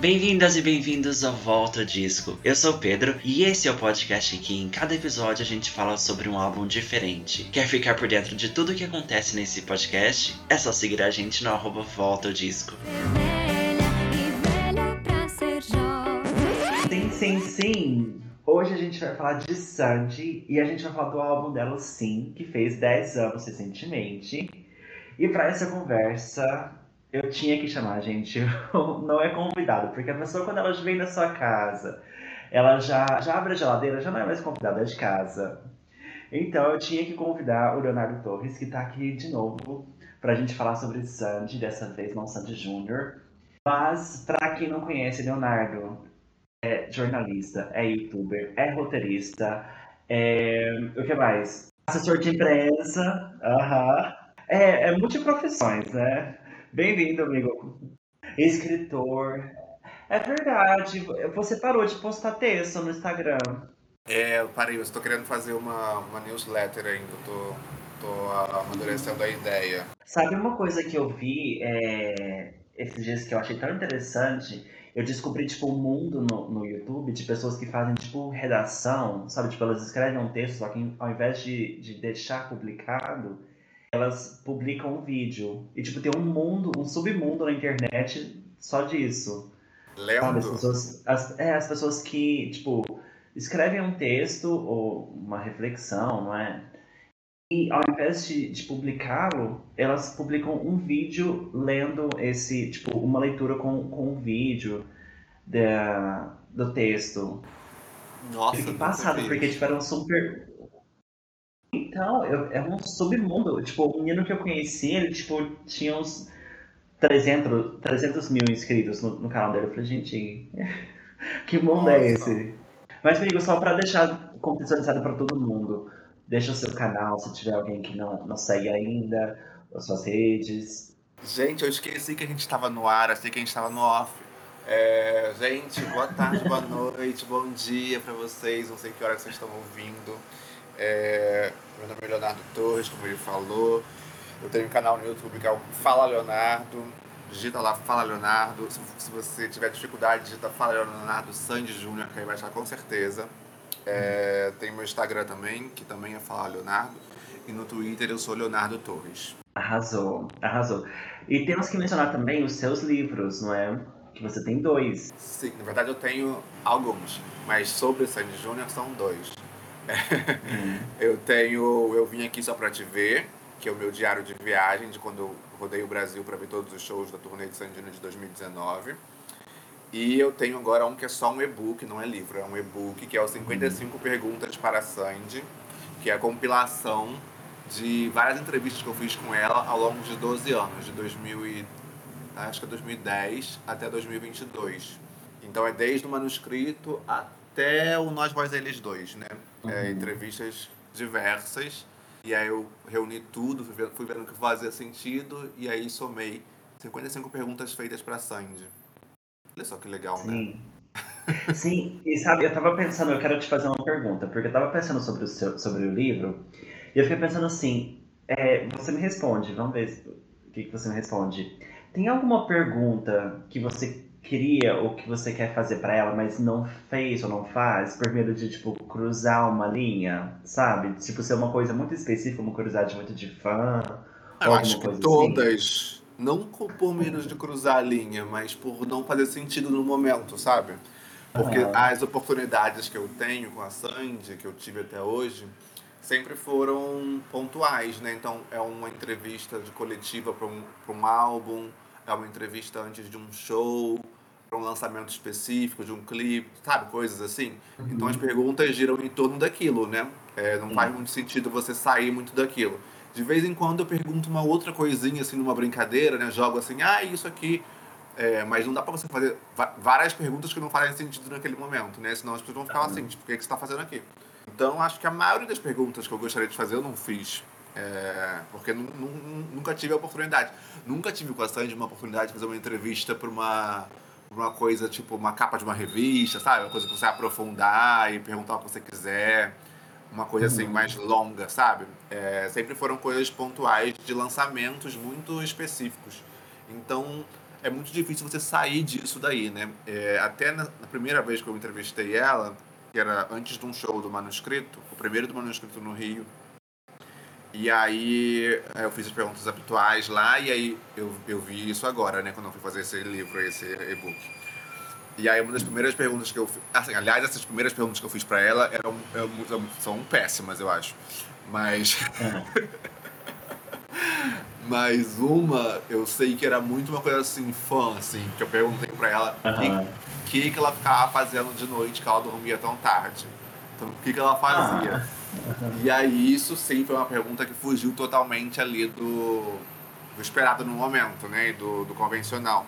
Bem-vindas e bem-vindos ao Volta Disco. Eu sou o Pedro e esse é o podcast que em cada episódio a gente fala sobre um álbum diferente. Quer ficar por dentro de tudo o que acontece nesse podcast? É só seguir a gente no arroba Volta Disco. Sim, sim, sim. Hoje a gente vai falar de Sandy e a gente vai falar do álbum dela Sim, que fez 10 anos recentemente. E para essa conversa, eu tinha que chamar, gente. Não é convidado, porque a pessoa, quando ela vem na sua casa, ela já, já abre a geladeira, já não é mais convidada de casa. Então eu tinha que convidar o Leonardo Torres, que está aqui de novo, para a gente falar sobre Sandy, dessa vez não Sandy Júnior. Mas, para quem não conhece, Leonardo é jornalista, é youtuber, é roteirista, é. O que mais? Assessor de imprensa, aham. Uh -huh. É, é multiprofissões, né? Bem-vindo, amigo. Escritor. É verdade. Você parou de postar texto no Instagram. É, eu parei. Eu estou querendo fazer uma, uma newsletter ainda. Tô, tô amadurecendo a ideia. Sabe uma coisa que eu vi é, esses dias que eu achei tão interessante? Eu descobri, tipo, um mundo no, no YouTube de pessoas que fazem, tipo, redação, sabe? Tipo, elas escrevem um texto, só que ao invés de, de deixar publicado, elas publicam um vídeo. E, tipo, tem um mundo, um submundo na internet só disso. Lendo? As pessoas, as, é, as pessoas que, tipo, escrevem um texto ou uma reflexão, não é? E ao invés de, de publicá-lo, elas publicam um vídeo lendo esse, tipo, uma leitura com, com um vídeo da, do texto. Nossa, Fiquei passado, porque tipo, era um super então, eu, é um submundo. Tipo, o menino que eu conheci, ele, tipo, tinha uns 300, 300 mil inscritos no, no canal dele. Eu falei, gente, que mundo é Nossa. é esse? Mas, amigo, só pra deixar contextualizado pra todo mundo, deixa o seu canal, se tiver alguém que não, não segue ainda, as suas redes. Gente, eu esqueci que a gente estava no ar, achei que a gente estava no off. É, gente, boa tarde, boa noite, bom dia para vocês. Não sei que hora que vocês estão ouvindo. É, meu nome é Leonardo Torres, como ele falou. Eu tenho um canal no YouTube que é o Fala Leonardo. Digita lá Fala Leonardo. Se, se você tiver dificuldade, digita Fala Leonardo Sandy Júnior, que aí vai achar com certeza. É, tem meu Instagram também, que também é Fala Leonardo. E no Twitter eu sou Leonardo Torres. Arrasou, arrasou. E temos que mencionar também os seus livros, não é? Que você tem dois. Sim, na verdade eu tenho alguns, mas sobre Sandy Júnior são dois. eu tenho Eu Vim Aqui Só Pra Te Ver, que é o meu diário de viagem de quando eu rodei o Brasil para ver todos os shows da turnê de Sandino de 2019. E eu tenho agora um que é só um e-book, não é livro, é um e-book que é o 55 Perguntas para Sandy, que é a compilação de várias entrevistas que eu fiz com ela ao longo de 12 anos, de 2000 e, acho que é 2010 até 2022. Então é desde o manuscrito até o Nós Vós Eles Dois, né? Uhum. é, entrevistas diversas. E aí eu reuni tudo, fui vendo, fui vendo que fazia sentido e aí somei 55 perguntas feitas para Sandy. Olha só que legal, né? Sim. né? Sim, e sabe, eu tava pensando, eu quero te fazer uma pergunta, porque eu tava pensando sobre o, seu, sobre o livro e eu fiquei pensando assim, é, você me responde, vamos ver o que, que você me responde. Tem alguma pergunta que você queria ou que você quer fazer para ela, mas não fez ou não faz, por medo de, tipo, cruzar uma linha, sabe? Tipo, ser uma coisa muito específica, uma curiosidade muito de fã. Eu acho que assim. todas. Assim. Não por menos de cruzar a linha, mas por não fazer sentido no momento, sabe? Porque uhum. as oportunidades que eu tenho com a Sandy, que eu tive até hoje, sempre foram pontuais, né? Então, é uma entrevista de coletiva para um, um álbum, é uma entrevista antes de um show, para um lançamento específico, de um clipe, sabe? Coisas assim. Uhum. Então as perguntas giram em torno daquilo, né? É, não faz muito sentido você sair muito daquilo. De vez em quando eu pergunto uma outra coisinha, assim, numa brincadeira, né? Jogo assim, ah, isso aqui. É, mas não dá para você fazer várias perguntas que não fazem sentido naquele momento, né? Senão as pessoas vão ficar assim, tipo, o que, é que você está fazendo aqui? Então acho que a maioria das perguntas que eu gostaria de fazer eu não fiz. É, porque nunca tive a oportunidade. Nunca tive com a Sandy uma oportunidade de fazer uma entrevista para uma, uma coisa tipo uma capa de uma revista, sabe? Uma coisa que você aprofundar e perguntar o que você quiser. Uma coisa assim uhum. mais longa, sabe? É, sempre foram coisas pontuais de lançamentos muito específicos. Então, é muito difícil você sair disso daí, né? É, até na, na, primeira vez que eu entrevistei ela, que era antes de um show do Manuscrito, o primeiro do Manuscrito no Rio, e aí eu fiz as perguntas habituais lá, e aí eu, eu vi isso agora, né? Quando eu fui fazer esse livro, esse e-book. E aí uma das primeiras perguntas que eu fiz... Assim, aliás, essas primeiras perguntas que eu fiz para ela eram, eram, são péssimas, eu acho. Mas... Mas uma, eu sei que era muito uma coisa assim, fã, assim, que eu perguntei pra ela o uhum. que, que, que ela ficava fazendo de noite que ela dormia tão tarde. Então, o que, que ela fazia? Uhum. E aí, isso sim foi uma pergunta que fugiu totalmente ali do, do esperado no momento, né? Do, do convencional.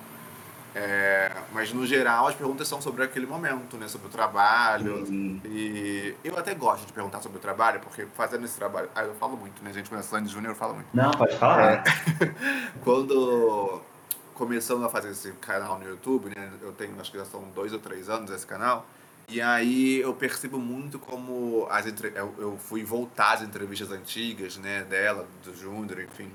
É, mas no geral as perguntas são sobre aquele momento, né? Sobre o trabalho. Uhum. E eu até gosto de perguntar sobre o trabalho, porque fazendo esse trabalho. Ah, eu falo muito, né, gente? Quando é Sandy Júnior, eu falo muito. Não, pode falar. É, quando começando a fazer esse canal no YouTube, né? Eu tenho, acho que já são dois ou três anos esse canal. E aí eu percebo muito como as entre... eu fui voltar às entrevistas antigas, né, dela, do Júnior, enfim.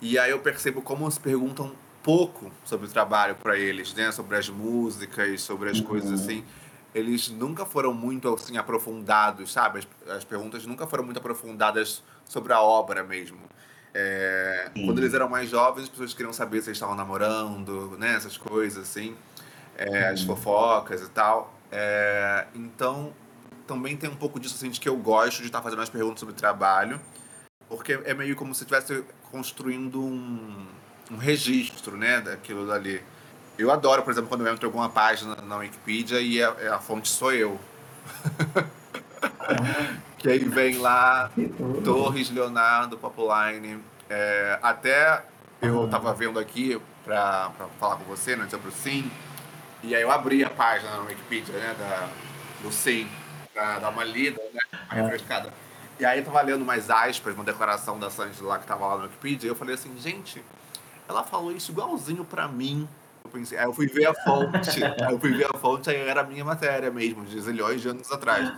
E aí eu percebo como se perguntam pouco sobre o trabalho para eles, né, sobre as músicas, sobre as uhum. coisas assim. Eles nunca foram muito assim aprofundados, sabe? As, as perguntas nunca foram muito aprofundadas sobre a obra mesmo. É, quando eles eram mais jovens, as pessoas queriam saber se eles estavam namorando, né, essas coisas assim, é, as fofocas e tal. É, então, também tem um pouco disso, assim, de que eu gosto de estar fazendo as perguntas sobre trabalho, porque é meio como se estivesse construindo um, um registro, né, daquilo dali. Eu adoro, por exemplo, quando eu entro em alguma página na Wikipedia e a, a fonte sou eu. que aí vem lá Torres, Leonardo, Populine. É, até eu estava vendo aqui para falar com você, né, sobre o Sim, e aí eu abri a página na Wikipedia, né, da, do Sim, pra dar uma lida, né, uma refrescada. E aí eu tava lendo mais aspas, uma declaração da Sandy lá que tava lá no Wikipedia, e eu falei assim, gente, ela falou isso igualzinho pra mim. Eu pensei, aí eu fui ver a fonte, aí eu fui ver a fonte, aí era a minha matéria mesmo, de zilhões de anos atrás.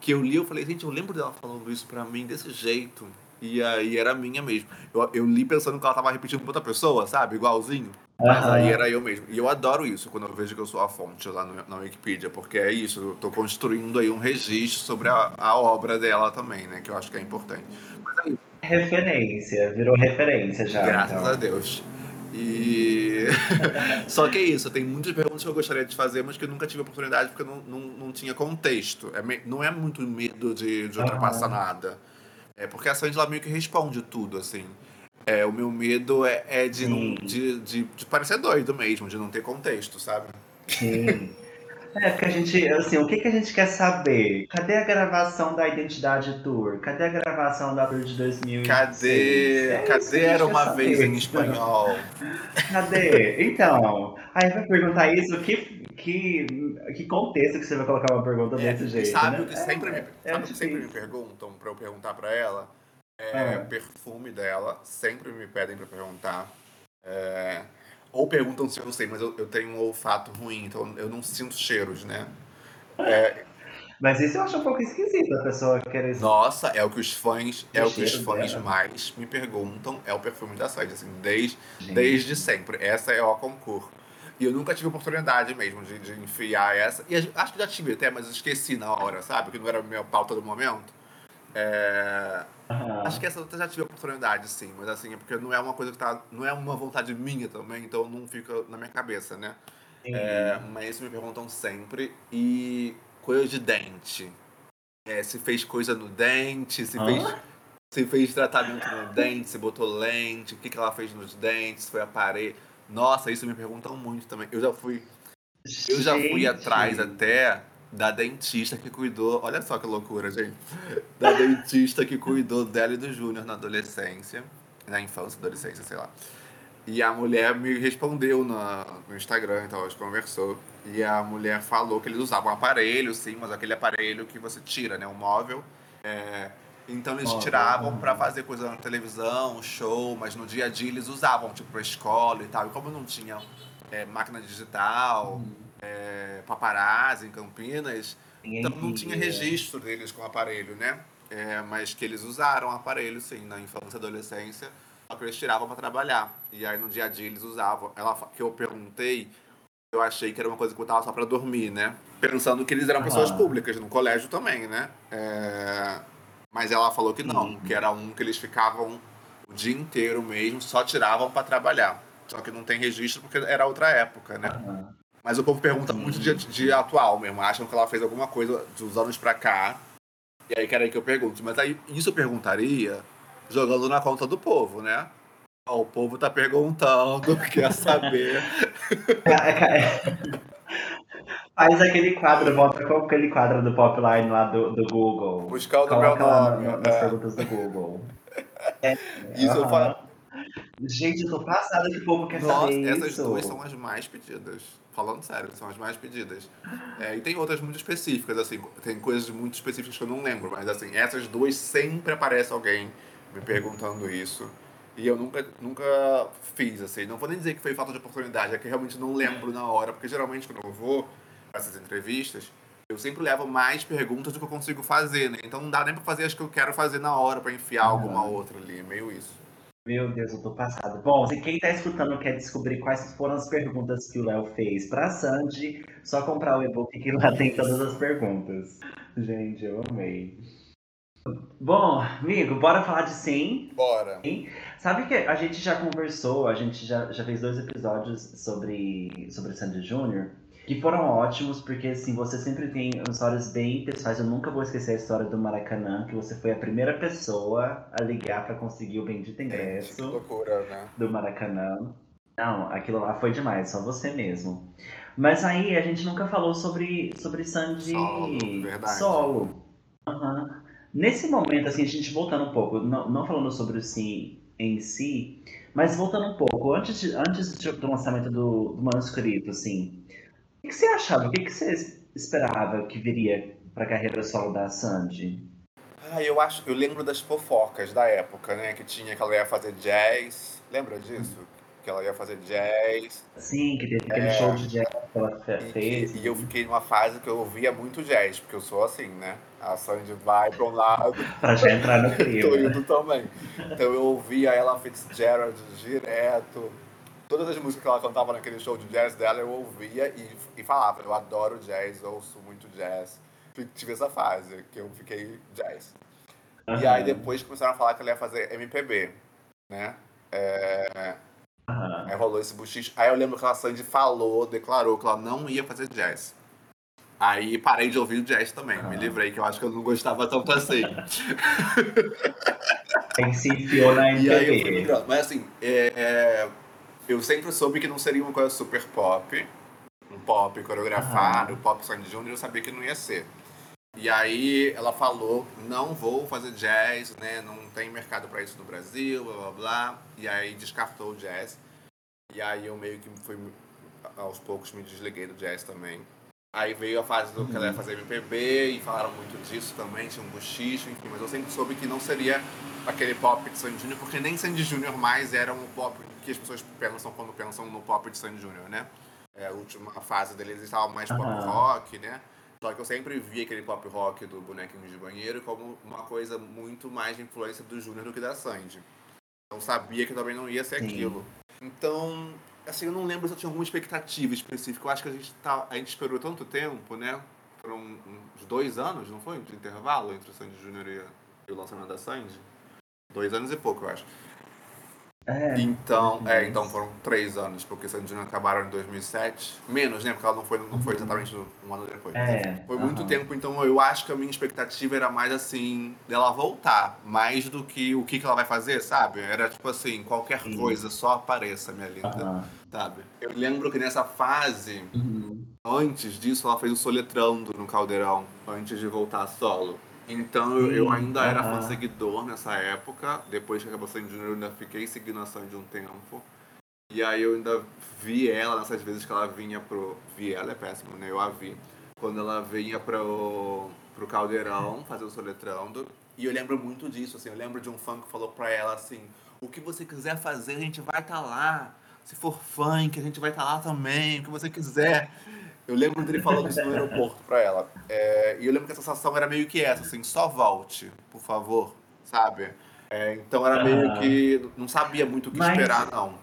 Que eu li, eu falei, gente, eu lembro dela falando isso pra mim desse jeito. E aí era minha mesmo. Eu, eu li pensando que ela tava repetindo com outra pessoa, sabe? Igualzinho. Mas aí era eu mesmo. E eu adoro isso quando eu vejo que eu sou a fonte lá no, na Wikipedia, porque é isso, eu tô construindo aí um registro sobre a, a obra dela também, né? Que eu acho que é importante. Mas aí, referência, virou referência já. Graças então. a Deus. E. Só que é isso, tem muitas perguntas que eu gostaria de fazer, mas que eu nunca tive oportunidade porque não, não, não tinha contexto. É me... Não é muito medo de, de ultrapassar uhum. nada. É porque a Sandy lá meio que responde tudo, assim. É, o meu medo é, é de, não, de, de, de, parecer doido mesmo, de não ter contexto, sabe? Sim. É, porque a gente, assim, o que, que a gente quer saber? Cadê a gravação da Identidade Tour? Cadê a gravação da Tour de 2006? Cadê? É cadê Era Uma saber. Vez em Espanhol? Cadê? Então, aí vai perguntar isso, que, que, que contexto que você vai colocar uma pergunta é, desse jeito, Sabe né? o que sempre, me, é, sabe que sempre me perguntam pra eu perguntar pra ela? É, ah. perfume dela, sempre me pedem para perguntar. É, ou perguntam se eu sei, mas eu, eu, tenho um olfato ruim, então eu não sinto cheiros, né? É, mas isso eu acho um pouco esquisito a pessoa querer. Nossa, é o que os fãs, é o que os fãs dela. mais me perguntam, é o perfume da Sandy, assim, desde, desde sempre. Essa é o concurso. E eu nunca tive oportunidade mesmo de, de enfiar essa. E acho que já tive até, mas esqueci na hora, sabe? Que não era a minha pauta do momento. É... Uhum. Acho que essa eu já tive a oportunidade, sim, mas assim, é porque não é uma coisa que tá. Não é uma vontade minha também, então não fica na minha cabeça, né? É, mas isso me perguntam sempre. E coisa de dente. É, se fez coisa no dente, se fez. Se fez tratamento no dente, se botou lente, o que, que ela fez nos dentes, se foi aparelho. Nossa, isso me perguntam muito também. Eu já fui. Eu já fui atrás até da dentista que cuidou. Olha só que loucura, gente. Da dentista que cuidou dela e do Júnior na adolescência. Na infância, adolescência, sei lá. E a mulher me respondeu no, no Instagram, então a gente conversou. E a mulher falou que eles usavam um aparelho, sim, mas aquele aparelho que você tira, né? Um móvel. É, então eles tiravam para fazer coisa na televisão, show, mas no dia a dia eles usavam, tipo, pra escola e tal. E como não tinha é, máquina digital. Hum é, paparazzi em Campinas, então não tinha registro deles com aparelho, né? É, mas que eles usaram aparelho, sim, na infância e adolescência. só que eles tiravam para trabalhar. E aí no dia a dia eles usavam. Ela que eu perguntei, eu achei que era uma coisa que eu tava só para dormir, né? Pensando que eles eram pessoas públicas, no colégio também, né? É... Mas ela falou que não, que era um que eles ficavam o dia inteiro mesmo, só tiravam para trabalhar. Só que não tem registro porque era outra época, né? Mas o povo pergunta muito de, de atual mesmo. Acham que ela fez alguma coisa dos anos pra cá. E aí querem que eu pergunte. Mas aí isso eu perguntaria jogando na conta do povo, né? o povo tá perguntando, quer saber. Faz aquele quadro, volta com aquele quadro do Popline lá do, do Google. Buscar o meu nome. nas é. perguntas do Google. É, isso uhum. eu falo. Gente, eu tô passada que o povo quer Nossa, saber essas isso. duas são as mais pedidas. Falando sério, são as mais pedidas. É, e tem outras muito específicas, assim, tem coisas muito específicas que eu não lembro, mas assim, essas duas sempre aparece alguém me perguntando isso. E eu nunca, nunca fiz, assim. Não vou nem dizer que foi falta de oportunidade, é que realmente não lembro na hora, porque geralmente quando eu vou para essas entrevistas, eu sempre levo mais perguntas do que eu consigo fazer, né? Então não dá nem pra fazer as que eu quero fazer na hora, para enfiar alguma outra ali, meio isso. Meu Deus, eu tô passado. Bom, se quem tá escutando quer descobrir quais foram as perguntas que o Léo fez pra Sandy, só comprar o e-book que lá tem todas as perguntas. Gente, eu amei. Bom, amigo, bora falar de sim. Bora. Sabe que a gente já conversou, a gente já, já fez dois episódios sobre, sobre Sandy Júnior, que foram ótimos, porque assim, você sempre tem histórias bem pessoais. Eu nunca vou esquecer a história do Maracanã, que você foi a primeira pessoa a ligar para conseguir o bendito ingresso. Que loucura, né? Do Maracanã. Não, aquilo lá foi demais, só você mesmo. Mas aí a gente nunca falou sobre, sobre Sandy solo. Verdade. solo. Uhum. Nesse momento, assim, a gente voltando um pouco, não, não falando sobre o sim em si, mas voltando um pouco, antes, de, antes do lançamento do, do manuscrito, assim, o que você achava? O que você esperava que viria para a carreira solo da Sandy? Ah, eu acho, eu lembro das fofocas da época, né? Que tinha que ela ia fazer jazz. Lembra disso? Que ela ia fazer jazz. Sim, que teve aquele é, show de jazz que ela fez. E, e eu fiquei numa fase que eu ouvia muito jazz, porque eu sou assim, né? A Sandy vai para um lado. pra já entrar no clima. Tô indo também. Então eu ouvia ela Fitzgerald direto. Todas as músicas que ela cantava naquele show de jazz dela, eu ouvia e, e falava, eu adoro jazz, ouço muito jazz. Tive essa fase, que eu fiquei jazz. Uhum. E aí depois começaram a falar que ela ia fazer MPB, né? É... Uhum. Aí rolou esse buchicho. Aí eu lembro que a Sandy falou, declarou que ela não ia fazer jazz. Aí parei de ouvir o jazz também, ah. me livrei, que eu acho que eu não gostava tanto assim. Enfiou na MPB. Aí. Mas assim, é, é, eu sempre soube que não seria uma coisa super pop, um pop coreografado, ah. pop Sandy Júnior, eu sabia que não ia ser. E aí ela falou, não vou fazer jazz, né? Não tem mercado para isso no Brasil, blá blá blá. E aí descartou o jazz. E aí eu meio que fui aos poucos me desliguei do jazz também. Aí veio a fase do que ela ia fazer MPB e falaram muito disso também, tinha um bochicho, enfim, mas eu sempre soube que não seria aquele pop de Sandy Júnior, porque nem Sandy Júnior mais era um pop que as pessoas pensam quando pensam no pop de Sandy Júnior, né? É, a última fase deles estava mais pop rock, né? Só que eu sempre vi aquele pop rock do Bonequinho de Banheiro como uma coisa muito mais de influência do Júnior do que da Sandy. Então sabia que também não ia ser Sim. aquilo. Então, assim, eu não lembro se eu tinha alguma expectativa específica. Eu acho que a gente, tá, a gente esperou tanto tempo, né? Foram uns dois anos, não foi? De intervalo entre o Sandy Júnior e, o lançamento da Sandy. Dois anos e pouco, eu acho. É, então, é, então foram três anos, porque Sandy Júnior acabaram em 2007. Menos, né? Porque ela não foi, não foi exatamente um ano depois. É, foi muito tempo, então eu acho que a minha expectativa era mais assim, dela voltar, mais do que o que, que ela vai fazer, sabe? Era tipo assim, qualquer Sim. coisa, só apareça, minha linda. Sabe? Eu lembro que nessa fase, uhum. antes disso, ela fez o Soletrando no Caldeirão, antes de voltar solo. Então eu, eu ainda era fã seguidor nessa época. Depois que acabou saindo Junior, eu ainda fiquei seguindo a Sandy um tempo. E aí eu ainda vi ela nessas vezes que ela vinha pro. Vi ela é péssimo, né? Eu a vi. Quando ela vinha pro, pro Caldeirão fazer o soletrando. E eu lembro muito disso, assim. Eu lembro de um fã que falou pra ela assim: o que você quiser fazer, a gente vai estar tá lá. Se for funk, a gente vai estar tá lá também, o que você quiser. Eu lembro dele falando isso no aeroporto pra ela. É, e eu lembro que a sensação era meio que essa, assim, só volte, por favor, sabe? É, então era meio que. Não sabia muito o que Mas... esperar, não.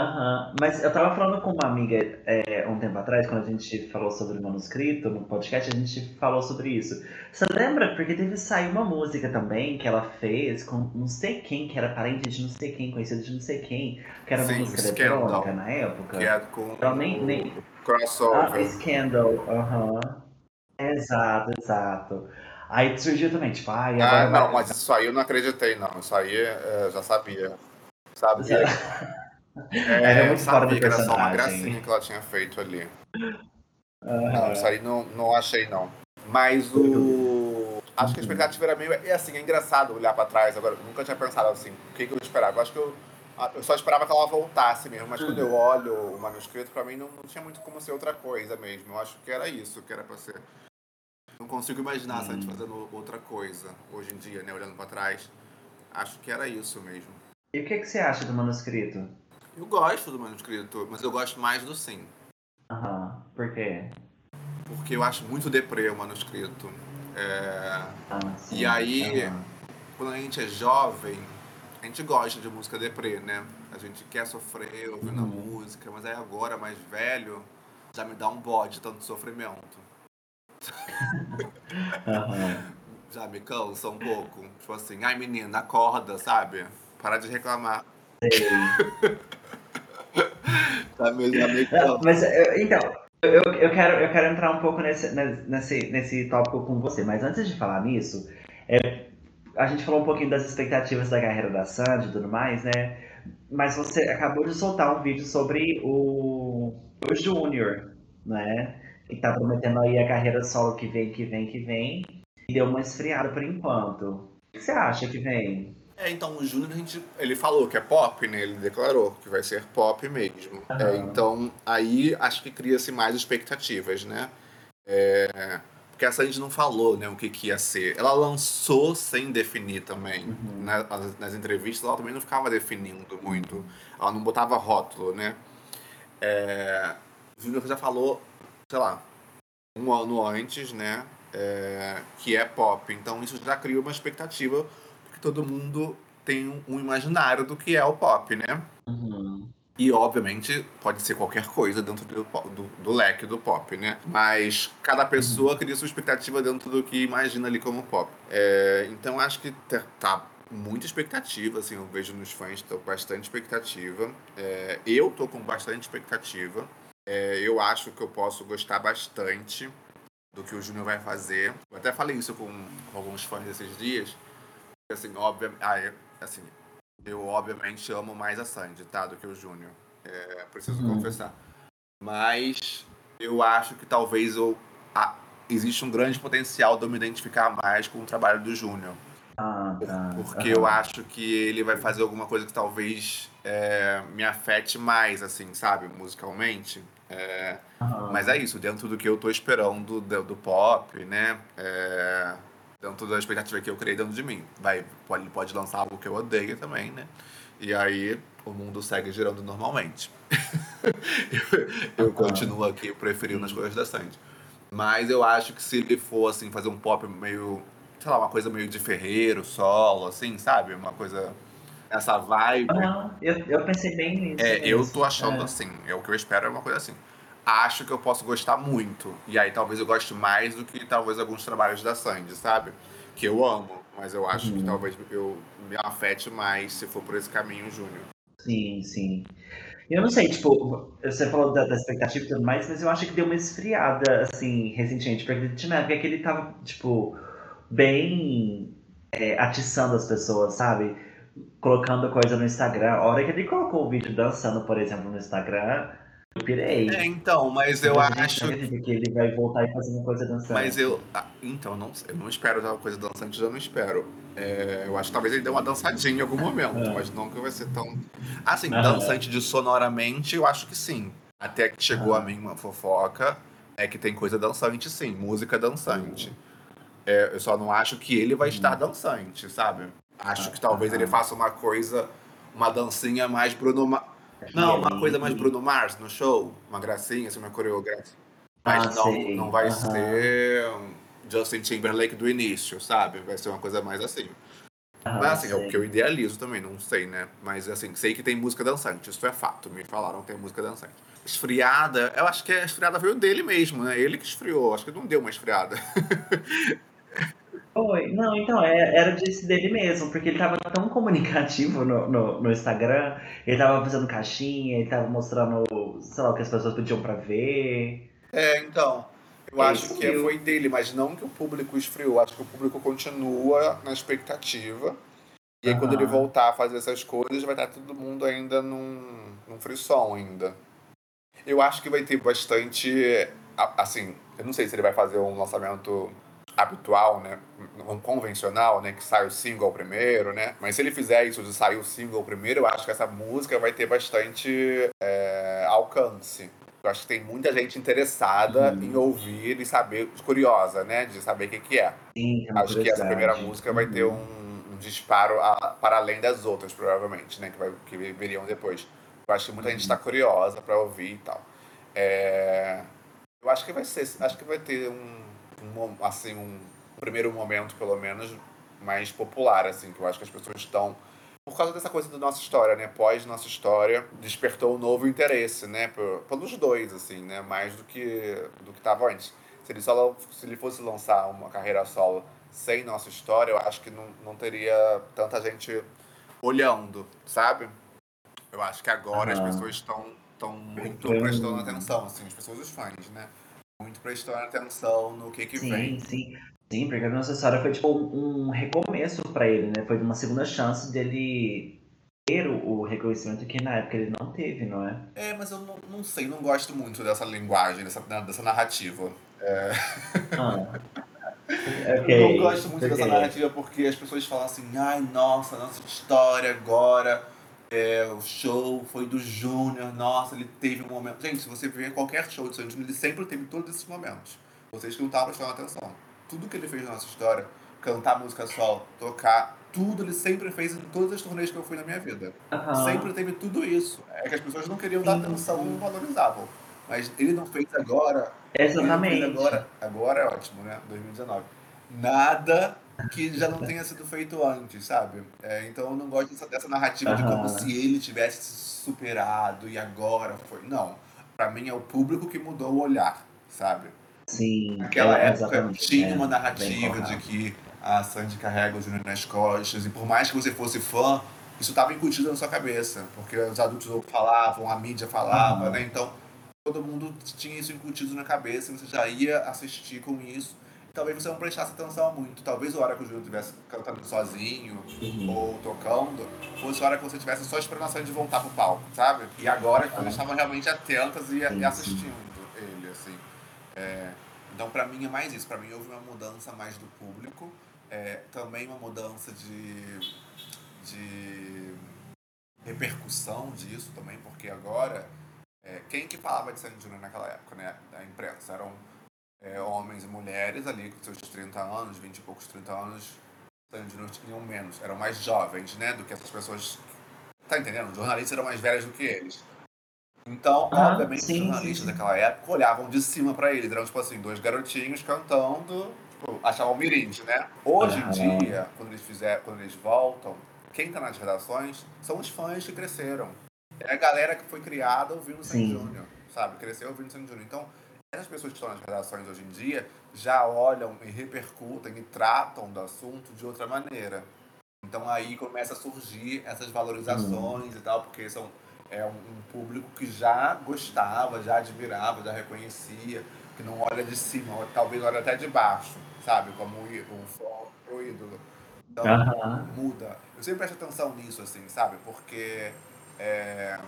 Uhum. Mas eu tava falando com uma amiga é, um tempo atrás, quando a gente falou sobre o manuscrito no podcast, a gente falou sobre isso. Você lembra? Porque teve sair uma música também que ela fez com não sei quem, que era parente de não sei quem, conhecido de não sei quem, que era uma Sim, música eletrônica na época. Que é com então, nem, nem... crossover. Ah, Scandal, aham. Uhum. Exato, exato. Aí surgiu também, tipo, ai, ah, não, vai... mas isso aí eu não acreditei, não. Isso aí eu é, já sabia. Sabia. É, era muito fora do personagem. Era só uma gracinha que ela tinha feito ali. Uhum. Não, isso aí não, não achei, não. Mas o. Acho que a expectativa era meio. É assim, é engraçado olhar pra trás. Agora, eu nunca tinha pensado assim, o que, que eu esperava. Eu acho que eu. Eu só esperava que ela voltasse mesmo, mas quando eu olho o manuscrito, pra mim não, não tinha muito como ser outra coisa mesmo. Eu acho que era isso que era pra ser. Não consigo imaginar hum. a gente fazendo outra coisa hoje em dia, né? Olhando pra trás. Acho que era isso mesmo. E o que, que você acha do manuscrito? Eu gosto do manuscrito, mas eu gosto mais do sim. Aham, uhum. por quê? Porque eu acho muito deprê o manuscrito. É... Ah, sim. E aí, uhum. quando a gente é jovem, a gente gosta de música deprê, né? A gente quer sofrer ouvindo uhum. a música, mas aí agora, mais velho, já me dá um bode tanto sofrimento. uhum. já me cansa um pouco. Tipo assim, ai menina, acorda, sabe? Para de reclamar. Sei. tá mesmo, Mas, então, eu, eu, quero, eu quero entrar um pouco nesse, nesse, nesse tópico com você, mas antes de falar nisso, é, a gente falou um pouquinho das expectativas da carreira da Sandy e tudo mais, né? Mas você acabou de soltar um vídeo sobre o, o Júnior, né? Que tá prometendo aí a carreira solo que vem, que vem, que vem. E deu uma esfriada por enquanto. O que você acha que vem? É, então o Júnior, a gente, ele falou que é pop, né? Ele declarou que vai ser pop mesmo. Uhum. É, então, aí acho que cria-se mais expectativas, né? É, porque a Sandy não falou né, o que, que ia ser. Ela lançou sem definir também. Uhum. Nas, nas, entrevistas ela também não ficava definindo muito. Ela não botava rótulo, né? É, o Júnior já falou, sei lá, um ano antes, né? É, que é pop. Então isso já cria uma expectativa todo mundo tem um imaginário do que é o pop, né? Uhum. E, obviamente, pode ser qualquer coisa dentro do, do, do leque do pop, né? Mas cada pessoa uhum. cria sua expectativa dentro do que imagina ali como pop. É, então, acho que tá, tá muita expectativa, assim, eu vejo nos fãs, tô bastante expectativa. É, eu tô com bastante expectativa. É, eu acho que eu posso gostar bastante do que o Júnior vai fazer. Eu até falei isso com, com alguns fãs esses dias assim, óbvio, ah, eu, assim, eu obviamente amo mais a Sandy, tá? Do que o Júnior. É, preciso uhum. confessar. Mas eu acho que talvez eu, ah, existe um grande potencial de eu me identificar mais com o trabalho do Júnior. Ah, tá. Porque uhum. eu acho que ele vai fazer alguma coisa que talvez é, me afete mais, assim, sabe? Musicalmente. É, uhum. Mas é isso, dentro do que eu tô esperando do, do pop, né? É, dentro da expectativa que eu criei dentro de mim. Vai, pode, pode lançar algo que eu odeio também, né? E aí o mundo segue girando normalmente. eu, eu continuo aqui preferindo as coisas da Sandy. Mas eu acho que se ele for, assim, fazer um pop meio, sei lá, uma coisa meio de ferreiro, solo, assim, sabe? Uma coisa essa vibe. Uhum. Eu, eu pensei bem nisso. É, eu tô achando é. assim. É o que eu espero é uma coisa assim acho que eu posso gostar muito. E aí talvez eu goste mais do que talvez alguns trabalhos da Sandy, sabe? Que eu amo, mas eu acho uhum. que talvez eu me afete mais se for por esse caminho, Júnior. Sim, sim. Eu não sei, tipo, você falou da, da, expectativa e tudo mais, mas eu acho que deu uma esfriada, assim, recentemente, porque tinha uma época que ele tava, tipo, bem é, atiçando as pessoas, sabe? Colocando coisa no Instagram. A hora que ele colocou o vídeo dançando, por exemplo, no Instagram, eu pirei. É, então, mas eu acho. Que ele vai voltar e fazer uma coisa dançante. Mas eu. Ah, então, não, eu não espero uma coisa dançante, já não espero. É, eu acho que talvez ele dê uma dançadinha em algum momento, é. mas não que vai ser tão. Assim, ah, dançante de sonoramente, eu acho que sim. Até que chegou ah. a mim uma fofoca, é que tem coisa dançante, sim, música dançante. É, eu só não acho que ele vai estar uhum. dançante, sabe? Acho que talvez ele faça uma coisa, uma dancinha mais Bruno. Não, uma coisa mais Bruno Mars no show, uma gracinha, assim, uma coreografia. Mas ah, não, não vai uhum. ser Justin Timberlake do início, sabe? Vai ser uma coisa mais assim. Ah, Mas assim, sei. é o que eu idealizo também, não sei, né? Mas assim, sei que tem música dançante, isso é fato. Me falaram que tem música dançante. Esfriada, eu acho que a esfriada veio dele mesmo, né? Ele que esfriou, acho que não deu uma esfriada. Foi, não, então, é, era disso dele mesmo, porque ele tava tão comunicativo no, no, no, Instagram, ele tava fazendo caixinha, ele tava mostrando, sei lá, o que as pessoas pediam pra ver. É, então, eu é acho que foi dele, mas não que o público esfriou, acho que o público continua na expectativa. E aí, quando ele voltar a fazer essas coisas, vai estar todo mundo ainda num, num frisson ainda. Eu acho que vai ter bastante, assim, eu não sei se ele vai fazer um lançamento habitual, né, um convencional, né, que sai o single primeiro, né, mas se ele fizer isso de sair o single primeiro, eu acho que essa música vai ter bastante é, alcance. Eu acho que tem muita gente interessada uhum. em ouvir e saber, curiosa, né, de saber o que, que é. Sim, é acho que essa primeira música vai ter uhum. um, um disparo a, para além das outras, provavelmente, né, que, vai, que viriam depois. Eu acho que muita gente está uhum. curiosa para ouvir e tal. É... Eu acho que vai ser, acho que vai ter um um, assim, um primeiro momento, pelo menos, mais popular, assim, que eu acho que as pessoas estão por causa dessa coisa da nossa história, né? Pós nossa história, despertou um novo interesse, né? Por, pelos dois, assim, né? Mais do que do que estava antes. Se ele, só, se ele fosse lançar uma carreira solo sem nossa história, eu acho que não, não teria tanta gente olhando, sabe? Eu acho que agora as pessoas estão estão muito prestando atenção, assim, as pessoas, os fãs, né? Muito prestando atenção no que que sim, vem. Sim, sim. porque a nossa história foi tipo um recomeço para ele, né? Foi uma segunda chance dele ter o, reconhecimento que na época ele não teve, não é? É, mas eu não, não sei, não gosto muito dessa linguagem, dessa, dessa narrativa. É... Ah. Okay, eu não gosto muito okay. dessa narrativa porque as pessoas falam assim, ai, nossa, nossa história agora é, o show foi do Júnior, nossa, ele teve um momento. Gente, se você ver qualquer show de Santos, ele sempre teve todos esses momentos. Vocês que não estavam prestando atenção. Tudo que ele fez na nossa história, cantar música solo, tocar, tudo ele sempre fez em todas as turnês que eu fui na minha vida. Uhum. Sempre teve tudo isso. É que as pessoas não queriam dar atenção, não valorizavam. Mas ele não fez agora. Exatamente. agora, agora é ótimo, né? 2019. Nada que já não tenha sido feito antes, sabe? É, então eu não gosto dessa, dessa narrativa uhum. de como se ele tivesse superado e agora foi. Não. Para mim é o público que mudou o olhar, sabe? Sim. Naquela é, época tinha é, uma narrativa de que a Sandy carrega o Júnior nas costas e por mais que você fosse fã, isso estava incutido na sua cabeça, porque os adultos falavam, a mídia falava, uhum. né? Então todo mundo tinha isso incutido na cabeça e você já ia assistir com isso talvez você não prestasse atenção muito. Talvez a hora que o Júlio estivesse cantando sozinho uhum. ou tocando, fosse a hora que você estivesse só esperando a de voltar pro palco, sabe? E agora que eles estavam realmente atentas e, e assistindo ele, assim. É, então, para mim, é mais isso. Para mim, houve uma mudança mais do público. É, também uma mudança de, de repercussão disso também, porque agora, é, quem que falava de Sandy Júnior naquela época, né? Da imprensa? Eram é, homens e mulheres ali com seus 30 anos, 20 e poucos 30 anos, não tinham menos, eram mais jovens, né, do que essas pessoas. Tá entendendo? Os jornalistas eram mais velhos do que eles. Então, ah, obviamente, sim, os jornalistas sim. daquela época olhavam de cima para eles. Eram, tipo assim, dois garotinhos cantando, tipo, achavam mirins, né? Hoje em dia, quando eles, fizer, quando eles voltam, quem tá nas redações são os fãs que cresceram. É a galera que foi criada ouvindo o Sandy Júnior, sabe? Cresceu ouvindo o Sandy Júnior. Então, as pessoas que estão nas redações hoje em dia já olham e repercutem e tratam do assunto de outra maneira. Então aí começa a surgir essas valorizações uhum. e tal, porque são é um, um, público que já gostava, já admirava, já reconhecia, que não olha de cima, talvez olha até de baixo, sabe? Como um pro ídolo. Então uhum. muda. Eu sempre presto atenção nisso, assim, sabe? Porque é,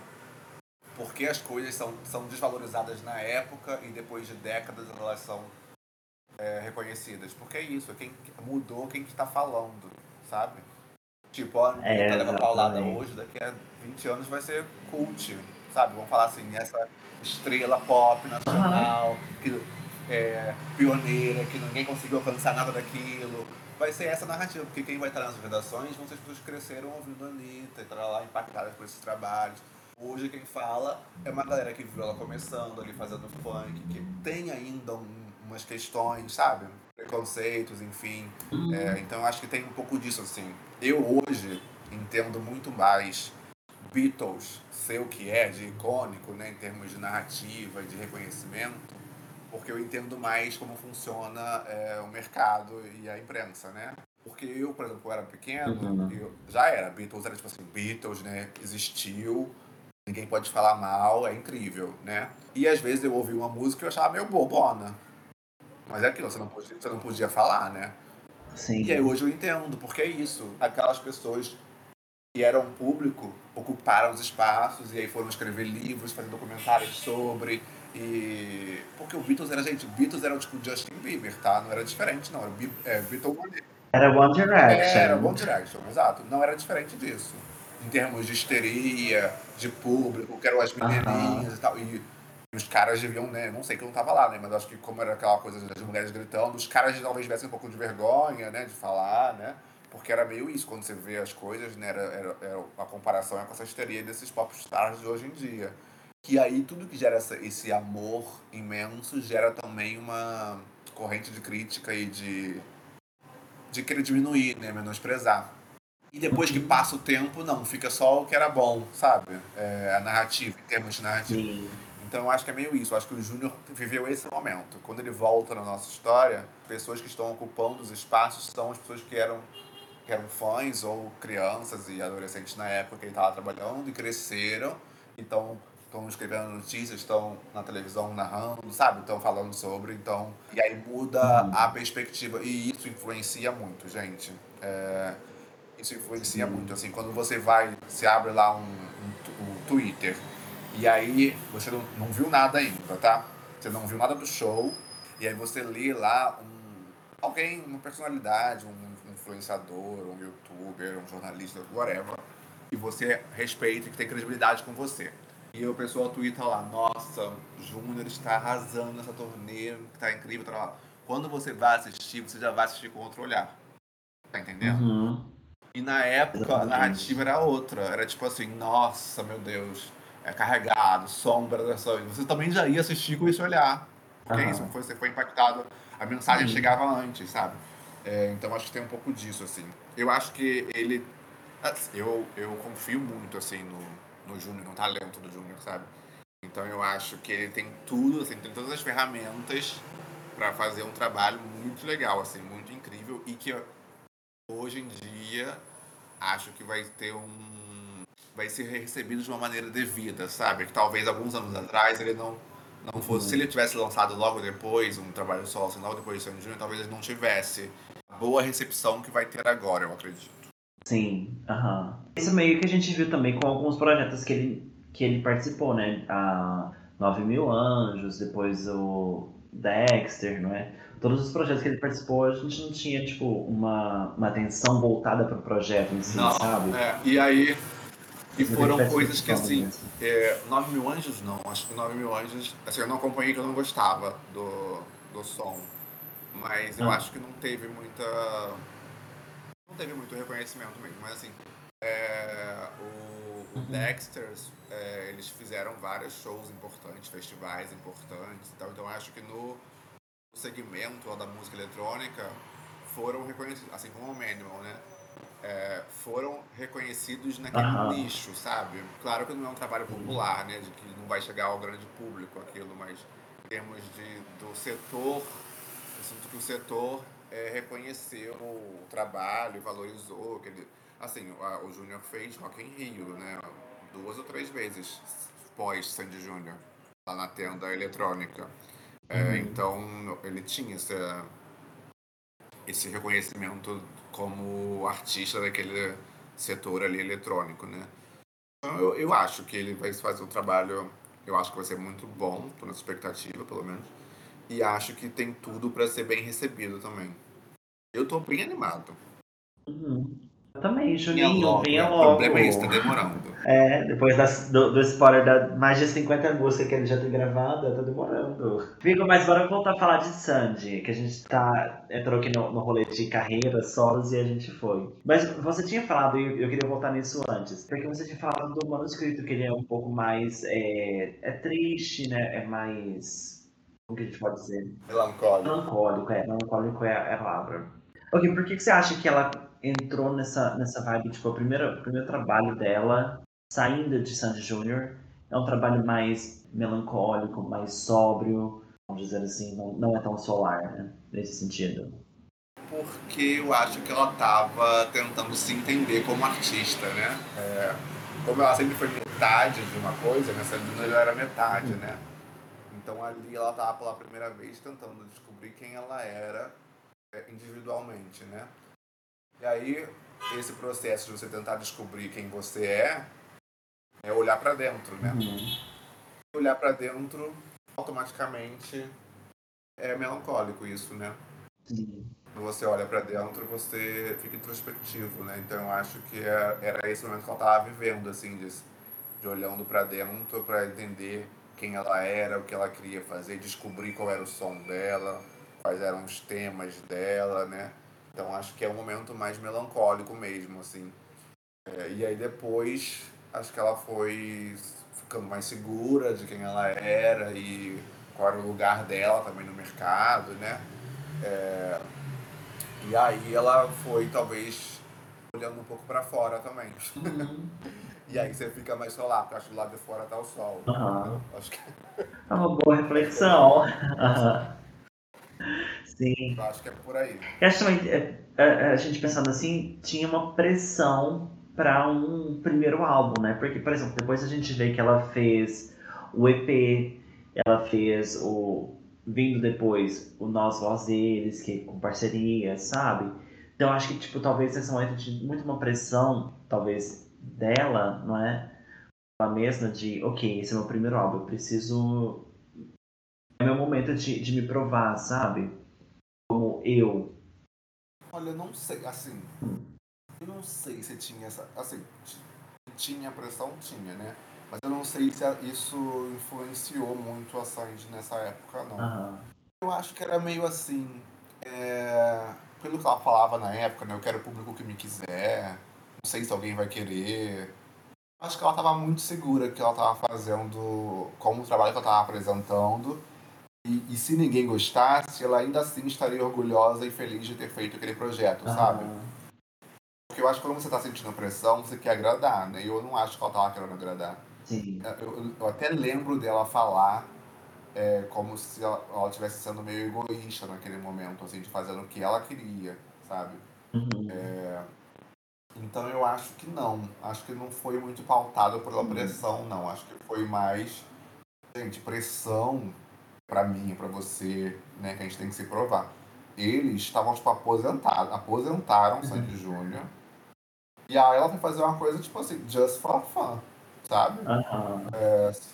porque as coisas são, são desvalorizadas na época e depois de décadas elas são é, reconhecidas. Porque é isso, é quem mudou quem está falando, sabe? Tipo, a é, leva paulada hoje, daqui a 20 anos vai ser cult, sabe? Vamos falar assim, essa estrela pop nacional, que é pioneira, que ninguém conseguiu alcançar nada daquilo. Vai ser essa narrativa, porque quem vai estar nas redações vão ser as pessoas que cresceram ouvindo a Anitta, e lá impactadas por esses trabalhos. Hoje quem fala é uma galera que viu ela começando ali fazendo funk, que tem ainda um, umas questões, sabe? preconceitos, enfim. Uhum. É, então acho que tem um pouco disso, assim. Eu hoje entendo muito mais Beatles ser o que é de icônico, né, em termos de narrativa e de reconhecimento, porque eu entendo mais como funciona é, o mercado e a imprensa, né? Porque eu, por exemplo, quando eu era pequeno, uhum. eu, já era, Beatles era tipo assim, Beatles, né, existiu, ninguém pode falar mal, é incrível, né? E às vezes eu ouvi uma música e eu achava meio bobona. Mas é aquilo, você não podia, você não podia falar, né? Sim. E aí hoje eu entendo, porque é isso. Aquelas pessoas que eram público ocuparam os espaços e aí foram escrever livros, fazer documentários sobre. E. Porque o Beatles era, gente, o Beatles era tipo Justin Bieber, tá? Não era diferente, não. Era é, Beatles Era One Direction. Era One Direction, exato. Não era diferente disso. Em termos de histeria, de público, que eram as menininhas e tal. E os caras deviam, né? Não sei que eu não tava lá, né? Mas acho que como era aquela coisa das mulheres gritando, os caras talvez tivessem um pouco de vergonha, né? De falar, né? Porque era meio isso, quando você vê as coisas, né? Era, era, era a comparação é com essa histeria desses pop stars de hoje em dia. Que aí tudo que gera essa, esse amor imenso gera também uma corrente de crítica e de, de querer diminuir, né? Menosprezar. E depois que passa o tempo, não, fica só o que era bom, sabe? É, a narrativa, em termos de narrativa. Sim. Então eu acho que é meio isso. Eu acho que o Júnior viveu esse momento. Quando ele volta na nossa história, pessoas que estão ocupando os espaços são as pessoas que eram, que eram fãs ou crianças e adolescentes na época que ele estava trabalhando e cresceram. Então estão escrevendo notícias, estão na televisão narrando, sabe? Estão falando sobre. Então, e aí muda a perspectiva. E isso influencia muito, gente. É, isso influencia muito. Assim, quando você vai, se abre lá um, um, um Twitter e aí você não, não viu nada ainda, tá? Você não viu nada do show. E aí você lê lá um, alguém, uma personalidade, um influenciador, um youtuber, um jornalista, whatever. E você respeita e que tem credibilidade com você. E o pessoal twitta lá, nossa, Júnior está arrasando nessa turnê, que tá incrível, tá lá. Quando você vai assistir, você já vai assistir com outro olhar. Tá entendendo? Uhum. E na época a narrativa era outra. Era tipo assim, nossa, meu Deus é, carregado, sombra dessa. Você também já ia assistir com esse olhar. Porque uhum. isso, você foi impactado, a mensagem chegava antes, sabe? É, então acho que tem um pouco disso, assim. Eu acho que ele. Assim, eu, eu confio muito, assim, no, no Júnior, no talento do Júnior, sabe? Então eu acho que ele tem tudo, assim, tem todas as ferramentas para fazer um trabalho muito legal, assim, muito incrível e que hoje em dia acho que vai ter um vai ser recebido de uma maneira devida, sabe? Que talvez alguns anos atrás ele não não fosse, se ele tivesse lançado logo depois um trabalho solo, assim, logo depois de Sandy Júnior, talvez ele não tivesse a boa recepção que vai ter agora, eu acredito. Sim, aham. Isso meio que a gente viu também com alguns projetos que ele, que ele participou, né? A 9 Mil Anjos, depois o Dexter, não é? Todos os projetos que ele participou, a gente não tinha, tipo, uma, uma atenção voltada para o projeto em si, não, sabe? É. E aí, e foram coisas que, assim, é, 9 mil anjos não, acho que 9 mil anjos, assim, eu não acompanhei que eu não gostava do, do som, mas eu ah. acho que não teve muita, não teve muito reconhecimento mesmo, mas assim, é, o, o uhum. Dexters, é, eles fizeram vários shows importantes, festivais importantes e tal, então eu acho que no segmento da música eletrônica foram reconhecidos, assim como o Manual, né? é, foram reconhecidos naquele uhum. nicho, sabe? Claro que não é um trabalho popular, né? De que não vai chegar ao grande público aquilo, mas em termos de, do setor, eu sinto que o setor é, reconheceu o trabalho, valorizou. Aquele, assim, o, o Júnior fez Rock in Rio, né? Duas ou três vezes pós Sandy Júnior, lá na tenda eletrônica. É, uhum. Então, ele tinha essa, esse reconhecimento como artista daquele setor ali eletrônico, né? Então eu, eu acho que ele vai fazer um trabalho, eu acho que vai ser muito bom, tô na expectativa pelo menos, e acho que tem tudo para ser bem recebido também. Eu tô bem animado. Uhum. Eu também, Juninho, venha logo. O problema é isso, tá demorando. É, depois das, do, do spoiler da mais de 50 músicas que ele já tem gravado, tá demorando. Fico, mas bora voltar a falar de Sandy, que a gente tá, entrou aqui no, no rolê de carreira, solos e a gente foi. Mas você tinha falado, e eu, queria voltar nisso antes, porque você tinha falado do manuscrito, que ele é um pouco mais, é, é triste, né, é mais o que a gente pode dizer? Melancólico. Melancólico, é. Melancólico é, é a palavra. Ok, por que, que você acha que ela entrou nessa, nessa vibe? Tipo, o primeiro, o primeiro trabalho dela, saindo de Sandy Júnior, é um trabalho mais melancólico, mais sóbrio, vamos dizer assim, não, não é tão solar, né? Nesse sentido. Porque eu acho que ela estava tentando se entender como artista, né? É, como ela sempre foi metade de uma coisa, nessa vida ela era metade, né? Então ali ela estava pela primeira vez tentando descobrir quem ela era é, individualmente, né? E aí esse processo de você tentar descobrir quem você é é olhar para dentro, né? Uhum. Olhar para dentro automaticamente é melancólico isso, né? Sim. Quando você olha para dentro, você fica introspectivo, né? Então eu acho que era, é, era esse momento que ela estava vivendo, assim, de, de olhando para dentro para entender quem ela era, o que ela queria fazer, descobrir qual era o som dela, quais eram os temas dela, né? Então acho que é um momento mais melancólico mesmo, assim. É, e aí depois acho que ela foi ficando mais segura de quem ela era e qual era o lugar dela também no mercado, né? É, e aí ela foi talvez olhando um pouco para fora também. Uhum. e aí você fica mais solar, porque acho que do lado de fora tá o sol. Uhum. Acho que... É uma boa reflexão. Uhum. Sim. Eu acho que é por aí. Eu acho também, é, é, a gente pensando assim, tinha uma pressão para um primeiro álbum, né? Porque, por exemplo, depois a gente vê que ela fez o EP, ela fez o vindo depois o Nós Voz Deles, que com parceria, sabe? Então acho que tipo talvez esse momento de muito uma pressão, talvez dela, não é? A mesma de, ok, esse é meu primeiro álbum, eu preciso é meu momento de, de me provar, sabe? Como eu. Olha, eu não sei, assim, eu não sei se tinha essa. Assim, tinha pressão, tinha, né? Mas eu não sei se isso influenciou muito a Sandy nessa época, não. Uhum. Eu acho que era meio assim. É... Pelo que ela falava na época, né? Eu quero o público que me quiser. Não sei se alguém vai querer. Acho que ela estava muito segura que ela estava fazendo, como o trabalho que ela estava apresentando. E, e, se ninguém gostasse, ela ainda assim estaria orgulhosa e feliz de ter feito aquele projeto, uhum. sabe? Porque eu acho que quando você tá sentindo pressão, você quer agradar, né? E eu não acho que ela tava querendo agradar. Sim. É, eu, eu até lembro dela falar é, como se ela, ela estivesse sendo meio egoísta naquele momento, assim, de fazendo o que ela queria, sabe? Uhum. É, então eu acho que não. Acho que não foi muito pautado pela uhum. pressão, não. Acho que foi mais. Gente, pressão para mim, para você, né, que a gente tem que se provar. Eles estavam, tipo, aposentados, aposentaram uhum. Sandy Júnior e aí ela foi fazer uma coisa tipo assim, just for fun, sabe? Uhum. É, se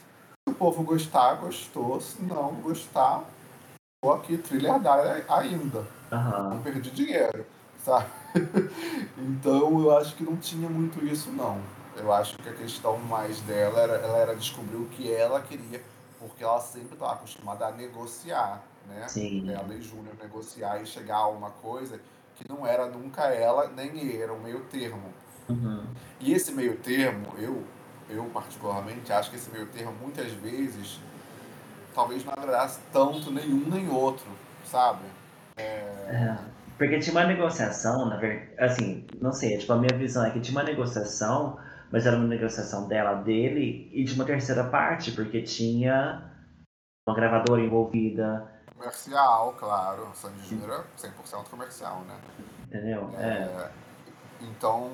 o povo gostar, gostou. Se não gostar, tô aqui trilhardária ainda. Uhum. Não perdi dinheiro, sabe? então eu acho que não tinha muito isso, não. Eu acho que a questão mais dela era, ela era descobrir o que ela queria, porque ela sempre estava acostumada a negociar, né? Sim. Ela e Júnior negociar e chegar a uma coisa que não era nunca ela nem ele, era um meio termo. Uhum. E esse meio termo, eu, eu particularmente, acho que esse meio termo muitas vezes talvez não agradasse tanto nenhum nem outro, sabe? É... É, porque tinha uma negociação, na verdade, assim, não sei, tipo, a minha visão é que tinha uma negociação, mas era uma negociação dela, dele e de uma terceira parte, porque tinha uma gravadora envolvida. Comercial, claro. Sandy Júnior é 100% comercial, né? Entendeu? É, é. Então,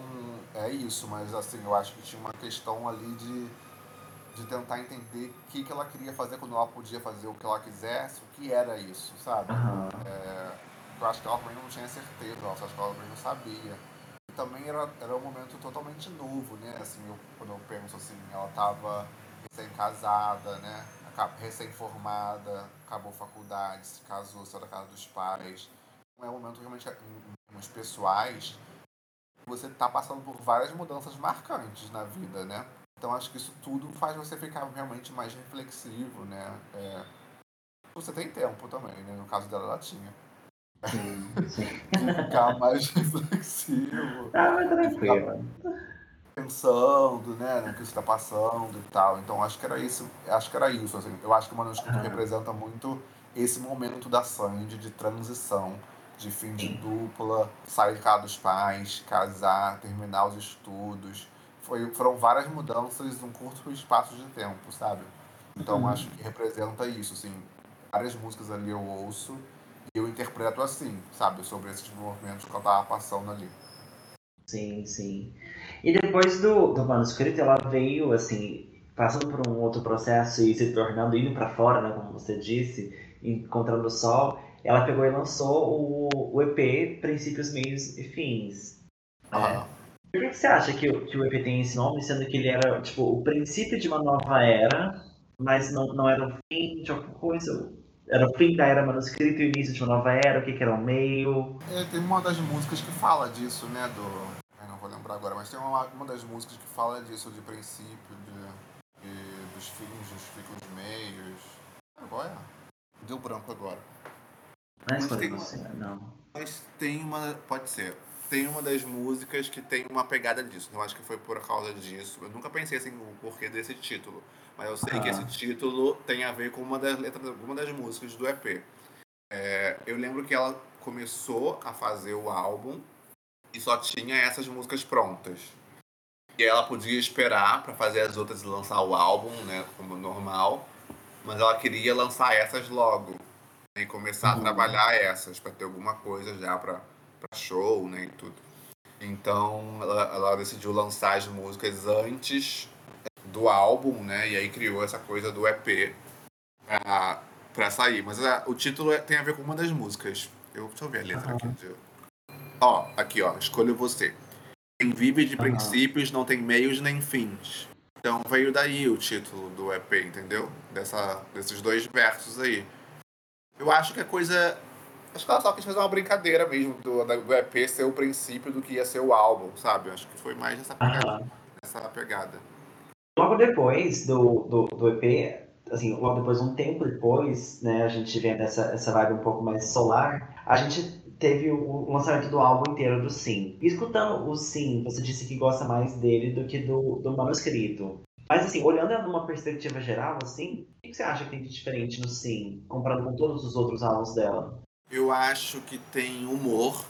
é isso, mas assim, eu acho que tinha uma questão ali de, de tentar entender o que, que ela queria fazer quando ela podia fazer o que ela quisesse, o que era isso, sabe? Uhum. É, eu acho que ela também não tinha certeza, eu acho que ela também não sabia. Também era, era um momento totalmente novo, né? Assim, eu, quando eu penso assim, ela estava recém-casada, né? Recém-formada, acabou faculdade, se casou, saiu da casa dos pais. É um momento realmente, em, em, pessoais, você está passando por várias mudanças marcantes na vida, né? Então acho que isso tudo faz você ficar realmente mais reflexivo, né? É... Você tem tempo também, né? No caso dela, ela tinha. Sim, sim. ficar mais reflexivo. Ah, mas tranquilo. Pensando, né, no que está passando e tal. Então acho que era isso. Acho que era isso. Assim. Eu acho que o manuscrito ah. representa muito esse momento da Sandy de transição, de fim de dupla, sair de casa dos pais, casar, terminar os estudos. Foi, foram várias mudanças em um curto espaço de tempo, sabe? Então uhum. acho que representa isso, assim. Várias músicas ali eu ouço eu interpreto assim, sabe? Sobre esses movimentos que eu tava passando ali. Sim, sim. E depois do, do manuscrito, ela veio, assim, passando por um outro processo e se tornando, indo para fora, né, como você disse, encontrando o sol, ela pegou e lançou o, o EP Princípios, Meios e Fins. Ah. Por que, você acha que, que o EP tem esse nome, sendo que ele era, tipo, o princípio de uma nova era, mas não, não era o fim de alguma coisa? Era o fim da era manuscrita e o início de uma nova era, o que, que era o meio? É, tem uma das músicas que fala disso, né, do... Eu não vou lembrar agora, mas tem uma, uma das músicas que fala disso, de princípio, de, de dos fins, dos ficos meios. Agora, deu branco agora. Mas, mas tem uma, não. Mas tem uma, pode ser, tem uma das músicas que tem uma pegada disso. Eu acho que foi por causa disso. Eu nunca pensei assim o porquê desse título. Mas eu sei ah. que esse título tem a ver com uma das letras, alguma das músicas do EP. É, eu lembro que ela começou a fazer o álbum e só tinha essas músicas prontas. E ela podia esperar para fazer as outras e lançar o álbum, né, como normal. Mas ela queria lançar essas logo né, e começar uhum. a trabalhar essas para ter alguma coisa já para show, né, e tudo. Então ela, ela decidiu lançar as músicas antes do álbum, né? E aí criou essa coisa do EP pra, pra sair. Mas a, o título é, tem a ver com uma das músicas. Eu, deixa eu ver a letra uhum. aqui. Ó, aqui, ó. Escolho você. Quem vive de uhum. princípios não tem meios nem fins. Então veio daí o título do EP, entendeu? Dessa, desses dois versos aí. Eu acho que a coisa. Acho que ela só quis fazer uma brincadeira mesmo do, do EP ser o princípio do que ia ser o álbum, sabe? Acho que foi mais essa pegada. Uhum. Essa pegada. Logo depois do, do, do EP, assim, logo depois, um tempo depois, né, a gente vendo essa, essa vibe um pouco mais solar, a gente teve o, lançamento do álbum inteiro do Sim. escutando o Sim, você disse que gosta mais dele do que do, do manuscrito. Mas assim, olhando numa perspectiva geral, assim, o que você acha que tem de diferente no Sim, comparado com todos os outros álbuns dela? Eu acho que tem humor,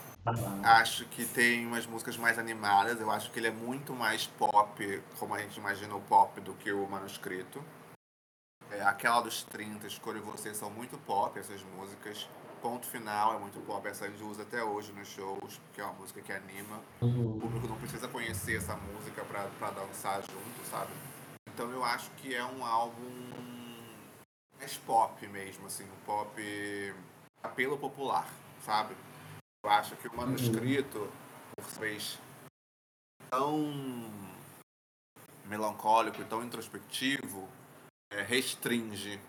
Acho que tem umas músicas mais animadas. Eu acho que ele é muito mais pop, como a gente imagina o pop, do que o manuscrito. É, aquela dos 30, Escolho Você, são muito pop essas músicas. Ponto Final é muito pop. Essa a gente usa até hoje nos shows, porque é uma música que anima. Uhum. O público não precisa conhecer essa música pra, pra dançar junto, sabe? Então eu acho que é um álbum mais pop mesmo, assim, um pop apelo popular, sabe? Eu acho que o manuscrito, por ser tão melancólico e tão introspectivo, é, restringe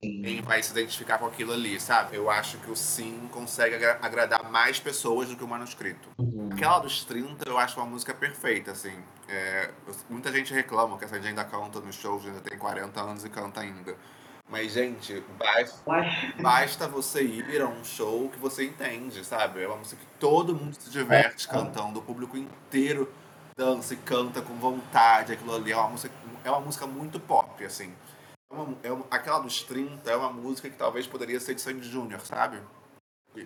quem vai se identificar com aquilo ali, sabe? Eu acho que o Sim consegue agradar mais pessoas do que o manuscrito. Uhum. Aquela dos 30 eu acho uma música perfeita, assim. É, muita gente reclama que essa gente ainda canta nos shows, ainda tem 40 anos e canta ainda. Mas, gente, basta, basta você ir a um show que você entende, sabe? É uma música que todo mundo se diverte é. cantando, o público inteiro dança e canta com vontade. Aquilo ali é uma música, é uma música muito pop, assim. É uma, é uma, aquela dos 30 é uma música que talvez poderia ser de Sandy Júnior, sabe?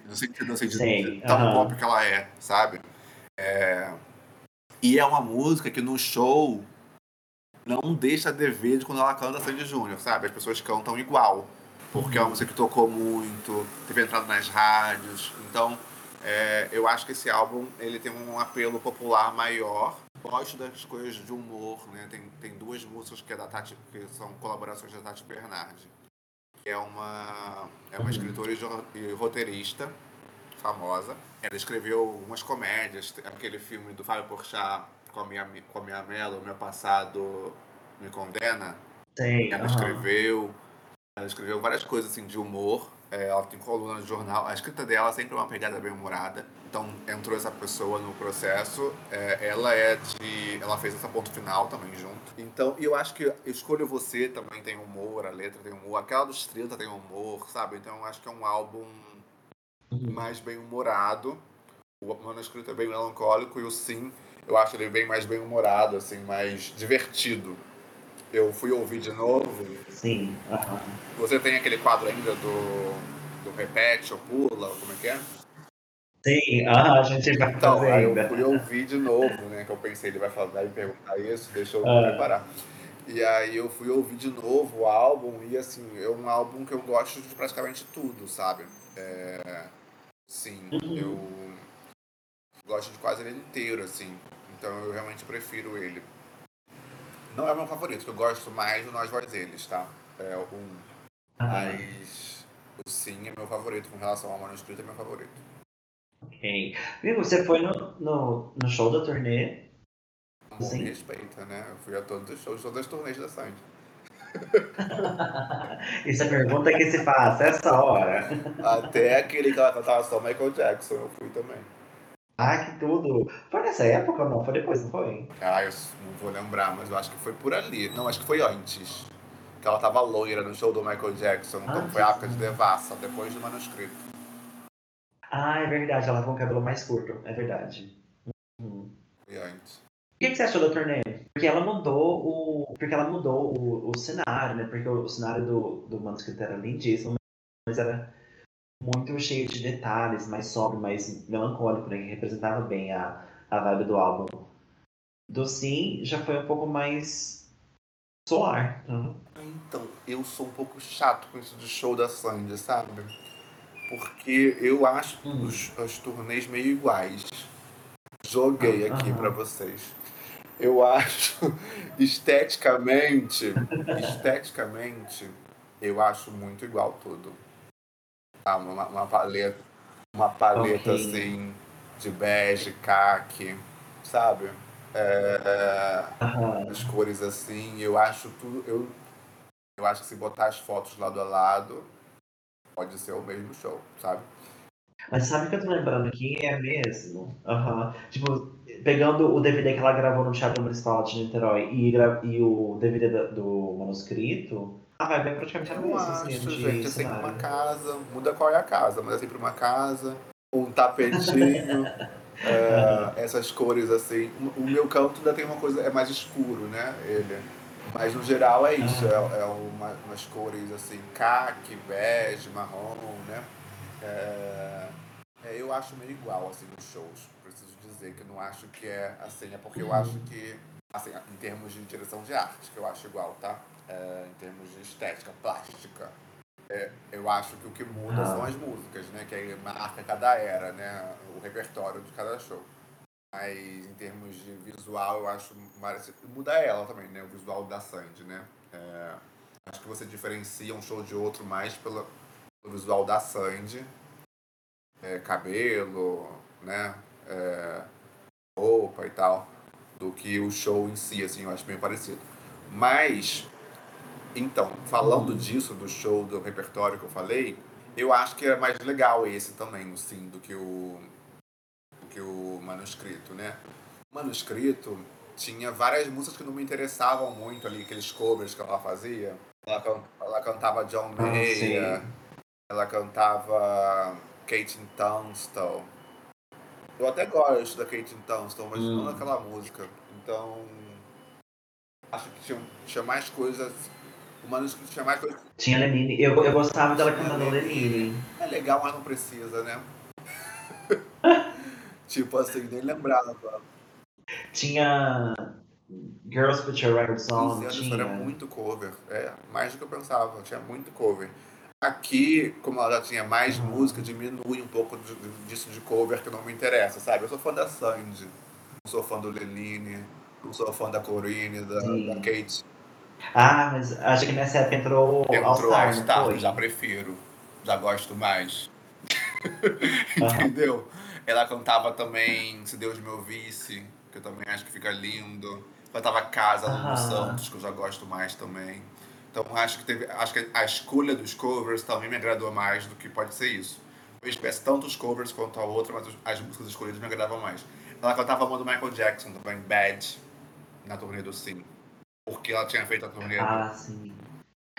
No sentido assim, de, de tão uhum. pop que ela é, sabe? É... E é uma música que no show não deixa a dever de quando ela canta Sandy Júnior, sabe? As pessoas cantam igual, porque é uma música que tocou muito, teve entrado nas rádios. Então, é, eu acho que esse álbum ele tem um apelo popular maior. Gosto das coisas de humor, né? Tem, tem duas músicas que, é da Tati, que são colaborações da Tati Bernardi, que é uma, é uma escritora e roteirista famosa. Ela escreveu umas comédias, aquele filme do Fábio Porchat, com a minha, com a minha Mela, o meu passado me condena. Tem, ela uhum. escreveu, ela escreveu várias coisas assim de humor. É, ela tem coluna de jornal. A escrita dela sempre é uma pegada bem humorada. Então entrou essa pessoa no processo. É, ela é de, ela fez essa ponto final também junto. Então eu acho que escolho você também tem humor, a letra tem humor, aquela dos 30 tem humor, sabe? Então eu acho que é um álbum uhum. mais bem humorado. O manuscrito é bem melancólico e o sim eu acho ele bem mais bem-humorado, assim, mais divertido. eu fui ouvir de novo. Sim. Uhum. Você tem aquele quadro ainda do, do repete ou pula, como é que é? Sim, ah, a gente vai então, fazer aí ainda. eu fui ouvir de novo, né? Que eu pensei, ele vai, falar, vai me perguntar isso, deixa eu ah. preparar. E aí eu fui ouvir de novo o álbum e assim, é um álbum que eu gosto de praticamente tudo, sabe? É, sim, uhum. eu gosto de quase ele inteiro, assim. Então eu realmente prefiro ele. Não é o meu favorito, eu gosto mais do Nós Voz Eles, tá? É um. Uhum. Mas o Sim é meu favorito com relação ao manuscrito, é meu favorito. Ok. Viu, você foi no, no, no show da turnê Bom, Sim. me respeita, né? Eu fui a todos os shows, todas as turnês da Sandy. Isso é pergunta que se faz essa hora. Até aquele que ela cantava só Michael Jackson, eu fui também. Ah, que tudo! Foi nessa época ou não? Foi depois, não foi? Ah, eu não vou lembrar, mas eu acho que foi por ali. Não, acho que foi antes. Que ela tava loira no show do Michael Jackson. Então foi a época de Devassa, depois do manuscrito. Ah, é verdade, ela com o cabelo mais curto, é verdade. Uhum. Foi antes que, que você achou da turnê? Porque ela mudou o, porque ela mudou o, o cenário, né? Porque o, cenário do, do manuscrito era lindíssimo, mas era muito cheio de detalhes, mais sóbrio, mais melancólico, né? Que representava bem a, a vibe do álbum. Do Sim já foi um pouco mais solar. Né? Então, eu sou um pouco chato com isso do show da Sandy, sabe? Porque eu acho hum. os, os turnês meio iguais. Joguei aqui para vocês eu acho esteticamente, esteticamente, eu acho muito igual tudo. Ah, uma, uma paleta, uma paleta okay. assim de bege, caque, sabe? É, uhum. As cores assim, eu acho tudo. Eu, eu acho que se botar as fotos lado a lado, pode ser o mesmo show, sabe? Mas sabe o que eu tô lembrando aqui? É mesmo. Uhum. Tipo, pegando o DVD que ela gravou no Teatro Municipal de Niterói e, e o DVD do, do manuscrito, a vibe é praticamente a mesma. Acho, assim, gente, é sempre uma casa, muda qual é a casa, mas é sempre uma casa, um tapetinho, é, essas cores assim. O meu canto ainda tem uma coisa, é mais escuro, né? Ele. Mas no geral é isso, é, é uma, umas cores assim, caque, bege, marrom, né? É, é, eu acho meio igual assim nos shows. Preciso dizer que eu não acho que é assim, é porque eu acho que, assim, em termos de direção de arte, que eu acho igual, tá? É, em termos de estética, plástica. É, eu acho que o que muda ah. são as músicas, né? Que aí marca cada era, né? O repertório de cada show. Mas em termos de visual, eu acho muda ela também, né? O visual da Sandy, né? É, acho que você diferencia um show de outro mais pela, pelo visual da Sandy. É, cabelo, né? É, roupa e tal, do que o show em si, assim, eu acho bem parecido. Mas, então, falando disso, do show, do repertório que eu falei, eu acho que é mais legal esse também, sim, do que o, do que o manuscrito, né? O manuscrito tinha várias músicas que não me interessavam muito ali, aqueles covers que ela fazia. Ela, ela cantava John ah, Mayer, ela cantava Kate Tunstall. Eu até gosto da Kate Tunstall, mas hum. não daquela música. Então. Acho que tinha, tinha mais coisas. O manuscrito tinha mais coisas. Tinha Lenine. Eu, eu gostava dela cantando Lenine. É legal, mas não precisa, né? tipo assim, nem lembrava. Tinha. Girls Put Your Records On. Tinha... era muito cover. É, mais do que eu pensava. Tinha muito cover. Aqui, como ela já tinha mais música, diminui um pouco disso de cover que não me interessa, sabe? Eu sou fã da Sandy, não sou fã do Leline, não sou fã da Corine, da, da Kate. Ah, mas acho que nessa época entrou Entrou All Star, All já prefiro, já gosto mais. Entendeu? Ela cantava também Se Deus Me Ouvisse, que eu também acho que fica lindo. Cantava Casa no Santos, que eu já gosto mais também. Então acho que, teve, acho que a escolha dos covers também me agradou mais do que pode ser isso. Eu espécie tanto os covers quanto a outra, mas as músicas escolhidas me agradavam mais. Ela cantava a mão do Michael Jackson também, Bad, na turnê do Sim. Porque ela tinha feito a turnê. Ah, do... sim.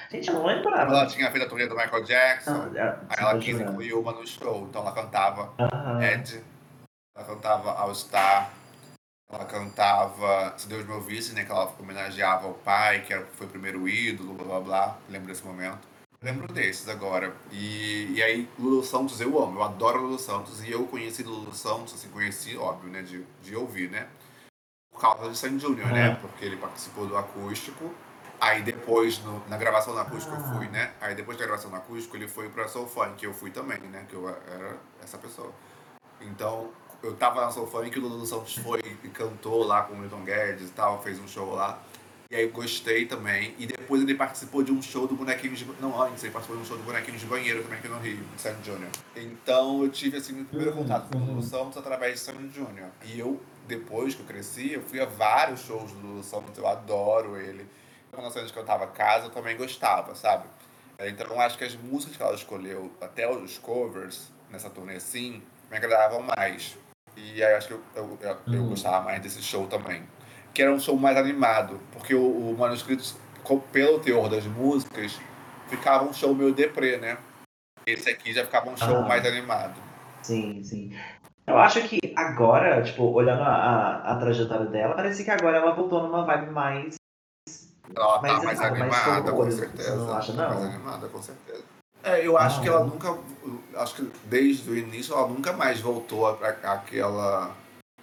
Gente, eu não lembrava. Ela tinha feito a turnê do Michael Jackson, ah, aí ela quis incluir uma no show. Então ela cantava uh -huh. Ed, ela cantava All Star, ela cantava Se Deus Me Ouvisse, né? Que ela homenageava o pai, que era, foi o primeiro ídolo, blá blá blá. Lembro desse momento. Lembro desses agora. E, e aí, Lulu Santos eu amo, eu adoro Lulu Santos. E eu conheci Lulu Santos, assim, conheci, óbvio, né, de, de ouvir, né? Por causa de Sandy Júnior, né? É. Porque ele participou do acústico. Aí depois, no, na gravação do acústico, ah. eu fui, né? Aí depois da gravação do acústico, ele foi pra Soul Funk, que eu fui também, né? Que eu era essa pessoa. Então, eu tava na Soul Funk, o Lulu Santos foi e cantou lá com o Milton Guedes e tal, fez um show lá. E aí gostei também. E depois ele participou de um show do Bonequinhos de Não, antes ele participou de um show do Bonequinhos de Banheiro também aqui no Rio, de Sandy Júnior. Então eu tive assim o primeiro uhum, contato com o Lulu uhum. Santos através de Sandy Júnior. E eu, depois que eu cresci, eu fui a vários shows do Santos, eu adoro ele. Quando a Sandy cantava casa, eu também gostava, sabe? Então eu acho que as músicas que ela escolheu, até os covers, nessa turnê assim, me agradavam mais. E aí eu acho que eu, eu, eu, eu uhum. gostava mais desse show também que era um show mais animado, porque o, o manuscrito, pelo teor das músicas, ficava um show meio deprê, né? Esse aqui já ficava um show ah, mais animado. Sim, sim. Eu acho que agora, tipo, olhando a, a, a, trajetória dela, parece que agora ela voltou numa vibe mais. Ela tá mais, animada, com certeza. Não acha, não? Mais animada, com certeza. É, eu acho ah, que ela nunca. Acho que desde o início ela nunca mais voltou àquela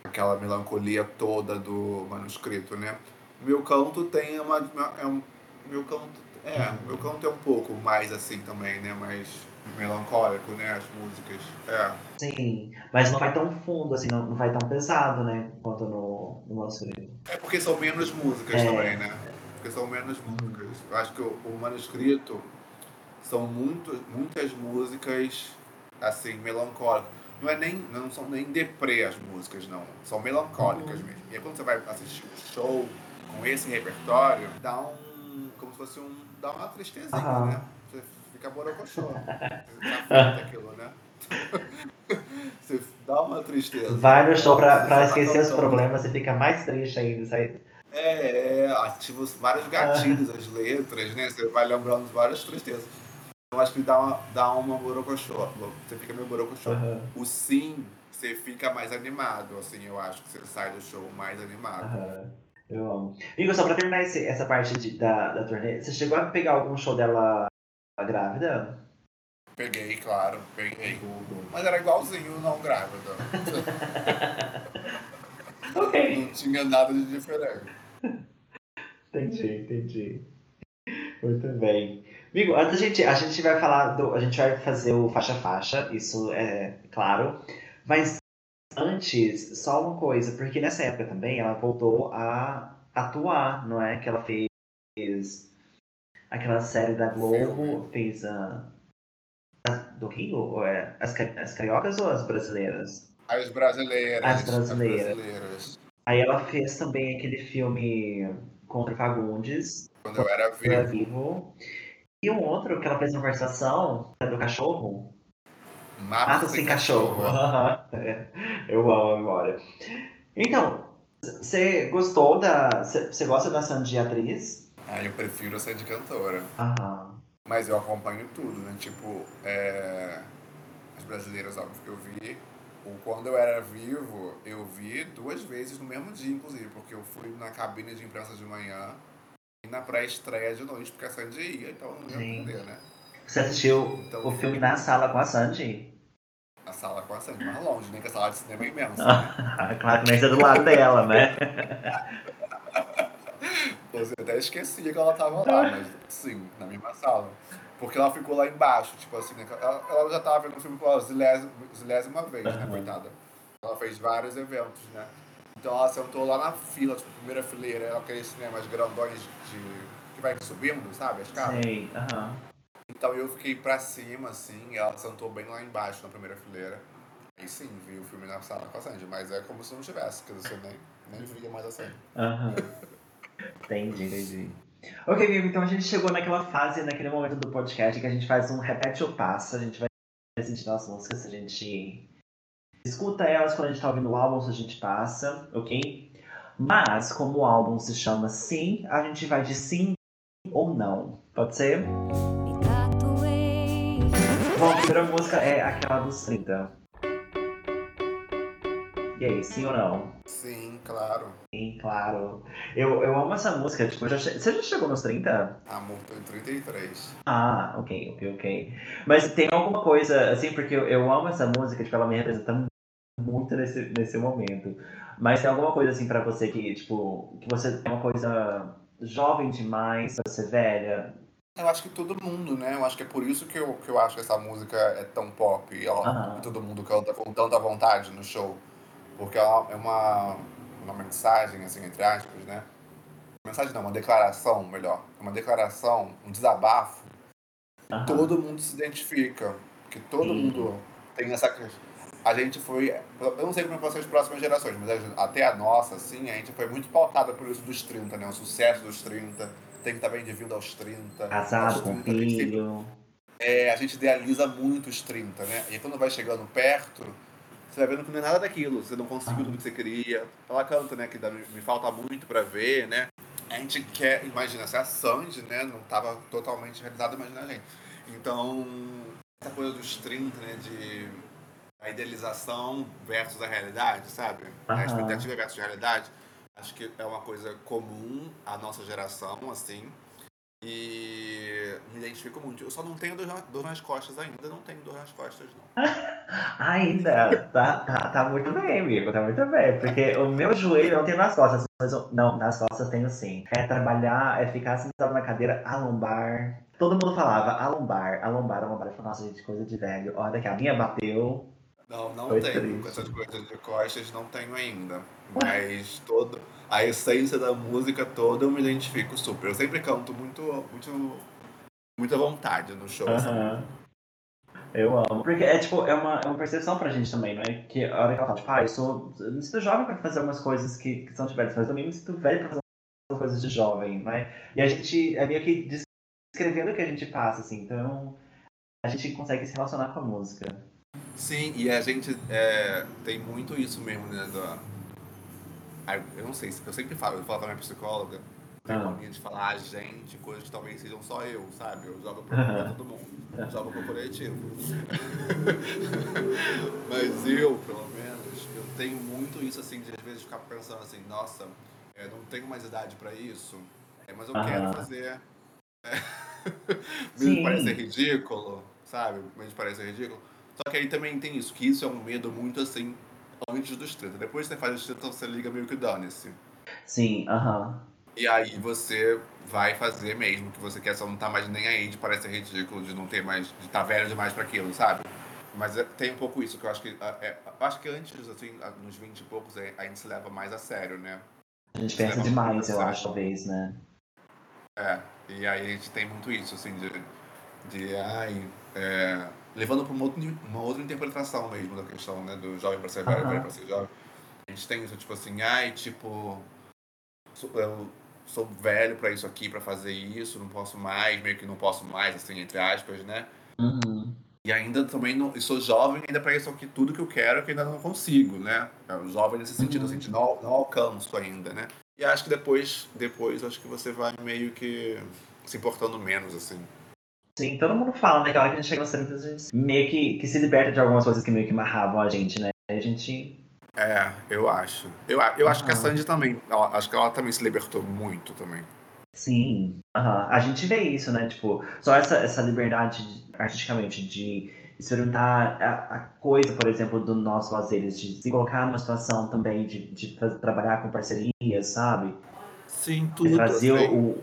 aquela melancolia toda do manuscrito, né? O meu canto tem uma, é um, meu canto é, meu canto é um pouco mais assim também, né? Mais melancólico, né? As músicas. É. Sim, mas não vai tão fundo, assim, não, não vai tão pesado, né? Quanto no, no manuscrito. É porque são menos músicas é. também, né? Porque são menos músicas. Eu acho que o, o manuscrito são muito, muitas músicas assim, melancólicas não é nem não são nem deprê as músicas não são melancólicas uhum. mesmo e aí quando você vai assistir um show com esse repertório dá um como se fosse um dá uma tristezinha uhum. né você fica borocochô você tá aquilo né você dá uma tristeza vai no show pra, pra esquecer os problemas e fica mais triste ainda aí é, é ativa vários gatilhos as letras né você vai lembrando várias tristezas eu acho que dá uma, dá uma borocochô. Você fica meio borocochô. Uhum. O sim, você fica mais animado, assim, eu acho que você sai do show mais animado. Uhum. Eu amo. Igor, só pra terminar esse, essa parte de, da, da turnê, você chegou a pegar algum show dela grávida? Peguei, claro, peguei. Mas era igualzinho não grávida. ok. Não tinha nada de diferente. Entendi, entendi. Muito bem. Amigo, antes a gente, a gente vai falar do. A gente vai fazer o faixa-faixa, isso é claro. Mas antes, só uma coisa, porque nessa época também ela voltou a atuar, não é? Que ela fez aquela série da Globo, fez a. do Rio? É, as, as cariocas ou as brasileiras? As brasileiras. As brasileiras. As brasileiras. Aí ela fez também aquele filme contra Fagundes. Quando eu era vivo. Era vivo. E um outro que ela fez uma conversação é do cachorro. Mata, Mata sem cachorro. cachorro. Eu amo a memória. Então, você gostou da. Você gosta da Sandy atriz? Ah, eu prefiro a Sandy cantora. Aham. Mas eu acompanho tudo, né? Tipo, é... as brasileiras, óbvio que eu vi. O Quando Eu Era Vivo, eu vi duas vezes no mesmo dia, inclusive, porque eu fui na cabine de imprensa de manhã na pré-estreia de noite, porque a Sandy ia, então não ia poder, né? Você assistiu então, o filme na sala com a Sandy? A sala com a Sandy, mais longe, nem que a sala de cinema é imensa. Né? claro que nem é do lado dela, né? Você até esquecia que ela tava lá, mas sim, na mesma sala. Porque ela ficou lá embaixo, tipo assim, né? ela, ela já tava vendo o filme pela zilésima vez, né, coitada? Ela fez vários eventos, né? Então ela sentou lá na fila, tipo, primeira fileira, ela aqueles cinemas grandões de. que vai subindo, sabe? As caras. Sei, aham. Então eu fiquei pra cima, assim, e ela sentou bem lá embaixo na primeira fileira. E sim, vi o filme na sala com a Sandy, mas é como se não tivesse, quer dizer, você nem, nem via mais a Sandy. Aham. entendi, entendi. Ok, Vivi, então a gente chegou naquela fase, naquele momento do podcast que a gente faz um repete ou passa, a gente vai sentir as músicas, a gente escuta elas quando a gente tá ouvindo o álbum, se a gente passa, ok? Mas, como o álbum se chama Sim, a gente vai de sim ou não. Pode ser? Bom, a primeira música é aquela dos 30. E aí, sim ou não? Sim, claro. Sim, claro. Eu, eu amo essa música, tipo, já che... você já chegou nos 30? Amor, tô em 33. Ah, ok, ok, ok. Mas tem alguma coisa, assim, porque eu, eu amo essa música, tipo, ela me representa muito nesse, nesse momento. Mas tem alguma coisa, assim, pra você que, tipo, que você tem uma coisa jovem demais pra ser velha? Eu acho que todo mundo, né? Eu acho que é por isso que eu, que eu acho que essa música é tão pop ó, e todo mundo canta com tanta vontade no show. Porque é uma, uma mensagem, assim, entre aspas, né? Mensagem não, uma declaração, melhor. Uma declaração, um desabafo. Uhum. Todo mundo se identifica. Que todo uhum. mundo tem essa a gente foi, eu não sei como vai ser as próximas gerações, mas até a nossa, assim, a gente foi muito pautada por isso dos 30, né? O sucesso dos 30, tem que estar bem de vindo aos 30. Casado com filho. É, a gente idealiza muito os 30, né? E quando vai chegando perto, você vai vendo que não é nada daquilo, você não conseguiu tudo que você queria. Ela canta, né, que me falta muito para ver, né? A gente quer, imagina, se a Sandy, né, não estava totalmente realizada, imagina a gente. Então, essa coisa dos 30, né, de a idealização versus a realidade, sabe? Uhum. A expectativa versus a realidade. Acho que é uma coisa comum à nossa geração, assim. E me identifico muito. Eu só não tenho dor, nas costas ainda, não tenho dor nas costas, não. ainda? Tá, tá, tá muito bem, amigo, tá muito bem. Porque o meu joelho não tem nas costas, mas eu, não, nas costas tenho sim. É trabalhar, é ficar sentado na cadeira, a lombar. Todo mundo falava a lombar, a lombar, a lombar. Eu falei, nossa, gente, coisa de velho. Olha que a minha bateu. Não, não Foi tenho. Essas coisas de costas não tenho ainda. Mas todo, a essência da música toda eu me identifico super. Eu sempre canto muito, muito, muita vontade no show. Uhum. Eu amo. Porque é tipo, é uma, é uma percepção pra gente também, não é? Que a hora que ela fala, tipo, ah, eu sou. Eu me sinto jovem pra fazer algumas coisas que, que são de velho, mas também me sinto velho pra fazer coisas de jovem, né? E a gente é meio que descrevendo o que a gente passa, assim, então a gente consegue se relacionar com a música. Sim, e a gente é, tem muito isso mesmo, né? Da, eu não sei, eu sempre falo, eu falo pra minha psicóloga, tem uma linha de falar a gente, coisas que talvez sejam só eu, sabe? Eu jogo pra, pra todo mundo, eu jogo pro coletivo. Mas eu, pelo menos, eu tenho muito isso assim, de às vezes ficar pensando assim, nossa, eu não tenho mais idade pra isso, é, mas eu quero fazer. É. Mesmo parece ridículo, sabe? Mesmo parece ridículo só que aí também tem isso, que isso é um medo muito assim, antes dos 30. Depois que você faz os 30, você liga meio que dane-se. Sim, aham. Uh -huh. E aí você vai fazer mesmo que você quer, só não tá mais nem aí de parecer ridículo, de não ter mais, de tá velho demais para aquilo, sabe? Mas é, tem um pouco isso, que eu acho que. É, acho que antes, assim, nos 20 e poucos, é, a gente se leva mais a sério, né? A gente pensa demais, eu acho, talvez, né? É, e aí a gente tem muito isso, assim, de. de ai, é, levando para uma outra, uma outra interpretação mesmo da questão, né? Do jovem para ser velho, velho para ser jovem. A gente tem isso, tipo assim, ai, tipo, eu sou velho para isso aqui, para fazer isso, não posso mais, meio que não posso mais, assim, entre aspas, né? Uhum. E ainda também não, eu sou jovem ainda para isso aqui tudo que eu quero que ainda não consigo, né? Eu jovem nesse sentido, uhum. assim, não, não alcanço ainda, né? E acho que depois, depois acho que você vai meio que se importando menos, assim. Sim, todo mundo fala, né? Que a hora que a gente chega nos 30, a gente meio que, que se liberta de algumas coisas que meio que amarravam a gente, né? A gente. É, eu acho. Eu, eu acho que a Sandy também. Ela, acho que ela também se libertou muito também. Sim. Uhum. A gente vê isso, né? Tipo, só essa, essa liberdade artisticamente de experimentar a, a, coisa, por exemplo, do nosso lazer, de se colocar numa situação também de, de trabalhar com parcerias, sabe? Sim, tudo. Trazer o,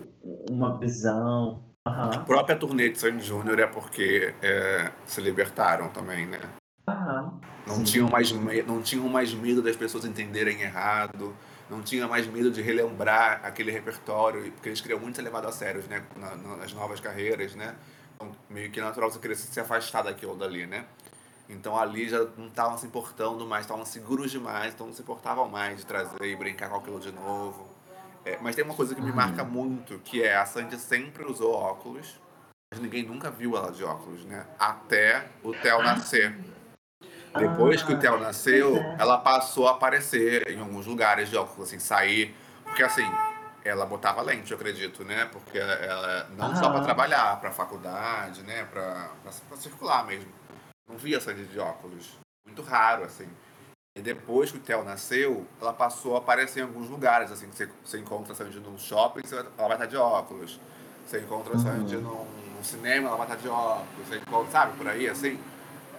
uma visão. Uhum. A própria turnê de Sandy Júnior é porque é, se libertaram também, né? Uhum. Não, tinham mais, não tinham mais medo das pessoas entenderem errado, não tinha mais medo de relembrar aquele repertório, porque eles queriam muito ser levados a sério né, nas novas carreiras, né? Então, meio que natural você querer se afastar daquilo dali, né? Então ali já não estavam se importando mais, estavam seguros demais, então não se importavam mais de trazer e brincar com aquilo de novo. É, mas tem uma coisa que me marca uhum. muito, que é a Sandy sempre usou óculos, mas ninguém nunca viu ela de óculos, né? Até o Theo nascer. Depois que o Theo nasceu, ela passou a aparecer em alguns lugares de óculos, assim, sair. Porque assim, ela botava lente, eu acredito, né? Porque ela não só para trabalhar, para faculdade, né? Para circular mesmo. Não via Sandy de óculos. Muito raro, assim. E depois que o Theo nasceu, ela passou a aparecer em alguns lugares, assim, você, você encontra a Sandy num shopping, ela vai estar de óculos. Você encontra a Sandy uhum. num, num, cinema, ela vai estar de óculos. Você encontra, sabe, por aí, assim.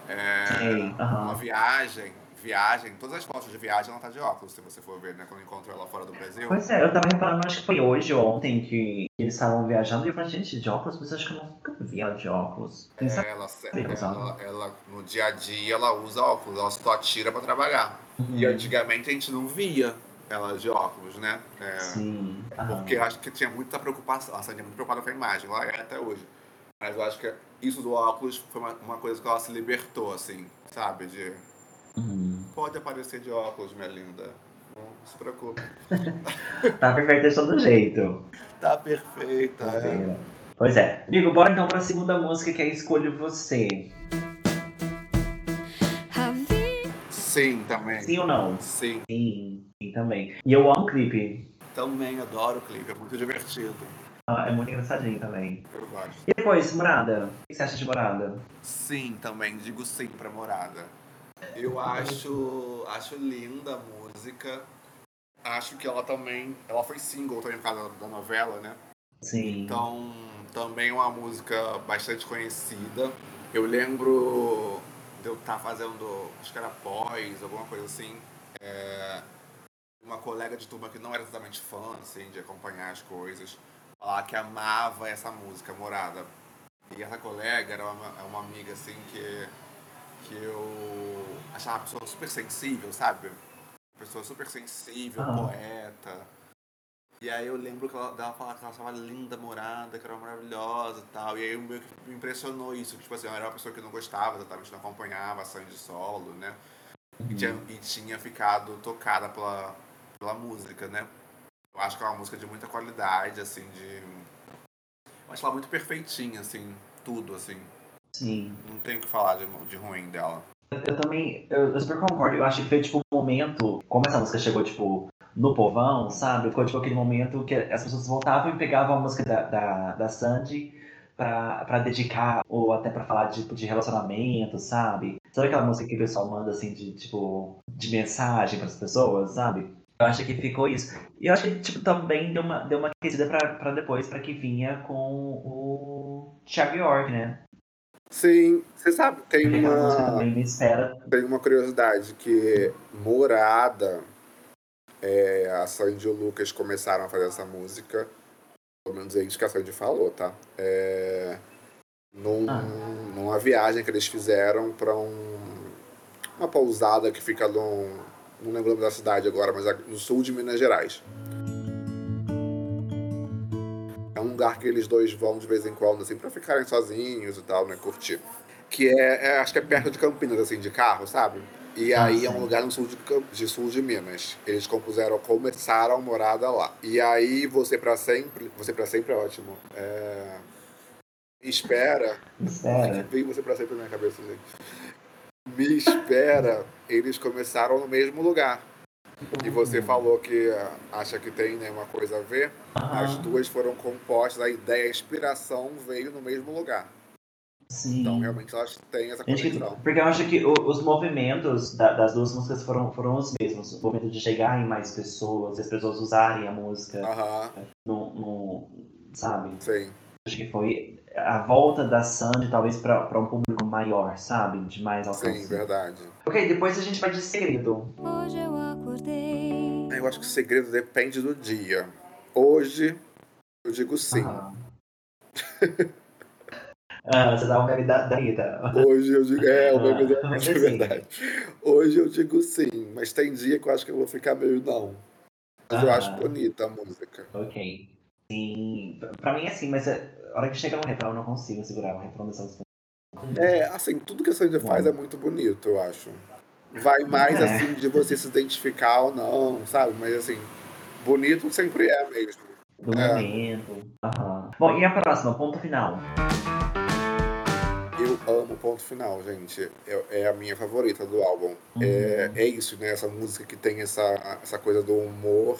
É, uhum. Uma viagem, viagem, todas as fotos de viagem ela tá de óculos, se você for ver, né? Quando encontra ela fora do Brasil. Pois é, eu tava reparando, acho que foi hoje ou ontem que eles estavam viajando e eu falei, gente, de óculos, mas acho que eu nunca vi ela de óculos. É, ela, ela, ela, no dia a dia, ela usa óculos, ela só tira pra trabalhar. Uhum. E antigamente a gente não via ela de óculos, né? É, Sim. Porque eu acho que tinha muita preocupação, ela tinha muito preocupada com a imagem, lá é até hoje. Mas eu acho que isso do óculos foi uma, uma coisa que ela se libertou, assim, sabe? De Uhum. Pode aparecer de óculos, minha linda. Não se preocupe. tá perfeita de todo jeito. Tá perfeita, é. Pois é. Amigo, bora então pra segunda música que é Escolho Você. Sim, também. Sim ou não? Sim. Sim, sim também. E eu amo o clipe. Também adoro o clipe, é muito divertido. Ah, é muito engraçadinho também. Eu gosto. E depois, Morada? O que você acha de Morada? Sim, também. Digo sim pra Morada. Eu acho, acho linda a música. Acho que ela também. Ela foi single também por causa da novela, né? Sim. Então, também é uma música bastante conhecida. Eu lembro de eu estar tá fazendo, acho que era pós, alguma coisa assim. É, uma colega de turma que não era exatamente fã, assim, de acompanhar as coisas, falar que amava essa música, Morada. E essa colega era uma, é uma amiga, assim, que que eu achava uma pessoa super sensível, sabe? Uma pessoa super sensível, ah. poeta. E aí eu lembro que ela, dela falar que ela estava linda, morada, que era maravilhosa e tal. E aí meio que me impressionou isso. Tipo assim, eu era uma pessoa que não gostava, exatamente não acompanhava a Sandy solo, né? Uhum. E, tinha, e tinha ficado tocada pela, pela música, né? Eu acho que é uma música de muita qualidade, assim, de. Eu acho ela muito perfeitinha, assim, tudo, assim. Sim. Não tenho o que falar de, de ruim dela. Eu, também, eu, eu, super concordo. Eu acho que foi tipo um momento, como essa música chegou, tipo, no povão, sabe? Ficou tipo aquele momento que as pessoas voltavam e pegavam a música da, da, da Sandy pra, dedicar, ou até pra falar tipo, de relacionamento, sabe? Sabe aquela música que o pessoal manda assim de tipo de mensagem para as pessoas, sabe? Eu acho que ficou isso. E eu acho que tipo, também deu uma, deu uma aquecida pra, pra depois, pra que vinha com o Thiago York, né? Sim, você sabe, tem uma. Tem uma curiosidade que Morada, é, a Sandy e o Lucas começaram a fazer essa música. Pelo menos é isso que a Sandy falou, tá? É, num, ah. Numa viagem que eles fizeram para um, uma pousada que fica num. Não lembro o nome da cidade agora, mas no sul de Minas Gerais. Lugar que eles dois vão de vez em quando, assim, pra ficarem sozinhos e tal, né? Curtir. Que é, é acho que é perto de Campinas, assim, de carro, sabe? E ah, aí é um lugar no sul de, de, sul de Minas. Eles compuseram, começaram morada lá. E aí você para sempre, você para sempre é ótimo. É... Espera. Espera. Vem você para sempre na minha cabeça, gente. Me espera. Eles começaram no mesmo lugar. E você falou que acha que tem né, uma coisa a ver. As duas foram compostas, a ideia, a inspiração veio no mesmo lugar. Sim. Então, realmente, elas têm essa conexão. Porque eu acho que os movimentos das duas músicas foram, foram os mesmos. O movimento de chegar em mais pessoas, as pessoas usarem a música. No, no, sabe? Sim. Acho que foi a volta da Sandy, talvez, para um público maior, sabe? De mais alcance. Sim, verdade. Ok, depois a gente vai de segredo. Hoje eu acordei. Eu acho que o segredo depende do dia. Hoje, eu digo sim. Ah, ah você dá um meme da, Anitta. Hoje eu digo, é, o meme da Anitta, é verdade. Hoje eu digo sim, mas tem dia que eu acho que eu vou ficar meio não. Mas ah, eu acho bonita a música. Ok. Sim, pra mim é assim, mas a hora que chega no refrão eu não consigo segurar o refrão dessa música. É, assim, tudo que a Sandy faz é muito bonito, eu acho. Vai mais, é. assim, de você se identificar ou não, sabe? Mas, assim, bonito sempre é mesmo. Do é. momento. Uhum. Bom, e a próxima, ponto final? Eu amo Ponto Final, gente. É, é a minha favorita do álbum. Uhum. É, é isso, né? Essa música que tem essa, essa coisa do humor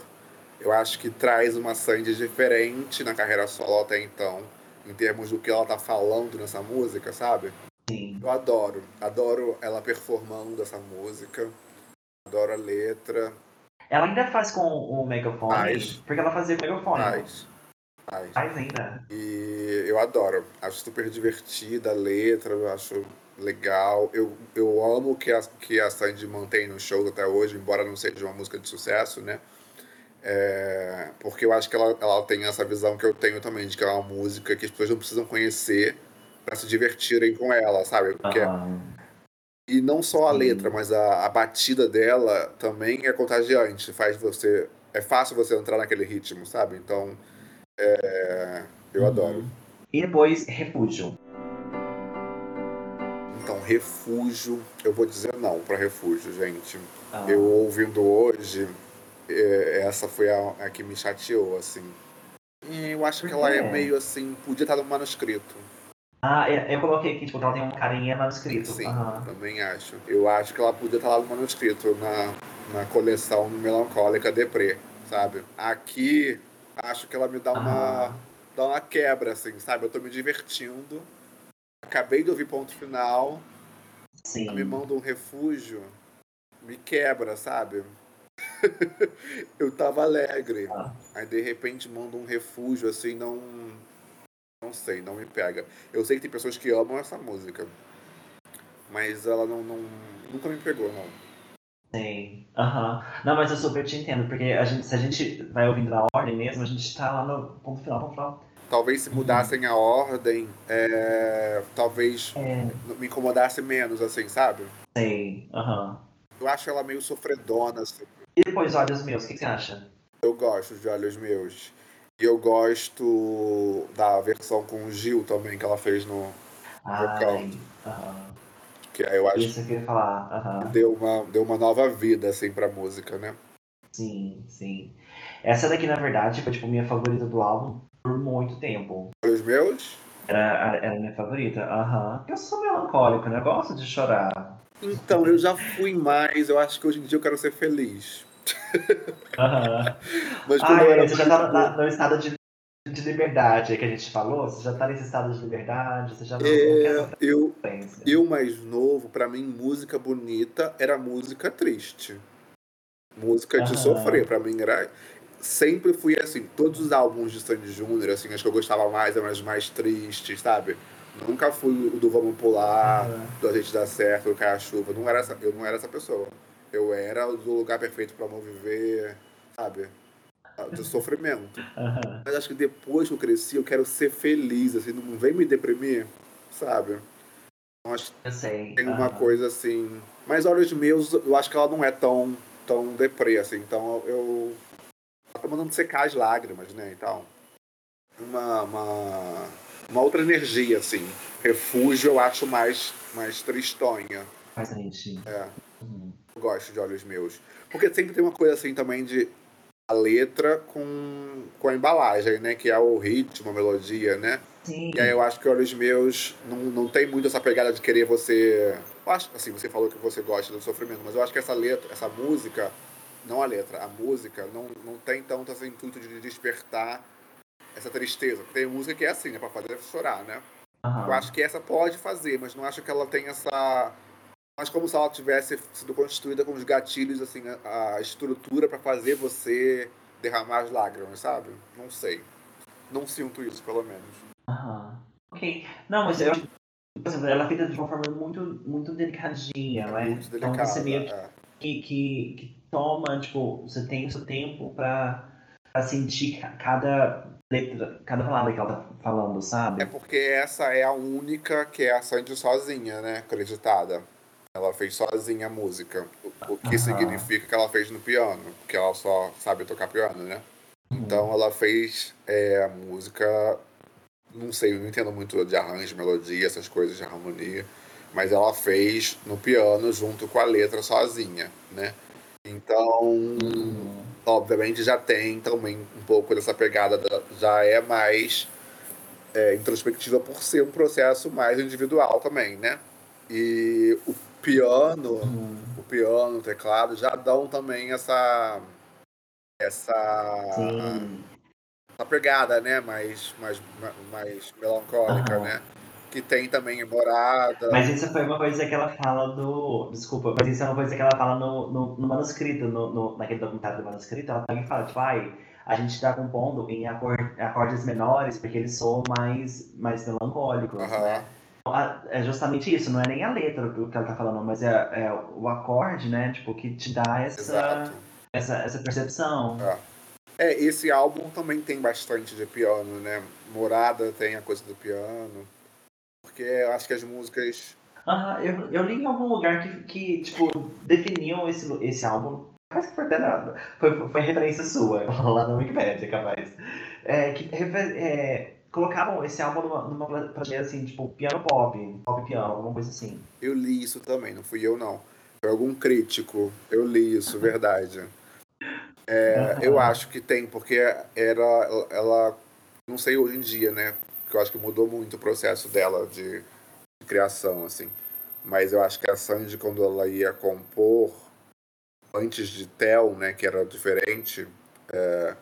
eu acho que traz uma Sandy diferente na carreira solo até então, em termos do que ela tá falando nessa música, sabe? Sim. Eu adoro, adoro ela performando essa música. Adoro a letra. Ela ainda faz com o megafone? Faz. Porque ela fazia o megafone. Faz. Faz. Faz ainda. E eu adoro. Acho super divertida a letra, eu acho legal. Eu, eu amo que a, que a Sandy mantém no show até hoje, embora não seja uma música de sucesso, né? É, porque eu acho que ela, ela tem essa visão que eu tenho também, de que ela é uma música que as pessoas não precisam conhecer para se divertirem com ela, sabe? Porque, E não só a letra, mas a, a batida dela também é contagiante, faz você. É fácil você entrar naquele ritmo, sabe? Então, é, eu uhum. adoro. E depois, Refúgio. Então, Refúgio, eu vou dizer não para Refúgio, gente. Ah. Eu ouvindo hoje, é, essa foi a, a, que me chateou, assim. E eu acho que ela é meio assim, podia estar no manuscrito. Ah, eu coloquei aqui, tipo, ela tem um carinha manuscrito. Sim, uhum. também acho. Eu acho que ela podia estar lá no manuscrito, na, na coleção melancólica Deprê, sabe? Aqui, acho que ela me dá uma, ah. dá uma quebra, assim, sabe? Eu tô me divertindo. Acabei de ouvir ponto final. Sim. Ela me manda um refúgio. Me quebra, sabe? eu tava alegre. Ah. Aí de repente manda um refúgio, assim, não. Não sei, não me pega. Eu sei que tem pessoas que amam essa música. Mas ela não, não nunca me pegou, não. Sim, aham. Uhum. Não, mas eu super te entendo, porque a gente, se a gente vai ouvindo na ordem mesmo, a gente tá lá no ponto final, ponto final. Talvez se mudassem uhum. a ordem, é, talvez é. me incomodasse menos, assim, sabe? Sim, aham. Uhum. Eu acho ela meio sofredona, assim. E depois Olhos Meus, o que você acha? Eu gosto de Olhos Meus. E eu gosto da versão com o Gil também, que ela fez no vocal. Uhum. Que aí eu acho Isso eu queria falar. Uhum. Deu, uma, deu uma nova vida, assim, pra música, né? Sim, sim. Essa daqui, na verdade, foi, tipo, minha favorita do álbum por muito tempo. Olhos Meus? Era, era minha favorita, aham. Uhum. Eu sou melancólico, né? Eu gosto de chorar. Então, eu já fui mais. Eu acho que hoje em dia eu quero ser feliz. Uhum. Mas quando ah, eu era você já tá no estado de, de liberdade que a gente falou? Você já tá nesse estado de liberdade? Você já não, é, não eu, eu mais novo, para mim, música bonita era música triste. Música uhum. de sofrer, para mim era sempre fui assim, todos os álbuns de Sandy Júnior, assim, acho que eu gostava mais, eram os mais tristes, sabe? Nunca fui o do Vamos Pular, uhum. do A Gente Dá Certo, do Cai a Chuva. Não era essa, eu não era essa pessoa. Eu era do lugar perfeito para não viver, sabe? Do sofrimento. Uhum. Mas acho que depois que eu cresci, eu quero ser feliz, assim, não vem me deprimir, sabe? Então, acho eu sei. Tem uhum. uma coisa assim. Mas Olhos Meus, eu acho que ela não é tão, tão deprê, assim. Então eu. Ela tá mandando secar as lágrimas, né? Então. Uma, uma, uma outra energia, assim. Refúgio eu acho mais, mais tristonha. Mais. É. Uhum gosto de Olhos Meus. Porque sempre tem uma coisa assim também de a letra com, com a embalagem, né? Que é o ritmo, a melodia, né? Sim. E aí eu acho que Olhos Meus não, não tem muito essa pegada de querer você. Eu acho, assim, você falou que você gosta do sofrimento, mas eu acho que essa letra, essa música, não a letra, a música, não, não tem tanto esse intuito de despertar essa tristeza. Tem música que é assim, né? Pra fazer chorar, né? Uhum. Eu acho que essa pode fazer, mas não acho que ela tem essa mas como se ela tivesse sido constituída com os gatilhos, assim, a, a estrutura para fazer você derramar as lágrimas, sabe? Não sei. Não sinto isso, pelo menos. Aham. Ok. Não, mas eu ela é feita de uma forma muito, muito delicadinha, é né? Muito delicada, então você meio é. que, que, que, toma, tipo, você tem o seu tempo pra, pra sentir cada letra, cada palavra que ela tá falando, sabe? É porque essa é a única que é a Sandy sozinha, né? Acreditada. Ela fez sozinha a música. O que uhum. significa que ela fez no piano, porque ela só sabe tocar piano, né? Uhum. Então ela fez é, a música. Não sei, não entendo muito de arranjo, melodia, essas coisas de harmonia. Mas ela fez no piano junto com a letra sozinha, né? Então, uhum. obviamente já tem também um pouco dessa pegada, da, já é mais é, introspectiva por ser um processo mais individual também, né? E o piano, uhum. o piano, o teclado já dão também essa essa essa pegada, né, mais mais mais melancólica, uhum. né? que tem também Morada. Mas isso foi uma coisa que ela fala do. Desculpa, mas isso é uma coisa que ela fala no, no, no manuscrito, no, no, naquele documentário do manuscrito. Ela também fala, tipo, ai, a gente está compondo em acordes menores porque eles são mais, mais melancólicos, uhum. né? É justamente isso, não é nem a letra do que ela tá falando, mas é, é o acorde, né? Tipo, que te dá essa, essa, essa percepção. É. é, esse álbum também tem bastante de piano, né? Morada tem a coisa do piano. Porque eu acho que as músicas. Ah, eu, eu li em algum lugar que, que tipo, definiam esse, esse álbum. Parece que foi até nada. Foi, foi referência sua, lá na Wikipedia, capaz. É, que é, colocavam esse álbum numa, numa prateleira assim, tipo, piano pop, pop piano, alguma coisa assim. Eu li isso também, não fui eu não. Foi algum crítico. Eu li isso, verdade. É, eu acho que tem, porque era ela, não sei hoje em dia, né? Porque eu acho que mudou muito o processo dela de, de criação, assim. Mas eu acho que a Sandy, quando ela ia compor, antes de Tel, né, que era diferente, é,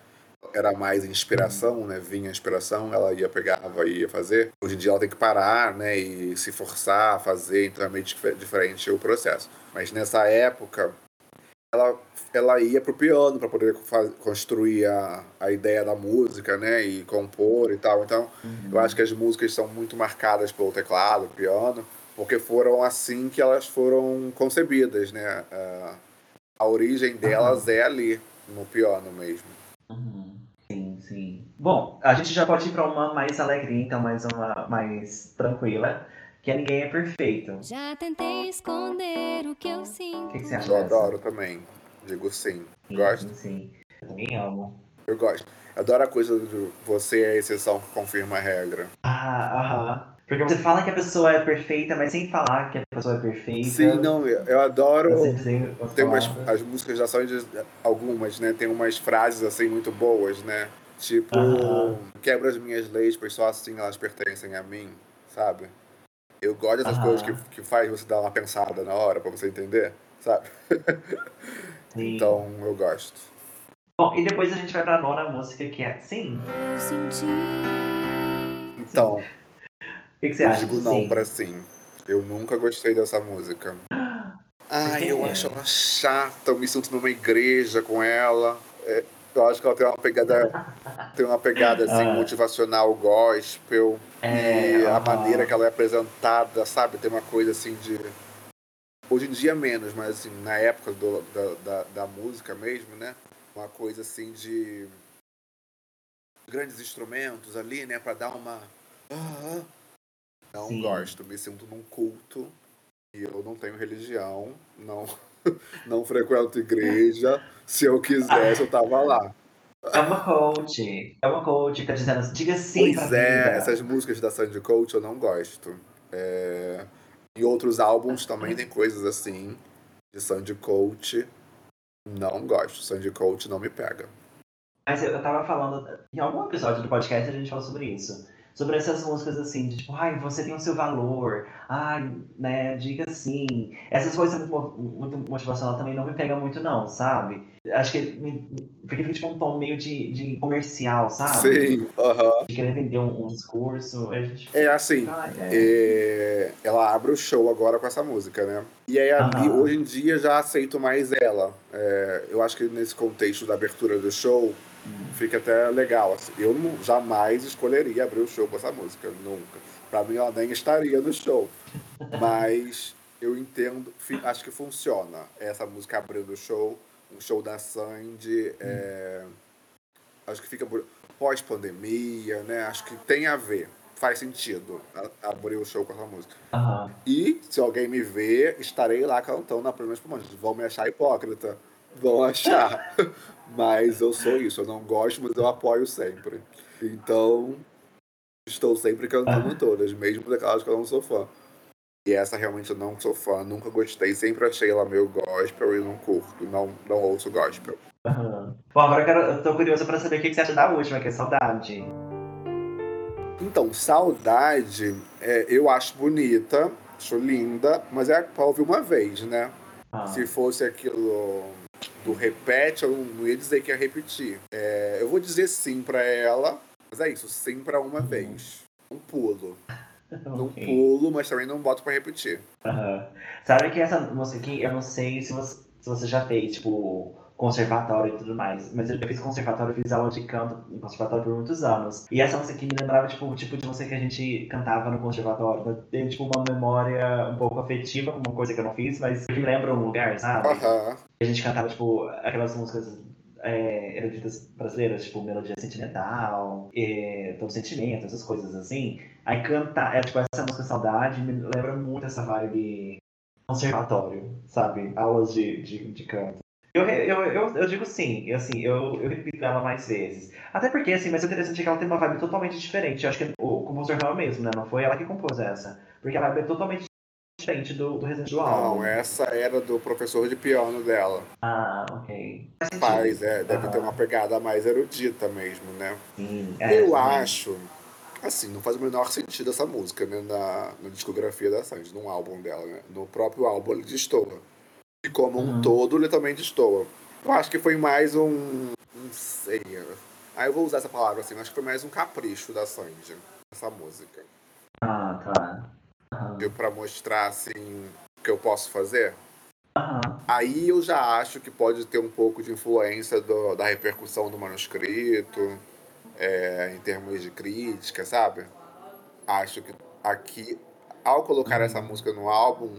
era mais inspiração, né? Vinha inspiração, ela ia pegava e ia fazer. Hoje em dia ela tem que parar, né? E se forçar a fazer, então é meio diferente o processo. Mas nessa época, ela, ela ia pro piano para poder construir a, a ideia da música, né? E compor e tal. Então, uhum. eu acho que as músicas são muito marcadas pelo teclado, piano, porque foram assim que elas foram concebidas, né? A, a origem delas uhum. é ali, no piano mesmo. Uhum. Bom, a gente já pode ir para uma mais alegre, então, mais uma mais tranquila, que é Ninguém é Perfeito. Já tentei esconder o que eu sinto. O que, que você acha? Eu adoro também. Digo sim. sim gosto? Sim, eu também amo. Eu gosto. Adoro a coisa do você é a exceção que confirma a regra. Ah, aham. Porque você fala que a pessoa é perfeita, mas sem falar que a pessoa é perfeita. Sim, não, eu adoro. tem umas as músicas da Sandy, algumas, né? Tem umas frases assim muito boas, né? Tipo, uh -huh. quebra as minhas leis, pois só assim elas pertencem a mim, sabe? Eu gosto dessas uh -huh. coisas que, que faz você dar uma pensada na hora pra você entender, sabe? então, eu gosto. Bom, e depois a gente vai pra nona música que é Sim. Eu senti. Então. O que, que, você eu acha? Eu digo não sim? pra sim. Eu nunca gostei dessa música. Ai, eu acho ela chata, eu me sinto numa igreja com ela. É, eu acho que ela tem uma pegada, tem uma pegada assim, ah. motivacional gospel. É, e a maneira que ela é apresentada, sabe? Tem uma coisa assim de. Hoje em dia menos, mas assim, na época do, da, da, da música mesmo, né? Uma coisa assim de grandes instrumentos ali, né? Pra dar uma. Não Sim. gosto, me sinto num culto e eu não tenho religião, não, não frequento igreja. Se eu quisesse, eu tava lá. É uma coach. É uma coach que tá dizendo assim, diga sim. Pois é, vida. essas músicas da Sandy Coach eu não gosto. É... Em outros álbuns também tem coisas assim, de Sandy Coach. Não gosto. Sandy Coach não me pega. Mas eu, eu tava falando, em algum episódio do podcast a gente falou sobre isso sobre essas músicas assim, de tipo, ai, você tem o seu valor, ai, né, diga sim. Essas coisas muito, muito motivacional também não me pegam muito, não, sabe? Acho que me, porque fica tipo um tom meio de, de comercial, sabe? Sim, aham. Uh -huh. De querer vender um, um discurso. Gente... É assim, é. É... ela abre o show agora com essa música, né? E aí, uh -huh. hoje em dia, já aceito mais ela. É, eu acho que nesse contexto da abertura do show, fica até legal. Assim. Eu não, jamais escolheria abrir o show com essa música, nunca. Para mim, ela nem estaria no show. Mas eu entendo, acho que funciona essa música abrindo o show, um show da Sandy. É, acho que fica pós-pandemia, né? Acho que tem a ver. Faz sentido abrir o show com essa música. Uhum. E se alguém me ver, estarei lá cantando na Prêmio Espumante. Vão me achar hipócrita. Vão achar. Mas eu sou isso, eu não gosto, mas eu apoio sempre. Então, estou sempre cantando todas, mesmo daquelas que eu não sou fã. E essa realmente eu não sou fã, nunca gostei, sempre achei ela meio gospel e não curto, não, não ouço gospel. Uhum. Bom, agora eu, quero, eu tô curioso pra saber o que você acha da última, que é Saudade. Então, Saudade, é, eu acho bonita, acho linda, mas é pra ouvir uma vez, né? Ah. Se fosse aquilo do repete, eu não ia dizer que ia repetir. É, eu vou dizer sim para ela, mas é isso, sim para uma vez. Um pulo. Não okay. pulo, mas também não boto pra repetir. Uhum. Sabe que essa música aqui, eu não sei se você, se você já fez, tipo, conservatório e tudo mais. Mas eu fiz conservatório, fiz aula de canto em conservatório por muitos anos. E essa música aqui me lembrava, tipo, o tipo de música que a gente cantava no conservatório. Eu tenho, tipo, uma memória um pouco afetiva, uma coisa que eu não fiz, mas me lembra um lugar, sabe? Uhum. A gente cantava, tipo, aquelas músicas é, eruditas brasileiras, tipo melodia sentimental, é, todo sentimento, essas coisas assim. Aí cantar, é, tipo, essa música Saudade me lembra muito essa vibe conservatório, sabe? Aulas de, de, de canto. Eu, eu, eu, eu, digo sim, assim, eu, eu repito ela mais vezes. Até porque, assim, mas o interessante é que ela tem uma vibe totalmente diferente. Eu acho que o compositor não é o mesmo, né? Não foi ela que compôs essa. Porque a vibe é totalmente diferente do, do residual. Não, essa era do professor de piano dela. Ah, ok. Faz, é, deve ter uma pegada mais erudita mesmo, né? Sim, é, Eu acho, assim, não faz o menor sentido essa música, né, na, na discografia da Sandy, num álbum dela, né? No próprio álbum ele destoa. E como um uhum. todo, ele também destoa. Eu acho que foi mais um. Não sei. Ah, eu vou usar essa palavra assim, acho que foi mais um capricho da Sandy, essa música. Ah, tá. Uhum. Deu pra mostrar, assim, o que eu posso fazer. Uhum. Aí eu já acho que pode ter um pouco de influência do, da repercussão do manuscrito, é, em termos de crítica, sabe? Acho que aqui, ao colocar uhum. essa música no álbum,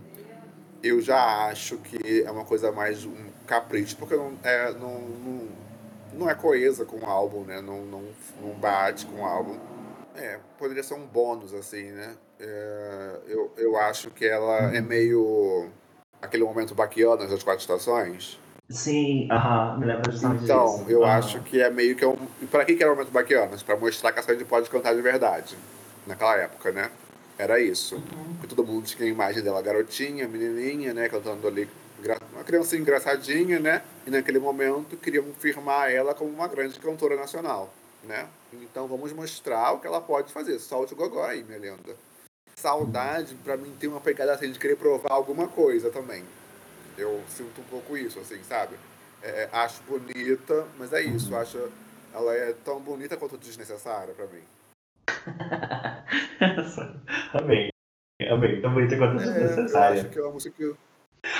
eu já acho que é uma coisa mais um capricho, porque não é, não, não, não é coesa com o álbum, né? Não, não, não bate com o álbum. É, poderia ser um bônus, assim, né? É, eu, eu acho que ela é meio aquele momento baquiano das quatro estações. Sim, aham, uh -huh, me lembro justamente Então, disso. eu uh -huh. acho que é meio que um. Pra que, que era o momento baquianas? Pra mostrar que a Sandy pode cantar de verdade. Naquela época, né? Era isso. Uhum. Todo mundo tinha a imagem dela garotinha, menininha, né? Cantando ali. Uma criança engraçadinha, né? E naquele momento queriam firmar ela como uma grande cantora nacional, né? Então vamos mostrar o que ela pode fazer. Solte o gogó aí, minha linda saudade, para mim, tem uma pegada assim de querer provar alguma coisa também. Eu sinto um pouco isso, assim, sabe? É, é acho bonita, mas é isso. Acho ela é tão bonita quanto desnecessária para mim. amei. Amei. Tão bonita quanto desnecessária. É, eu acho que é uma música que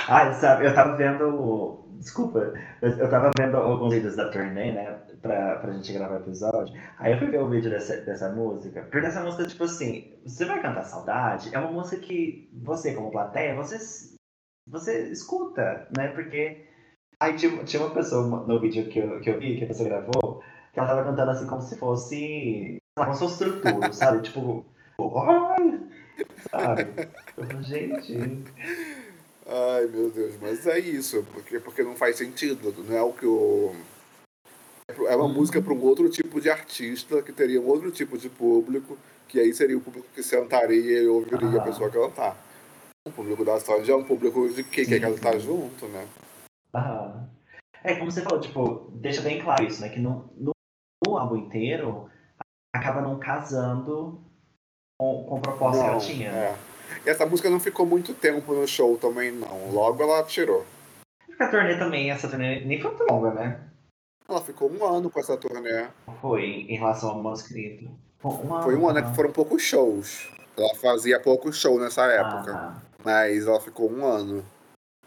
ah, sabe, eu tava vendo. Desculpa, eu tava vendo alguns vídeos da turnê, né? Pra, pra gente gravar o episódio. Aí eu fui ver o vídeo dessa, dessa música. Porque essa música, tipo assim, você vai cantar Saudade, é uma música que você, como plateia, você, você escuta, né? Porque. Aí tinha, tinha uma pessoa no vídeo que eu, que eu vi, que a pessoa gravou, que ela tava cantando assim como se fosse. Se fosse estrutura, sabe? Tipo. Ai! Sabe? Gente. Ai, meu Deus, mas é isso, porque, porque não faz sentido, não é o que o. É uma música para um outro tipo de artista, que teria um outro tipo de público, que aí seria o público que sentaria e ouviria ah. a pessoa cantar. O público da Sandy é um público de quem quer cantar junto, né? É, como você falou, tipo, deixa bem claro isso, né? Que no, no álbum inteiro acaba não casando com, com a proposta não, que ela tinha. É. E essa música não ficou muito tempo no show também, não. Logo ela tirou. A turnê também, essa turnê nem foi muito longa, né? Ela ficou um ano com essa turnê. Foi, em relação ao manuscrito. Um foi um ano que foram poucos shows. Ela fazia poucos shows nessa época. Ah, Mas ela ficou um ano.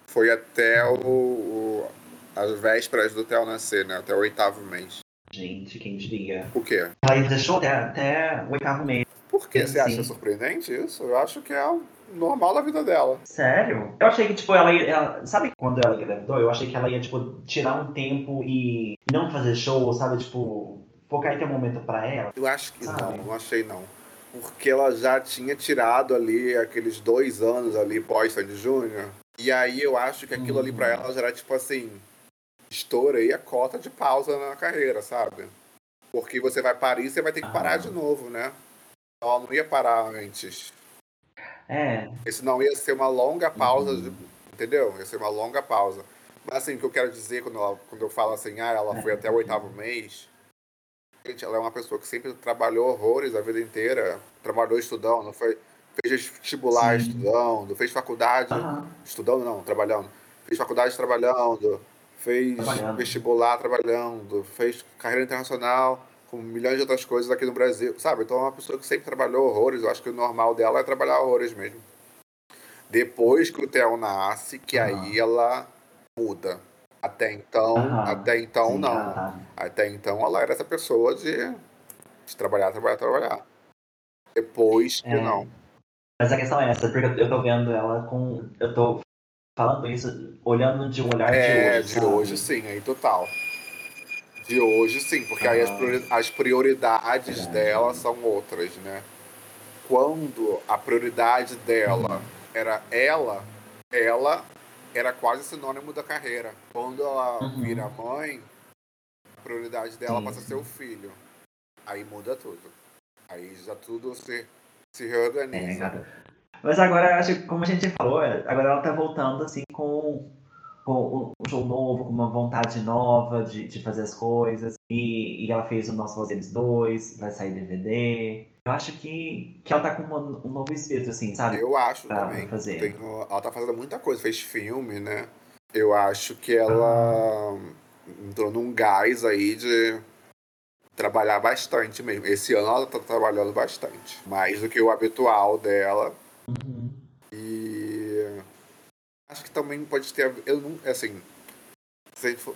Foi até o, o, as vésperas do Theo nascer, né? Até o oitavo mês. Gente, quem diria? O quê? Ela deixou até, até o oitavo mês. Por que você acha surpreendente isso? Eu acho que é normal da vida dela. Sério? Eu achei que, tipo, ela ia. Ela, sabe quando ela engravidou? Eu achei que ela ia, tipo, tirar um tempo e não fazer show, sabe? Tipo, focar em ter um momento pra ela. Eu acho que sabe? não, não achei não. Porque ela já tinha tirado ali aqueles dois anos ali pós Sandy Júnior. E aí eu acho que aquilo hum. ali pra ela já era tipo assim. Estourei a cota de pausa na carreira, sabe? Porque você vai parir e você vai ter que parar ah. de novo, né? ela não ia parar antes. É. Isso não ia ser uma longa pausa, uhum. entendeu? Ia ser uma longa pausa. Mas assim, o que eu quero dizer quando, ela, quando eu falo assim, ah, ela foi até o oitavo mês. Gente, ela é uma pessoa que sempre trabalhou horrores a vida inteira. Trabalhou estudando, foi, fez vestibular Sim. estudando, fez faculdade uhum. estudando, não, trabalhando. Fez faculdade trabalhando, fez trabalhando. vestibular trabalhando, fez carreira internacional com milhões de outras coisas aqui no Brasil, sabe? Então é uma pessoa que sempre trabalhou horrores. Eu acho que o normal dela é trabalhar horrores mesmo. Depois que o Theo nasce, que aí ela muda. Até então, até então Sim, não. Até então ela era essa pessoa de, de trabalhar, trabalhar, trabalhar. Depois que é. não. Mas a questão é essa, porque eu tô vendo ela com. Eu tô falando isso olhando de um olhar é, de hoje. É, de hoje sim, aí total. De hoje, sim, porque ah. aí as prioridades dela são outras, né? Quando a prioridade dela uhum. era ela, ela era quase sinônimo da carreira. Quando ela uhum. vira mãe, a prioridade dela sim. passa a ser o filho. Aí muda tudo. Aí já tudo se, se reorganiza. É, Mas agora, acho como a gente falou, agora ela tá voltando assim com com um show novo, com uma vontade nova de, de fazer as coisas. E, e ela fez o Nós Fazemos Dois, vai sair DVD. Eu acho que, que ela tá com uma, um novo espírito, assim, sabe? Eu acho pra, também. Fazer. Tem, ela tá fazendo muita coisa, fez filme, né? Eu acho que ela ah. entrou num gás aí de trabalhar bastante mesmo. Esse ano ela tá trabalhando bastante. Mais do que o habitual dela. Uhum. Acho que também pode ter. Eu não. Assim.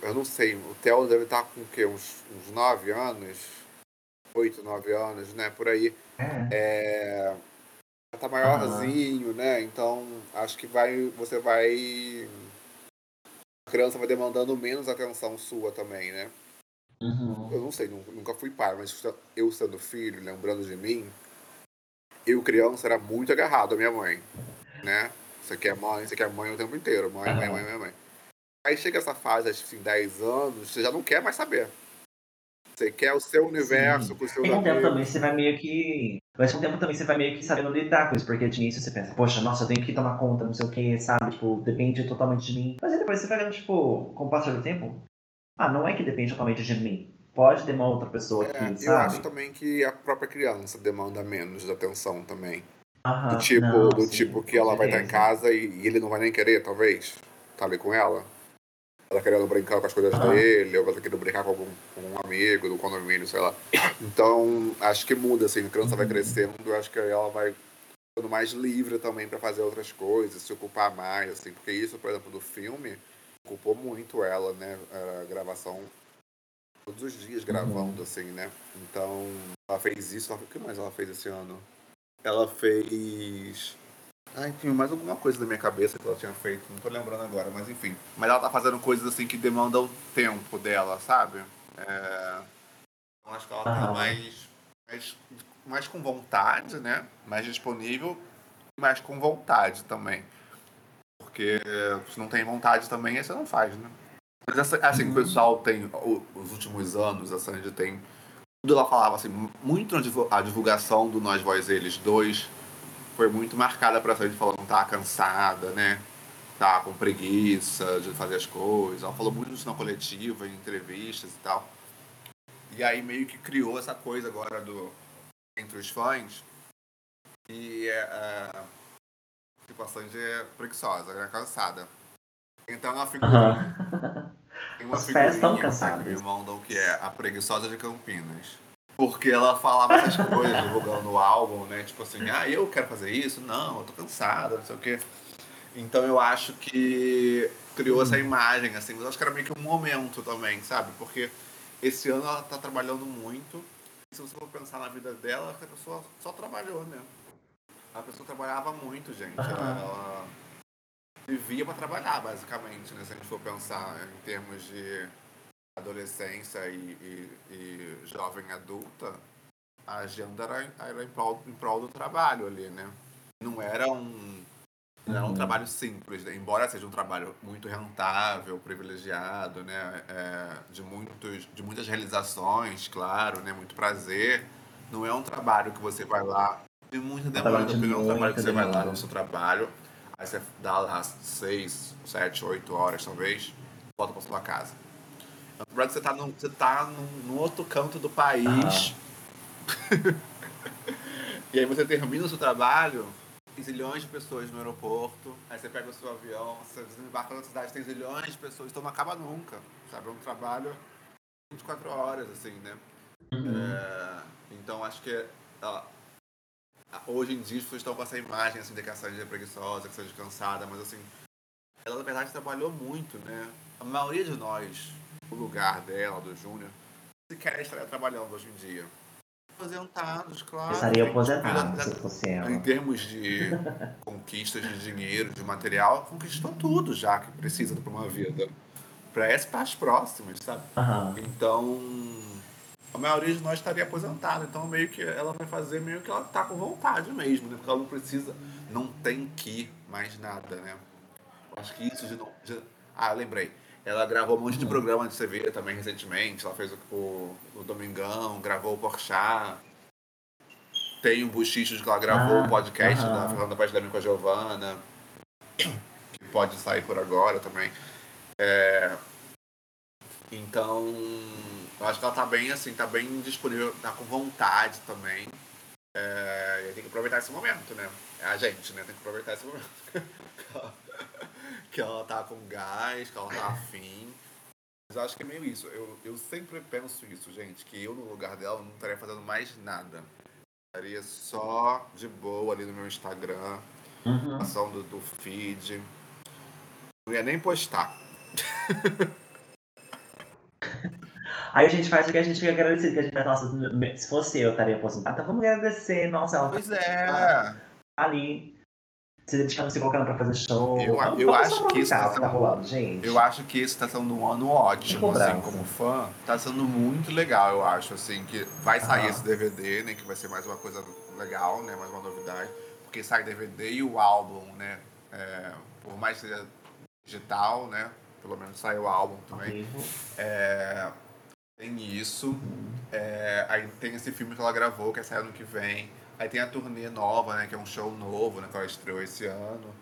Eu não sei. O Theo deve estar com o quê? Uns, uns 9 anos? 8, 9 anos, né? Por aí. É. é tá maiorzinho, né? Então acho que vai. Você vai. A criança vai demandando menos atenção sua também, né? Uhum. Eu não sei, nunca fui pai, mas eu sendo filho, lembrando de mim, eu criança era muito agarrado à minha mãe, né? Você quer mãe, você quer mãe o tempo inteiro. Mãe, mãe, mãe, mãe, mãe. Aí chega essa fase, assim, 10 anos, você já não quer mais saber. Você quer o seu universo Sim. com o seu Com o tempo também você vai meio que. Mas com o tempo também você vai meio que sabendo lidar com isso, porque de início você pensa, poxa, nossa, eu tenho que tomar conta, não sei o que, sabe? Tipo, depende totalmente de mim. Mas aí depois você vai vendo, tipo, com o passar do tempo, ah, não é que depende totalmente de mim. Pode ter uma outra pessoa é, aqui, sabe? Eu acho também que a própria criança demanda menos atenção também do tipo, não, do tipo que ela vai estar em casa e, e, ele não vai nem querer, talvez, tá ali com ela. Ela querendo brincar com as coisas dele, ou vai querendo brincar com algum com um amigo do condomínio, sei lá. Então, acho que muda, assim, a criança vai uhum. crescendo, eu acho que ela vai ficando mais livre também para fazer outras coisas, se ocupar mais, assim, porque isso, por exemplo, do filme, ocupou muito ela, né? A gravação todos os dias gravando, assim, né? Então, ela fez isso. o que mais ela fez esse ano? Ela fez. Ai, tem mais alguma coisa na minha cabeça que ela tinha feito, não tô lembrando agora, mas enfim. Mas ela tá fazendo coisas assim que demandam tempo dela, sabe? É... Então acho que ela tá mais, mais, mais com vontade, né? Mais disponível, mais com vontade também. Porque se não tem vontade também, aí você não faz, né? Mas assim, o uhum. pessoal tem, os últimos anos, a Sandy tem tudo ela falava assim, muito a divulgação do Nós Voz Eles dois foi muito marcada pra gente falando que tá cansada, né? Tá com preguiça de fazer as coisas. Ela falou muito isso na coletiva, em entrevistas e tal. E aí meio que criou essa coisa agora do entre os fãs e é, é tipo a Sandy é preguiçosa, é cansada. Então ela ficou uhum. Tem uma Os pés estão cansados. Que me mandam que é a preguiçosa de Campinas. Porque ela falava essas coisas divulgando o álbum, né? Tipo assim, ah, eu quero fazer isso? Não, eu tô cansada, não sei o quê. Então eu acho que criou essa imagem, assim, mas eu acho que era meio que um momento também, sabe? Porque esse ano ela tá trabalhando muito. E se você for pensar na vida dela, a pessoa só trabalhou, né? A pessoa trabalhava muito, gente. Uhum. Ela, ela vivia para trabalhar, basicamente, né? Se a gente for pensar em termos de adolescência e, e, e jovem adulta, a agenda era, era em, prol, em prol do trabalho ali, né? Não era um, não era um uhum. trabalho simples, né? embora seja um trabalho muito rentável, privilegiado, né? É, de, muitos, de muitas realizações, claro, né? Muito prazer. Não é um trabalho que você vai lá de muita demanda, porque não é um trabalho que você vai lá no seu trabalho Aí você dá lá seis, sete, oito horas talvez, volta pra sua casa. Então, você tá, num, você tá num, num outro canto do país. e aí você termina o seu trabalho, tem zilhões de pessoas no aeroporto, aí você pega o seu avião, você desembarca na cidade, tem zilhões de pessoas, então não acaba nunca. Sabe? É um trabalho 24 horas, assim, né? Uhum. É, então acho que hoje em dia as pessoas estão com essa imagem assim, de que a Sandy é preguiçosa, que seja cansada, mas assim, ela na verdade trabalhou muito, né? A maioria de nós, o lugar dela, do Júnior, sequer estaria trabalhando hoje em dia. Aposentados, claro. Eu estaria aposentado se fosse ela. Em termos de conquistas de dinheiro, de material, conquistou tudo já que precisa para uma vida. Para as próximas, sabe? Uhum. Então, a maioria de nós estaria aposentada. Então, meio que ela vai fazer meio que ela tá com vontade mesmo, né? Porque ela não precisa, não tem que mais nada, né? Acho que isso de não. De... Ah, lembrei ela gravou um monte de programa de TV também recentemente. Ela fez o, o Domingão, gravou o Porchat. Tem o Buchichos que ela gravou, o ah, podcast uh -huh. da Fernanda Paz com a Giovana. Que pode sair por agora também. É... Então, eu acho que ela tá bem assim, tá bem disponível, tá com vontade também. É... Tem que aproveitar esse momento, né? É a gente, né? Tem que aproveitar esse momento. que ela tá com gás, que ela tá afim. Mas eu acho que é meio isso. Eu, eu sempre penso isso, gente, que eu no lugar dela não estaria fazendo mais nada. Estaria só de boa ali no meu Instagram, uhum. ação do, do feed. Não ia nem postar. Aí a gente faz o que a gente fica agradecido, que a gente faz, nossa, se fosse eu, estaria aposentado, então vamos agradecer, nossa, ela Pois é. Ali se dedicando, se colocando pra fazer show. Eu, eu acho que isso tá, sendo, tá rolando, gente. Eu acho que esse tá sendo um ano ótimo, assim, como fã. Tá sendo muito legal, eu acho, assim, que vai sair esse DVD, né? Que vai ser mais uma coisa legal, né? Mais uma novidade. Porque sai DVD e o álbum, né? É, por mais que seja digital, né? Pelo menos sai o álbum também. É, tem isso. É, aí tem esse filme que ela gravou, que é sair ano que vem. Aí tem a turnê nova, né? Que é um show novo, né? Que ela estreou esse ano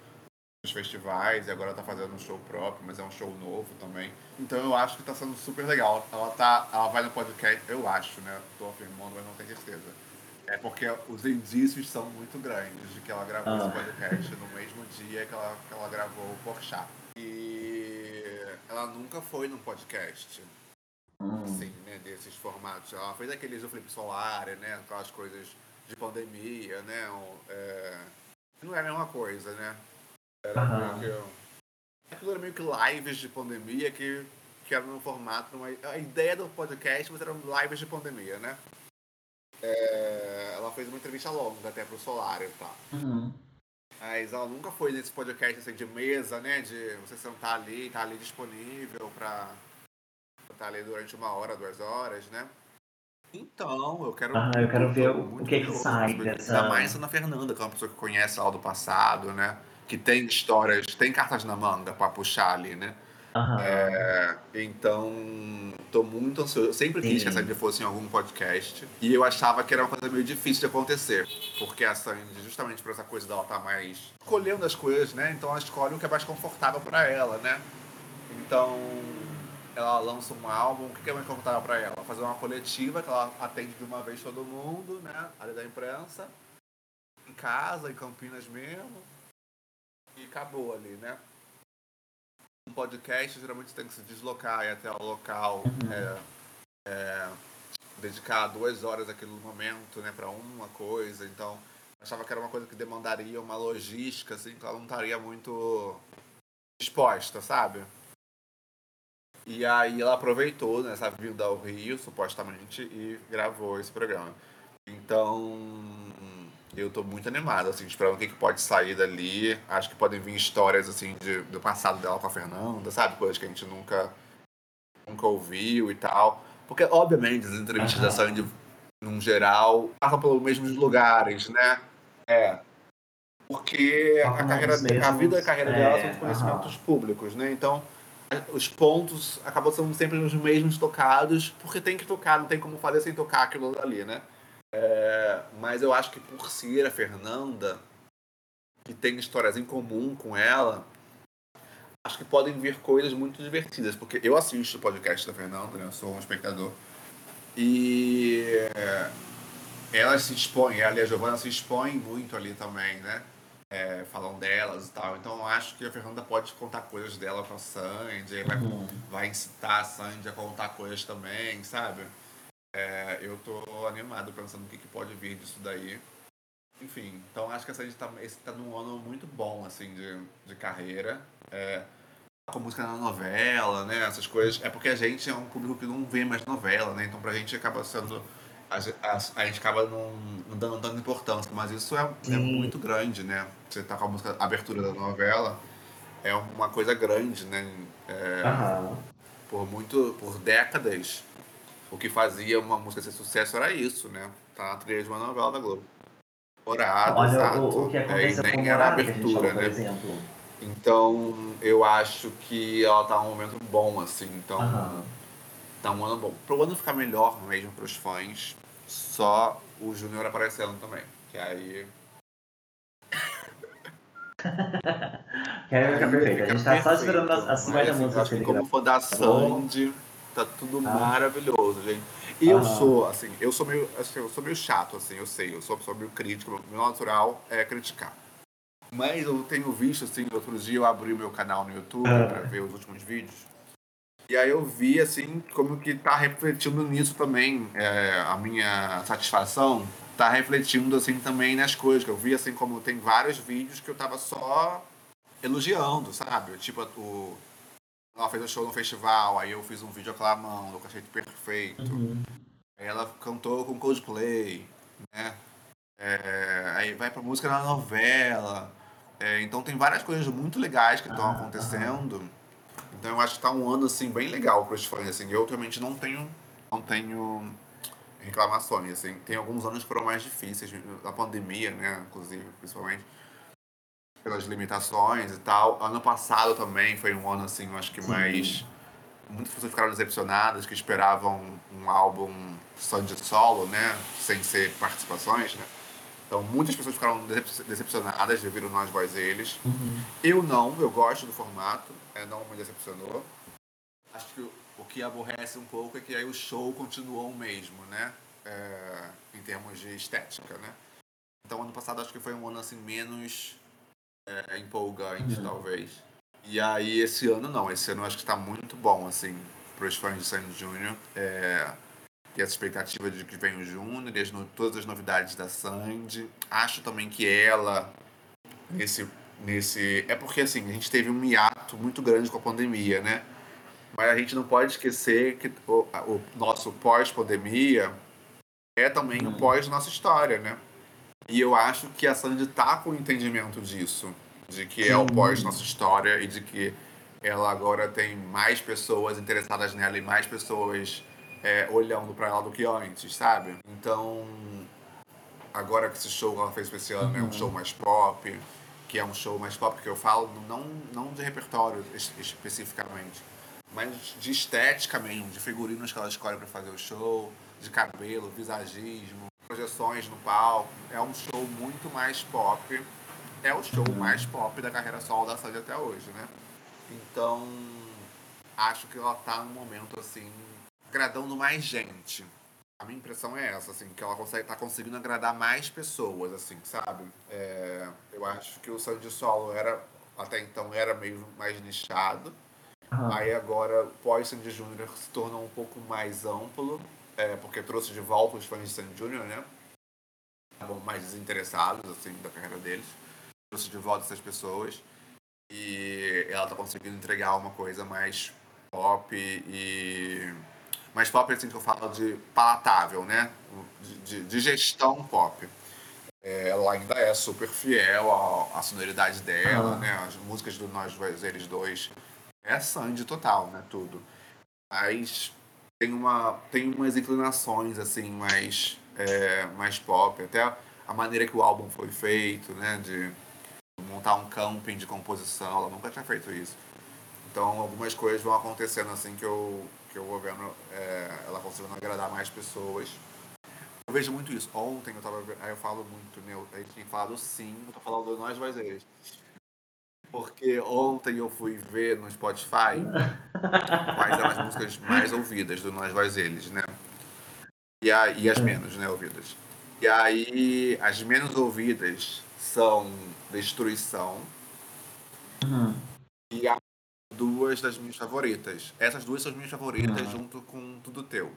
nos festivais e agora tá fazendo um show próprio, mas é um show novo também. Então eu acho que tá sendo super legal. Ela tá. Ela vai no podcast, eu acho, né? Tô afirmando, mas não tenho certeza. É porque os indícios são muito grandes de que ela gravou ah. esse podcast no mesmo dia que ela, que ela gravou o Porchat. E ela nunca foi num podcast. Hum. Assim, né? Desses formatos. Ela fez aqueles do Flip Solar, né? Aquelas coisas de pandemia, né? É, não é a mesma coisa, né? Era uhum. meio que, aquilo era meio que lives de pandemia que, que era no formato. Numa, a ideia do podcast mas eram lives de pandemia, né? É, ela fez uma entrevista longa até pro Solar e tal. Uhum. Mas ela nunca foi nesse podcast assim, de mesa, né? De você sentar ali, estar tá ali disponível pra estar tá ali durante uma hora, duas horas, né? Então, eu quero. Ah, eu quero ver o, o que, que sai dessa. Ainda mais Ana Fernanda, que é uma pessoa que conhece ela do passado, né? Que tem histórias, tem cartas na manga para puxar ali, né? Uhum. É, então, tô muito ansioso. Eu sempre quis que a Sandy fosse em algum podcast. E eu achava que era uma coisa meio difícil de acontecer. Porque a Sandy, justamente por essa coisa dela estar tá mais escolhendo as coisas, né? Então ela escolhe o que é mais confortável para ela, né? Então, ela lança um álbum, o que é mais confortável para ela? Fazer uma coletiva que ela atende de uma vez todo mundo, né? Ali da imprensa, em casa, em Campinas mesmo, e acabou ali, né? Um podcast geralmente tem que se deslocar e até o local, uhum. é, é, dedicar duas horas daquele momento, né, para uma coisa, então achava que era uma coisa que demandaria uma logística, assim, que ela não estaria muito disposta, sabe? E aí ela aproveitou nessa né, vinda ao Rio, supostamente, e gravou esse programa. Então, eu tô muito animado, assim, esperando o que, que pode sair dali. Acho que podem vir histórias, assim, de, do passado dela com a Fernanda, sabe? Coisas que a gente nunca, nunca ouviu e tal. Porque, obviamente, as entrevistas uhum. da Sandy, num geral, passam pelos mesmos lugares, né? É. Porque a, carreira, a vida e a carreira é, dela são de conhecimentos uhum. públicos, né? Então, os pontos acabam sendo sempre os mesmos tocados, porque tem que tocar, não tem como fazer sem tocar aquilo ali, né? É, mas eu acho que por ser a Fernanda, que tem histórias em comum com ela, acho que podem vir coisas muito divertidas, porque eu assisto o podcast da Fernanda, né? Eu sou um espectador. E é, ela se expõe, ela e a Giovanna se expõem muito ali também, né? É, falam delas e tal. Então eu acho que a Fernanda pode contar coisas dela com a Sandy, vai, uhum. vai incitar a Sandy a contar coisas também, sabe? É, eu tô animado pensando o que, que pode vir disso daí. Enfim, então acho que essa gente tá, esse tá num ano muito bom, assim, de, de carreira. É, com música na novela, né? Essas coisas. É porque a gente é um público que não vê mais novela, né? Então pra gente acaba sendo. A, a, a gente acaba não, não, dando tanta importância, mas isso é, é, muito grande, né? Você tá com a música a abertura da novela, é uma coisa grande, né? É. Por muito. por décadas, o que fazia uma música ser sucesso era isso, né? Tá na trilha de uma novela da Globo. Morado, Olha exato. o, o que É, e nem era a falou, abertura, né? exemplo. Então, eu acho que ela tá num momento bom, assim. Então. Tá um ano bom. Pro ano ficar melhor mesmo pros fãs, só o Júnior aparecendo também. Que aí. Que aí aí perfeito. A fica gente tá só esperando as, 50 Mas, assim, acho que como fã da bom. Sandy, tá tudo Ah. maravilhoso, gente. E eu Aham. sou, assim, eu sou meio. assim, eu sou meio chato, assim, eu sei, eu sou, sou meio crítico, meu natural é criticar. Mas eu tenho visto, assim, outro dia eu abri o meu canal no YouTube Ah. pra ver os últimos vídeos. E aí eu vi, assim, como que tá refletindo nisso também. é, a minha satisfação tá refletindo, assim, também nas coisas. Que eu vi, assim, como tem vários vídeos que eu tava só elogiando, sabe? Tipo, o... Ela fez um show no festival, aí eu fiz um vídeo aclamando, que achei perfeito. Uhum. Aí ela cantou com Coldplay, né? É, aí vai pra música na novela. É, então tem várias coisas muito legais que estão Ah, acontecendo. Então eu acho que tá um ano assim bem legal para os fãs. Assim. Eu realmente não tenho, não tenho reclamações. Assim. Tem alguns anos que foram mais difíceis, a pandemia, né? Inclusive, principalmente pelas limitações e tal. Ano passado também foi um ano assim, eu acho que mais muitas pessoas ficaram decepcionadas que esperavam um álbum só de solo, né? Sem ser participações, né? Então muitas pessoas ficaram decep- decepcionadas devido Nós Voz Eles. Uhum. Eu não, eu gosto do formato, é, não me decepcionou. Acho que o, o que aborrece um pouco é que aí o show continuou o mesmo, né? É, em termos de estética, né? Então ano passado acho que foi um ano assim menos é, empolgante, Uhum. talvez. E aí esse ano não, esse ano eu acho que está muito bom, assim, para os fãs de Sandy Júnior. É, e essa expectativa de que vem o Júnior e todas as novidades da Sandy. Acho também que ela, nesse, nesse. É porque assim, a gente teve um hiato muito grande com a pandemia, né? Mas a gente não pode esquecer que o, o nosso pós-pandemia é também o Uhum. pós nossa história, né? E eu acho que a Sandy tá com o entendimento disso, de que é o Sim. pós nossa história e de que ela agora tem mais pessoas interessadas nela e mais pessoas é, olhando pra ela do que antes, sabe? Então, agora que esse show que ela fez pra esse ano é um Uhum. show mais pop, que é um show mais pop que eu falo, não, não de repertório es- especificamente, mas de estética mesmo, de figurinos que ela escolhe pra fazer o show, de cabelo, visagismo, projeções no palco. É um show muito mais pop. É o show Uhum. mais pop da carreira solo da Sandy até hoje, né? Então, acho que ela tá num momento assim, agradando mais gente. A minha impressão é essa, assim, que ela consegue, tá conseguindo agradar mais pessoas, assim, sabe? É, eu acho que o Sandy Solo era, até então, era meio mais nichado. Aham. Aí agora, pós Sandy Júnior, se tornou um pouco mais amplo, é, porque trouxe de volta os fãs de Sandy Júnior, né? Estavam mais desinteressados, assim, da carreira deles. Trouxe de volta essas pessoas. E ela tá conseguindo entregar uma coisa mais pop e... Mais pop, assim, que eu falo de palatável, né? De, de, de gestão pop. É, ela ainda é super fiel à, à sonoridade dela, Ah. né? As músicas do Nós Dois, Eles Dois é Sandy total, né? Tudo. Mas tem, uma, tem umas inclinações, assim, mais, é, mais pop. Até a maneira que o álbum foi feito, né? De montar um camping de composição. Ela nunca tinha feito isso. Então, algumas coisas vão acontecendo, assim, que eu, que eu vou vendo é, ela conseguindo agradar mais pessoas. Eu vejo muito isso. Ontem eu tava. Aí eu falo muito, né? A gente tem falado sim, eu tô falando do nós mais eles. Porque ontem eu fui ver no Spotify quais eram as músicas mais ouvidas do Nós Voz Eles, né? E, a, e as menos, né, ouvidas. E aí, as menos ouvidas são Destruição Uhum. e a duas das minhas favoritas. Essas duas são as minhas favoritas Uhum. junto com Tudo Teu.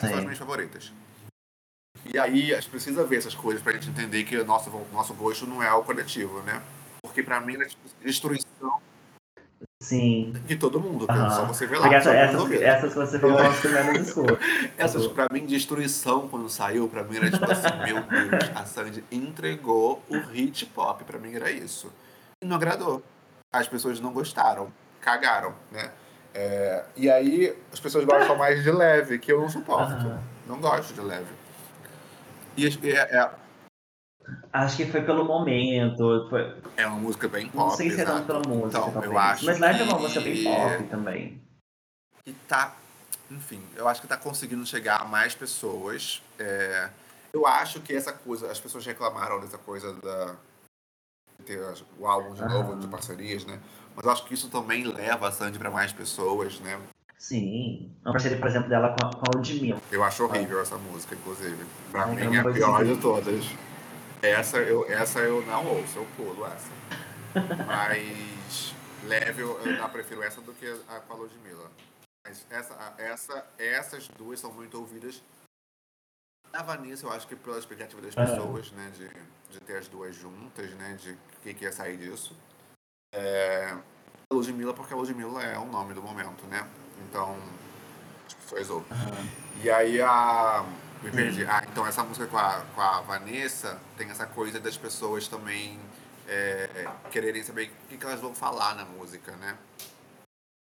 são as minhas favoritas. E aí a gente precisa ver essas coisas pra gente entender que o nosso, nosso gosto não é o coletivo, né? Porque pra mim é tipo destruição Sim. De todo mundo, uhum. só você vê lá. Essa, essas, essas que você falou que menos escuro. Essas, pra mim, destruição, quando saiu, pra mim era tipo assim, meu Deus, a Sandy entregou o hit pop, pra mim era isso. E não agradou. As pessoas não gostaram, cagaram, né? É, e aí as pessoas gostam mais de leve, que eu não suporto. Uhum. Não gosto de leve. E é, é, Acho que foi pelo momento. Foi... É uma música bem pop. Não sei se é tanto pela música. Então, talvez. eu acho Mas Leve é uma música bem pop também. E tá. Enfim, eu acho que tá conseguindo chegar a mais pessoas. É... Eu acho que essa coisa. As pessoas reclamaram dessa coisa da. Ter o álbum de novo, de parcerias, né? Mas eu acho que isso também leva a Sandy pra mais pessoas, né? Sim. Uma parceria, por exemplo, dela com a, com a Ludmilla. Eu acho horrível essa música, inclusive. Pra Ai, mim é a pior de todas. Essa eu, essa eu não ouço, eu pulo essa. Mas leve eu, eu prefiro essa do que a com a Ludmilla. Mas essa, essa, essas duas são muito ouvidas. A Vanessa, eu acho que pela expectativa das pessoas, né, de, de ter as duas juntas, né, de o que, que ia sair disso. É, Ludmilla, porque a Ludmilla é o nome do momento, né? Então, pessoas ouvem. Uhum. E aí a me perdi. Ah, então essa música com a, com a Vanessa tem essa coisa das pessoas também é, quererem saber o que, que elas vão falar na música, né?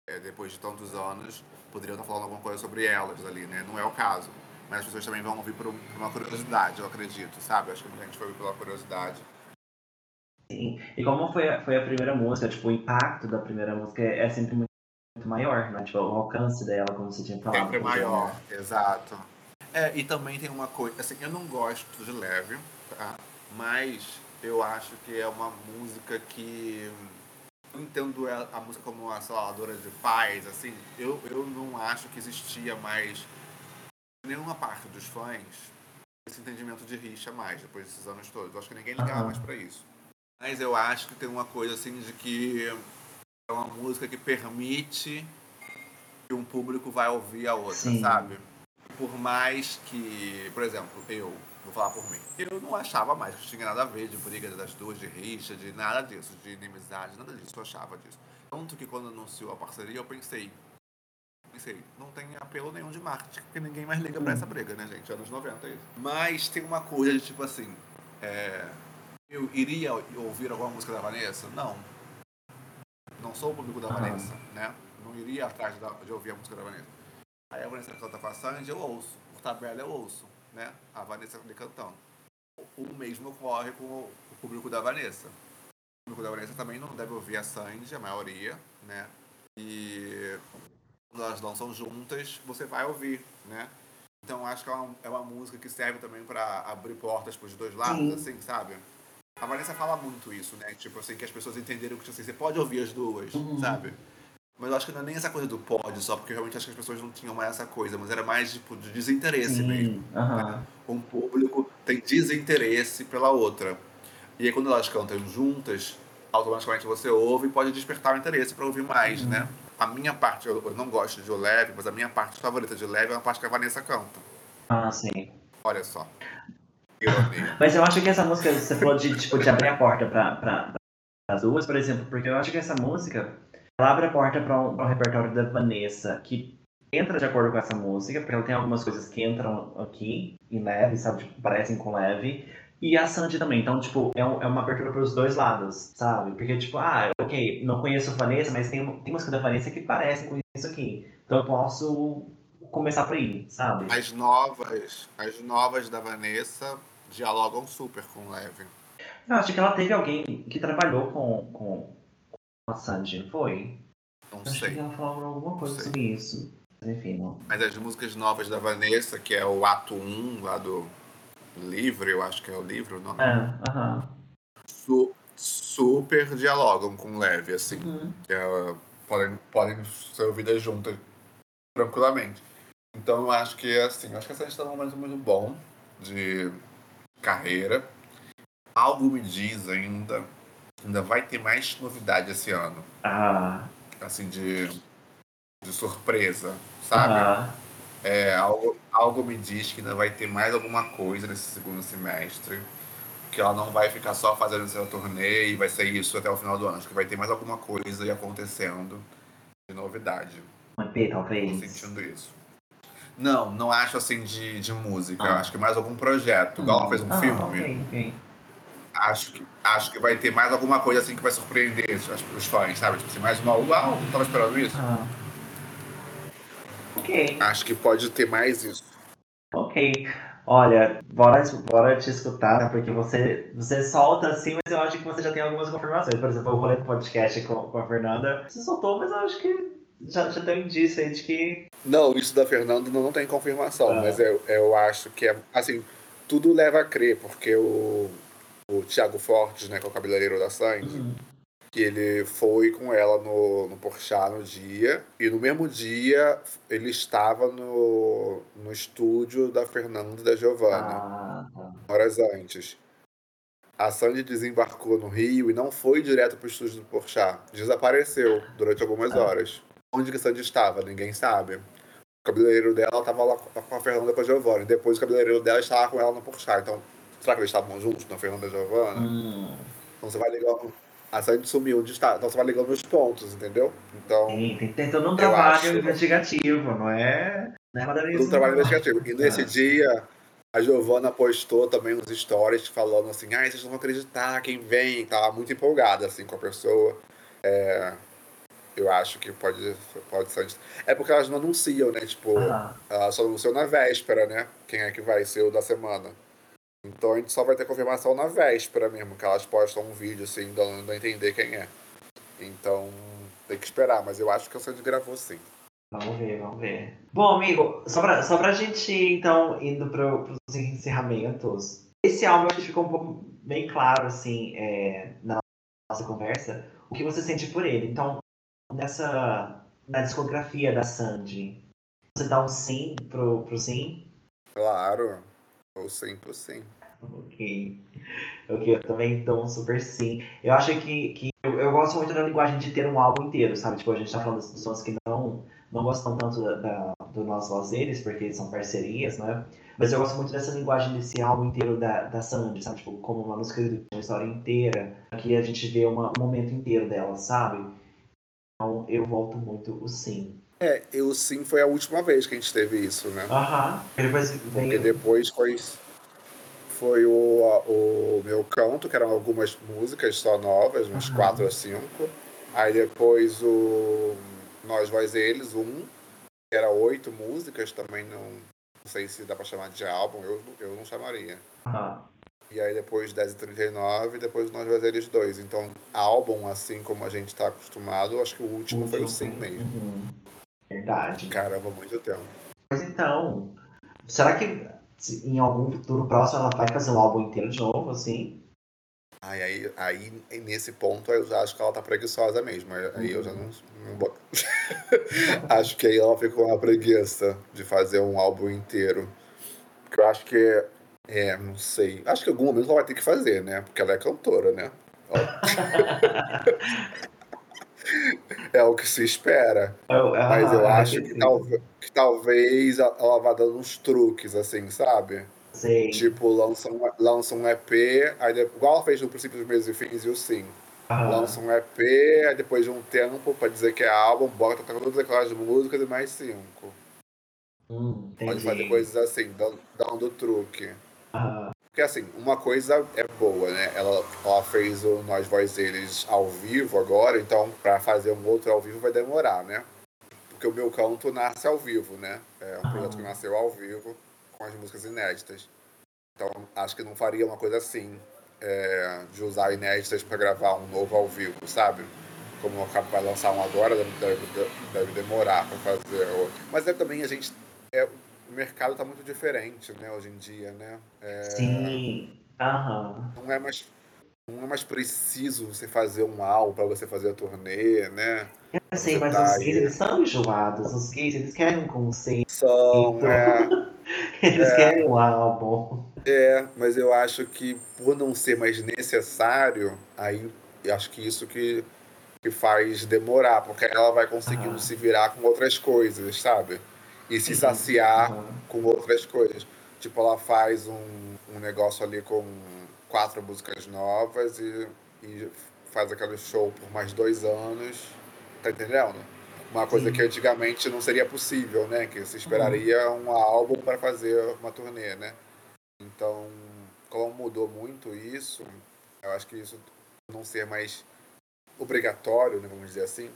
É, depois de tantos anos, poderiam estar falando alguma coisa sobre elas ali, né? Não é o caso. Mas as pessoas também vão ouvir por uma curiosidade, eu acredito, sabe? Acho que muita gente foi ouvir pela curiosidade. Sim. E como foi a, foi a primeira música, tipo, o impacto da primeira música é sempre muito, muito maior, né? Tipo, o alcance dela, como você tinha falado. Sempre maior, né? exato. É, e também tem uma coisa, assim, eu não gosto de leve, tá? Mas eu acho que é uma música que eu entendo a música como uma saladora de paz, assim, eu, eu não acho que existia mais nenhuma parte dos fãs esse entendimento de rixa mais depois desses anos todos. Eu acho que ninguém ligava mais para isso. Mas eu acho que tem uma coisa assim de que é uma música que permite que um público vai ouvir a outra, Sim. sabe? por mais que, por exemplo, eu, vou falar por mim, eu não achava mais que tinha nada a ver de briga das duas, de rixa, de nada disso, de inimizade, nada disso, eu achava disso. Tanto que quando anunciou a parceria, eu pensei, não tem apelo nenhum de marketing, porque ninguém mais liga pra essa briga, né, gente? Anos 90 é isso. Mas tem uma coisa de tipo assim, é, eu iria ouvir alguma música da Vanessa? Não. Não sou o público da Vanessa, né? Não iria atrás de ouvir a música da Vanessa. Aí a Vanessa canta com a Sandy, eu ouço. Por tabela eu ouço, né? A Vanessa me cantando. O mesmo ocorre com o público da Vanessa. O público da Vanessa também não deve ouvir a Sandy, a maioria, né? E quando elas dançam juntas, você vai ouvir, né? Então acho que é uma, é uma música que serve também para abrir portas para os dois lados, Sim. assim, sabe? A Vanessa fala muito isso, né? Tipo assim, que as pessoas entenderam que assim, você pode ouvir as duas, uhum. sabe? Mas eu acho que não é nem essa coisa do pódio só, porque eu realmente acho que as pessoas não tinham mais essa coisa, mas era mais tipo de desinteresse Sim, mesmo. Uh -huh. né? Um público tem desinteresse pela outra. E aí quando elas cantam juntas, automaticamente você ouve e pode despertar o interesse para ouvir mais, uhum. né? A minha parte, eu não gosto de O Leve, mas a minha parte favorita de Leve é a parte que a Vanessa canta. Ah, sim. Olha só. mas eu acho que essa música, você falou de, tipo, de abrir a porta para as duas, por exemplo, porque eu acho que essa música ela abre a porta para um, um, repertório da Vanessa, que entra de acordo com essa música, porque ela tem algumas coisas que entram aqui em leve, sabe? Tipo, parecem com leve. E a Sandy também. Então, tipo, é, um, é uma abertura para os dois lados, sabe? Porque, tipo, ah, ok, não conheço a Vanessa, mas tem, tem música da Vanessa que parecem com isso aqui. Então eu posso começar por aí, sabe? As novas, as novas da Vanessa dialogam super com Leve. Eu acho que ela teve alguém que trabalhou com, com a Sandy, foi? Não Acho sei. que ela falou alguma coisa sobre isso. Mas enfim, não. Mas as músicas novas da Vanessa, que é o ato 1 lá do livro, eu acho que é o livro, não? É, aham. Uh -huh. Su super dialogam com Leve, assim. Uhum. É, podem, podem ser ouvidas juntas tranquilamente. Então eu acho que assim, acho que a Sandy está num momento muito bom de carreira. Algo me diz ainda ainda vai ter mais novidade esse ano. Ah. Assim, de, de surpresa, sabe? Ah. É, algo, algo me diz que ainda vai ter mais alguma coisa nesse segundo semestre. Que ela não vai ficar só fazendo seu turnê e vai ser isso até o final do ano. Acho que vai ter mais alguma coisa aí acontecendo de novidade. Um EP, talvez. Tô sentindo isso. Não, não acho assim de, de música. Ah. Acho que mais algum projeto. Igual ela fez um ah, filme. Okay, okay. Acho, que, acho que vai ter mais alguma coisa assim que vai surpreender os, os fãs, sabe? Tipo assim, mais uma. Uau, não tava esperando isso. Ah. Ok. Acho que pode ter mais isso. Ok. Olha, bora, bora te escutar, né? porque você, você solta assim, mas eu acho que você já tem algumas confirmações. Por exemplo, o rolê do podcast com, com a Fernanda, você soltou, mas eu acho que já, já tem um indício aí de que. Não, isso da Fernanda não, não tem confirmação, ah. mas eu, eu acho que é. Assim, tudo leva a crer, porque o, o Thiago Fortes, né, que é o cabeleireiro da Sandy, uhum. Que ele foi com ela no, no Porchat no dia, e no mesmo dia ele estava no, no estúdio da Fernanda e da Giovanna, ah, tá. horas antes. A Sandy desembarcou no Rio e não foi direto para o estúdio do Porchat. Desapareceu durante algumas ah. horas. Onde que a Sandy estava? Ninguém sabe. O cabeleireiro dela estava lá com a Fernanda e com a Giovanna. Depois o cabeleireiro dela estava com ela no Porchat. Então, será que eles estavam juntos na Fernanda e Giovanna? Hum. Então você vai ligando. A Sandy sumiu onde está. Então você vai ligando nos pontos, entendeu? Então. Sim, tem, tem todo um trabalho acho... investigativo, não é? Não é nada Um trabalho investigativo. E nesse ah. dia, a Giovanna postou também uns stories falando assim: ah, vocês não vão acreditar quem vem. Tava muito empolgada assim com a pessoa. É, eu acho que pode, pode ser. É porque elas não anunciam, né? Tipo, ah. elas só anunciam na véspera, né? Quem é que vai ser o da semana. Então a gente só vai ter confirmação na véspera mesmo, que elas postam um vídeo assim, dando a entender quem é. Então tem que esperar, mas eu acho que a Sandy gravou sim. Vamos ver, vamos ver. Bom, amigo, só pra, só pra gente então indo pro, pros encerramentos. Esse álbum ficou um pouco bem claro, assim, é, na nossa conversa, o que você sente por ele. Então, nessa na discografia da Sandy, você dá um sim pro, pro sim? Claro, ou sim pro sim. Ok. Ok, eu também um super sim. Eu acho que, que eu, eu, gosto muito da linguagem de ter um álbum inteiro, sabe? Tipo, a gente tá falando das pessoas que não, não gostam tanto da, da, do nosso Lazeres, porque são parcerias, né? Mas eu gosto muito dessa linguagem desse álbum inteiro da, da Sandy, sabe? Tipo, como uma música de uma história inteira. Aqui a gente vê uma, um momento inteiro dela, sabe? Então eu volto muito o sim. É, o sim foi a última vez que a gente teve isso, né? Aham. Porque depois foi, foi o, o meu canto, que eram algumas músicas só novas, uns quatro ou cinco. Aí depois o Nós, Vós, Eles, um, que era oito músicas, também não, não sei se dá pra chamar de álbum, eu, eu não chamaria. Aham. E aí depois 10 e 39 depois nós vai eles dois. Então, álbum, assim como a gente tá acostumado, acho que o último uhum. foi o sim mesmo. Uhum. Verdade. Caramba, muito tempo. Mas então, será que em algum futuro próximo ela vai fazer um álbum inteiro de novo, assim? Aí, aí, aí nesse ponto eu já acho que ela tá preguiçosa mesmo. Aí uhum. eu já não. não... acho que aí ela ficou uma preguiça de fazer um álbum inteiro. Porque eu acho que é, não sei. Acho que em algum momento ela vai ter que fazer, né? Porque ela é cantora, né? é o que se espera. Eu, é, Mas eu ah, acho que, talvez, que talvez ela vá dando uns truques, assim, sabe? Sim. Tipo, lança um, lança um EP, aí, igual ela fez no princípio dos meses e fins e o Sim. Ah. Lança um EP, aí depois de um tempo, pra dizer que é álbum, bota todas aquelas músicas e mais cinco. Hum, Pode fazer coisas assim, dando, dando truque. Porque assim, uma coisa é boa, né? Ela, ela fez o Nós Voz Eles ao vivo agora, então para fazer um outro ao vivo vai demorar, né? Porque o meu canto nasce ao vivo, né? É um projeto que nasceu ao vivo com as músicas inéditas. Então acho que não faria uma coisa assim, é, de usar inéditas para gravar um novo ao vivo, sabe? Como o Cabo vai lançar um agora, deve, deve demorar para fazer outro. Mas é também a gente. É, o mercado está muito diferente, né, hoje em dia, né? É, Sim. Aham. Não é mais não é mais preciso você fazer um álbum para você fazer a turnê, né? Eu sei, mas tá os gays eles são enjoados. Os gays eles querem um conceito. São, é. eles é, querem um álbum. É, mas eu acho que por não ser mais necessário, aí eu acho que isso que, que faz demorar, porque ela vai conseguindo ah. se virar com outras coisas, sabe? E se saciar uhum. com outras coisas. Tipo, ela faz um, um negócio ali com quatro músicas novas e, e faz aquele show por mais dois anos. Tá entendendo? Uma coisa Sim. que antigamente não seria possível, né? Que se esperaria uhum. um álbum para fazer uma turnê, né? Então, como mudou muito isso, eu acho que isso não ser mais obrigatório, né, vamos dizer assim,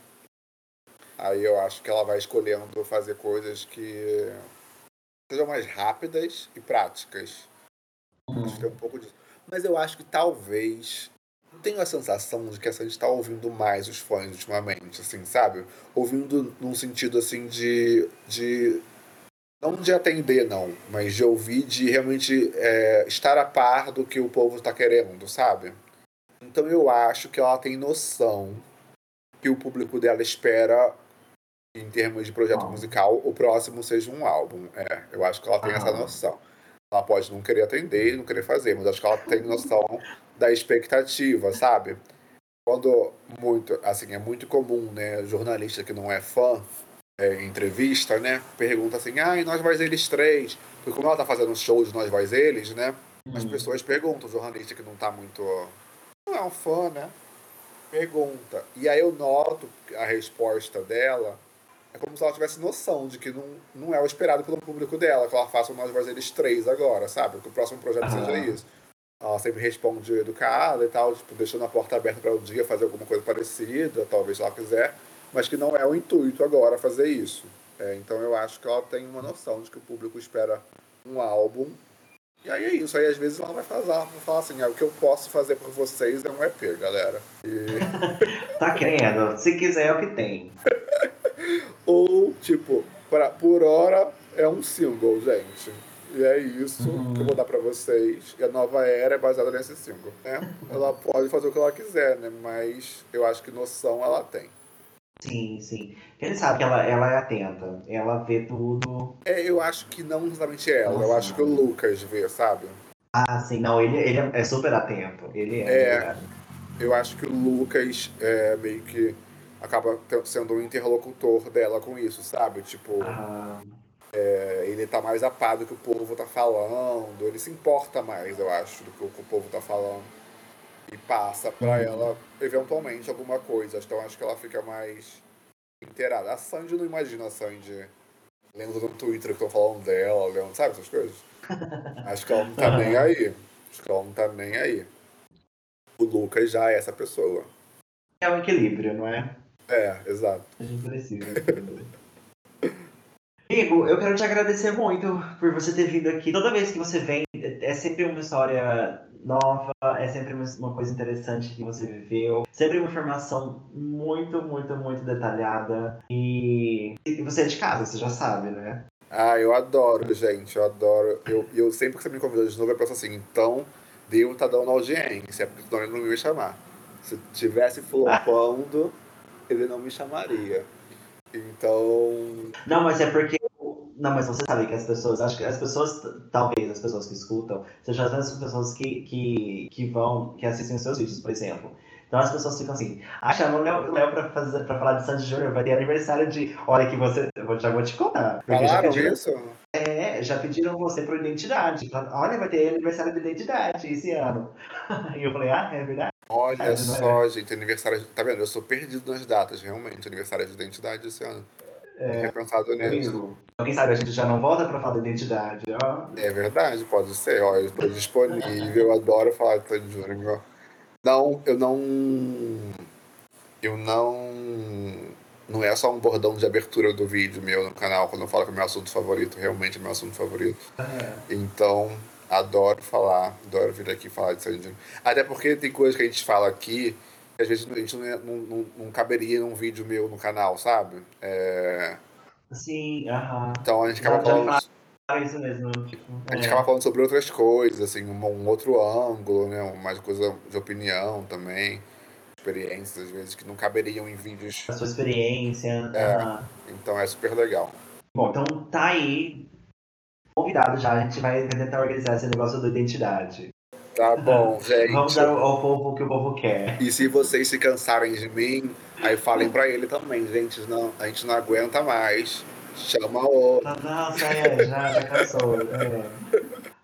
aí eu acho que ela vai escolhendo fazer coisas que sejam mais rápidas e práticas. Uhum. Acho que tem um pouco disso. Mas eu acho que talvez tenho a sensação de que a gente está ouvindo mais os fãs ultimamente, assim, sabe? Ouvindo num sentido assim de. de não de atender, não, mas de ouvir, de realmente é, estar a par do que o povo está querendo, sabe? Então eu acho que ela tem noção que o público dela espera, em termos de projeto musical, o próximo seja um álbum. É, eu acho que ela tem ah. essa noção. Ela pode não querer atender, não querer fazer, mas acho que ela tem noção da expectativa, sabe? Quando muito, assim, é muito comum, né, jornalista que não é fã, é, entrevista, né, pergunta assim, ah, e nós mais eles três, porque como ela tá fazendo um show de nós mais eles, né, as uhum. pessoas perguntam, o jornalista que não tá muito, não é um fã, né, pergunta. E aí eu noto a resposta dela é como se ela tivesse noção de que não, não é o esperado pelo público dela, que ela faça o Nós Eles três agora, sabe? Que o próximo projeto ah. seja isso. Ela sempre responde educada e tal, tipo, deixando a porta aberta para o um dia fazer alguma coisa parecida, talvez se ela quiser, mas que não é o intuito agora fazer isso. É, então eu acho que ela tem uma noção de que o público espera um álbum. E aí é isso, aí às vezes ela vai fazer, vai falar assim, ah, o que eu posso fazer por vocês é um EP, galera. E... tá querendo, se quiser é o que tem. Ou, tipo, pra, por hora é um single, gente. E é isso uhum. que eu vou dar pra vocês. E a nova era é baseada nesse single, né? Ela pode fazer o que ela quiser, né? Mas eu acho que noção ela tem. Sim, sim. Quem sabe que ela, ela é atenta. Ela vê tudo. É, eu acho que não exatamente ela. Nossa. Eu acho que o Lucas vê, sabe? Ah, sim. Não, ele, ele é super atento. Ele é. É. Eu acho que o Lucas é meio que acaba sendo um interlocutor dela com isso, sabe? Tipo. Ah é, ele tá mais a par do que o povo tá falando, ele se importa mais, eu acho, do que o que o povo tá falando. E passa para uhum. ela, eventualmente, alguma coisa. Então acho que ela fica mais inteirada. A Sandy não imagina a Sandy lendo no Twitter que estão falando dela, lendo, sabe essas coisas? acho que ela não tá nem aí. Acho que ela não tá nem aí. O Lucas já é essa pessoa. É um equilíbrio, não é? É, exato. A gente precisa. Amigo, eu quero te agradecer muito por você ter vindo aqui. Toda vez que você vem, é sempre uma história nova, é sempre uma coisa interessante que você viveu, sempre uma informação muito, muito, muito detalhada. E, e você é de casa, você já sabe, né? Ah, eu adoro, gente, eu adoro. Eu, eu sempre que você me convida de novo, eu penso assim, então Deus tá dando audiência, porque senão ele não me chamar. Se tivesse flopando, ele não me chamaria. Então. Não, mas é porque. Não, mas você sabe que as pessoas. Acho que as pessoas, talvez as pessoas que escutam, sejam as mesmas pessoas que, que, que vão, que assistem os seus vídeos, por exemplo. Então as pessoas ficam assim, ah, chama o Léo, pra, fazer, pra falar de Sandy Júnior, vai ter aniversário de. Olha que você. Eu já vou te contar. Falaram já pediram, disso? É, já pediram você por identidade. Olha, vai ter aniversário de identidade esse ano. e eu falei, ah, é verdade? Olha é, só, é. gente, aniversário. Tá vendo? Eu sou perdido nas datas, realmente. Aniversário de identidade esse ano. É, pensado nisso. Quem sabe a gente já não volta pra falar da identidade, ó. É verdade, pode ser. Ó, eu estou disponível, eu adoro falar de Tony Júnior. Não, eu não. Eu não. Não é só um bordão de abertura do vídeo meu no canal quando eu falo que é meu assunto favorito, realmente é meu assunto favorito. É. Então, Adoro falar, adoro vir aqui falar de Sandy Até porque tem coisas que a gente fala aqui que às vezes a gente não, não, não, não caberia num vídeo meu no canal, sabe? É... Sim, aham. Uh -huh. Então a gente acaba falando. Isso mesmo. Tipo, a gente é. acaba falando sobre outras coisas, assim, um, um, outro ângulo, né? Mais coisa de opinião também. Experiências, às vezes, que não caberiam em vídeos. A sua experiência. É. Então é super legal. Bom, então tá aí convidado já, a gente vai tentar organizar esse negócio da identidade. Tá bom, gente. Vamos dar ao povo o que o povo quer. E se vocês se cansarem de mim, aí falem pra ele também, gente, não, a gente não aguenta mais Chama outro. Nossa, é, já, já cansou. É.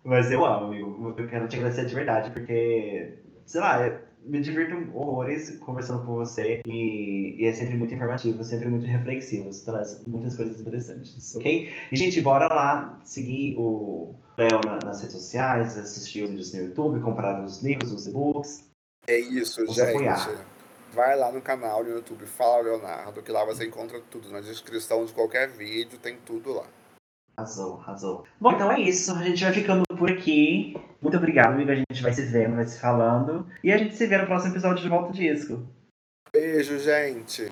Mas eu amo, amigo. Eu quero te agradecer de verdade, porque, sei lá, me divirto horrores conversando com você e, e, é sempre muito informativo, sempre muito reflexivo, você traz muitas coisas interessantes, ok? E, gente, bora lá seguir o Léo na, nas redes sociais, assistir os vídeos no YouTube, comprar os livros, os e-books. É isso, gente. Apoiar. Vai lá no canal no YouTube, Fala Leonardo, que lá você encontra tudo. Na descrição de qualquer vídeo tem tudo lá. Arrasou, arrasou. Bom, então é isso. A gente vai ficando por aqui. Muito obrigado, amigo. A gente vai se vendo, vai se falando. E a gente se vê no próximo episódio de Volta Disco. Beijo, gente.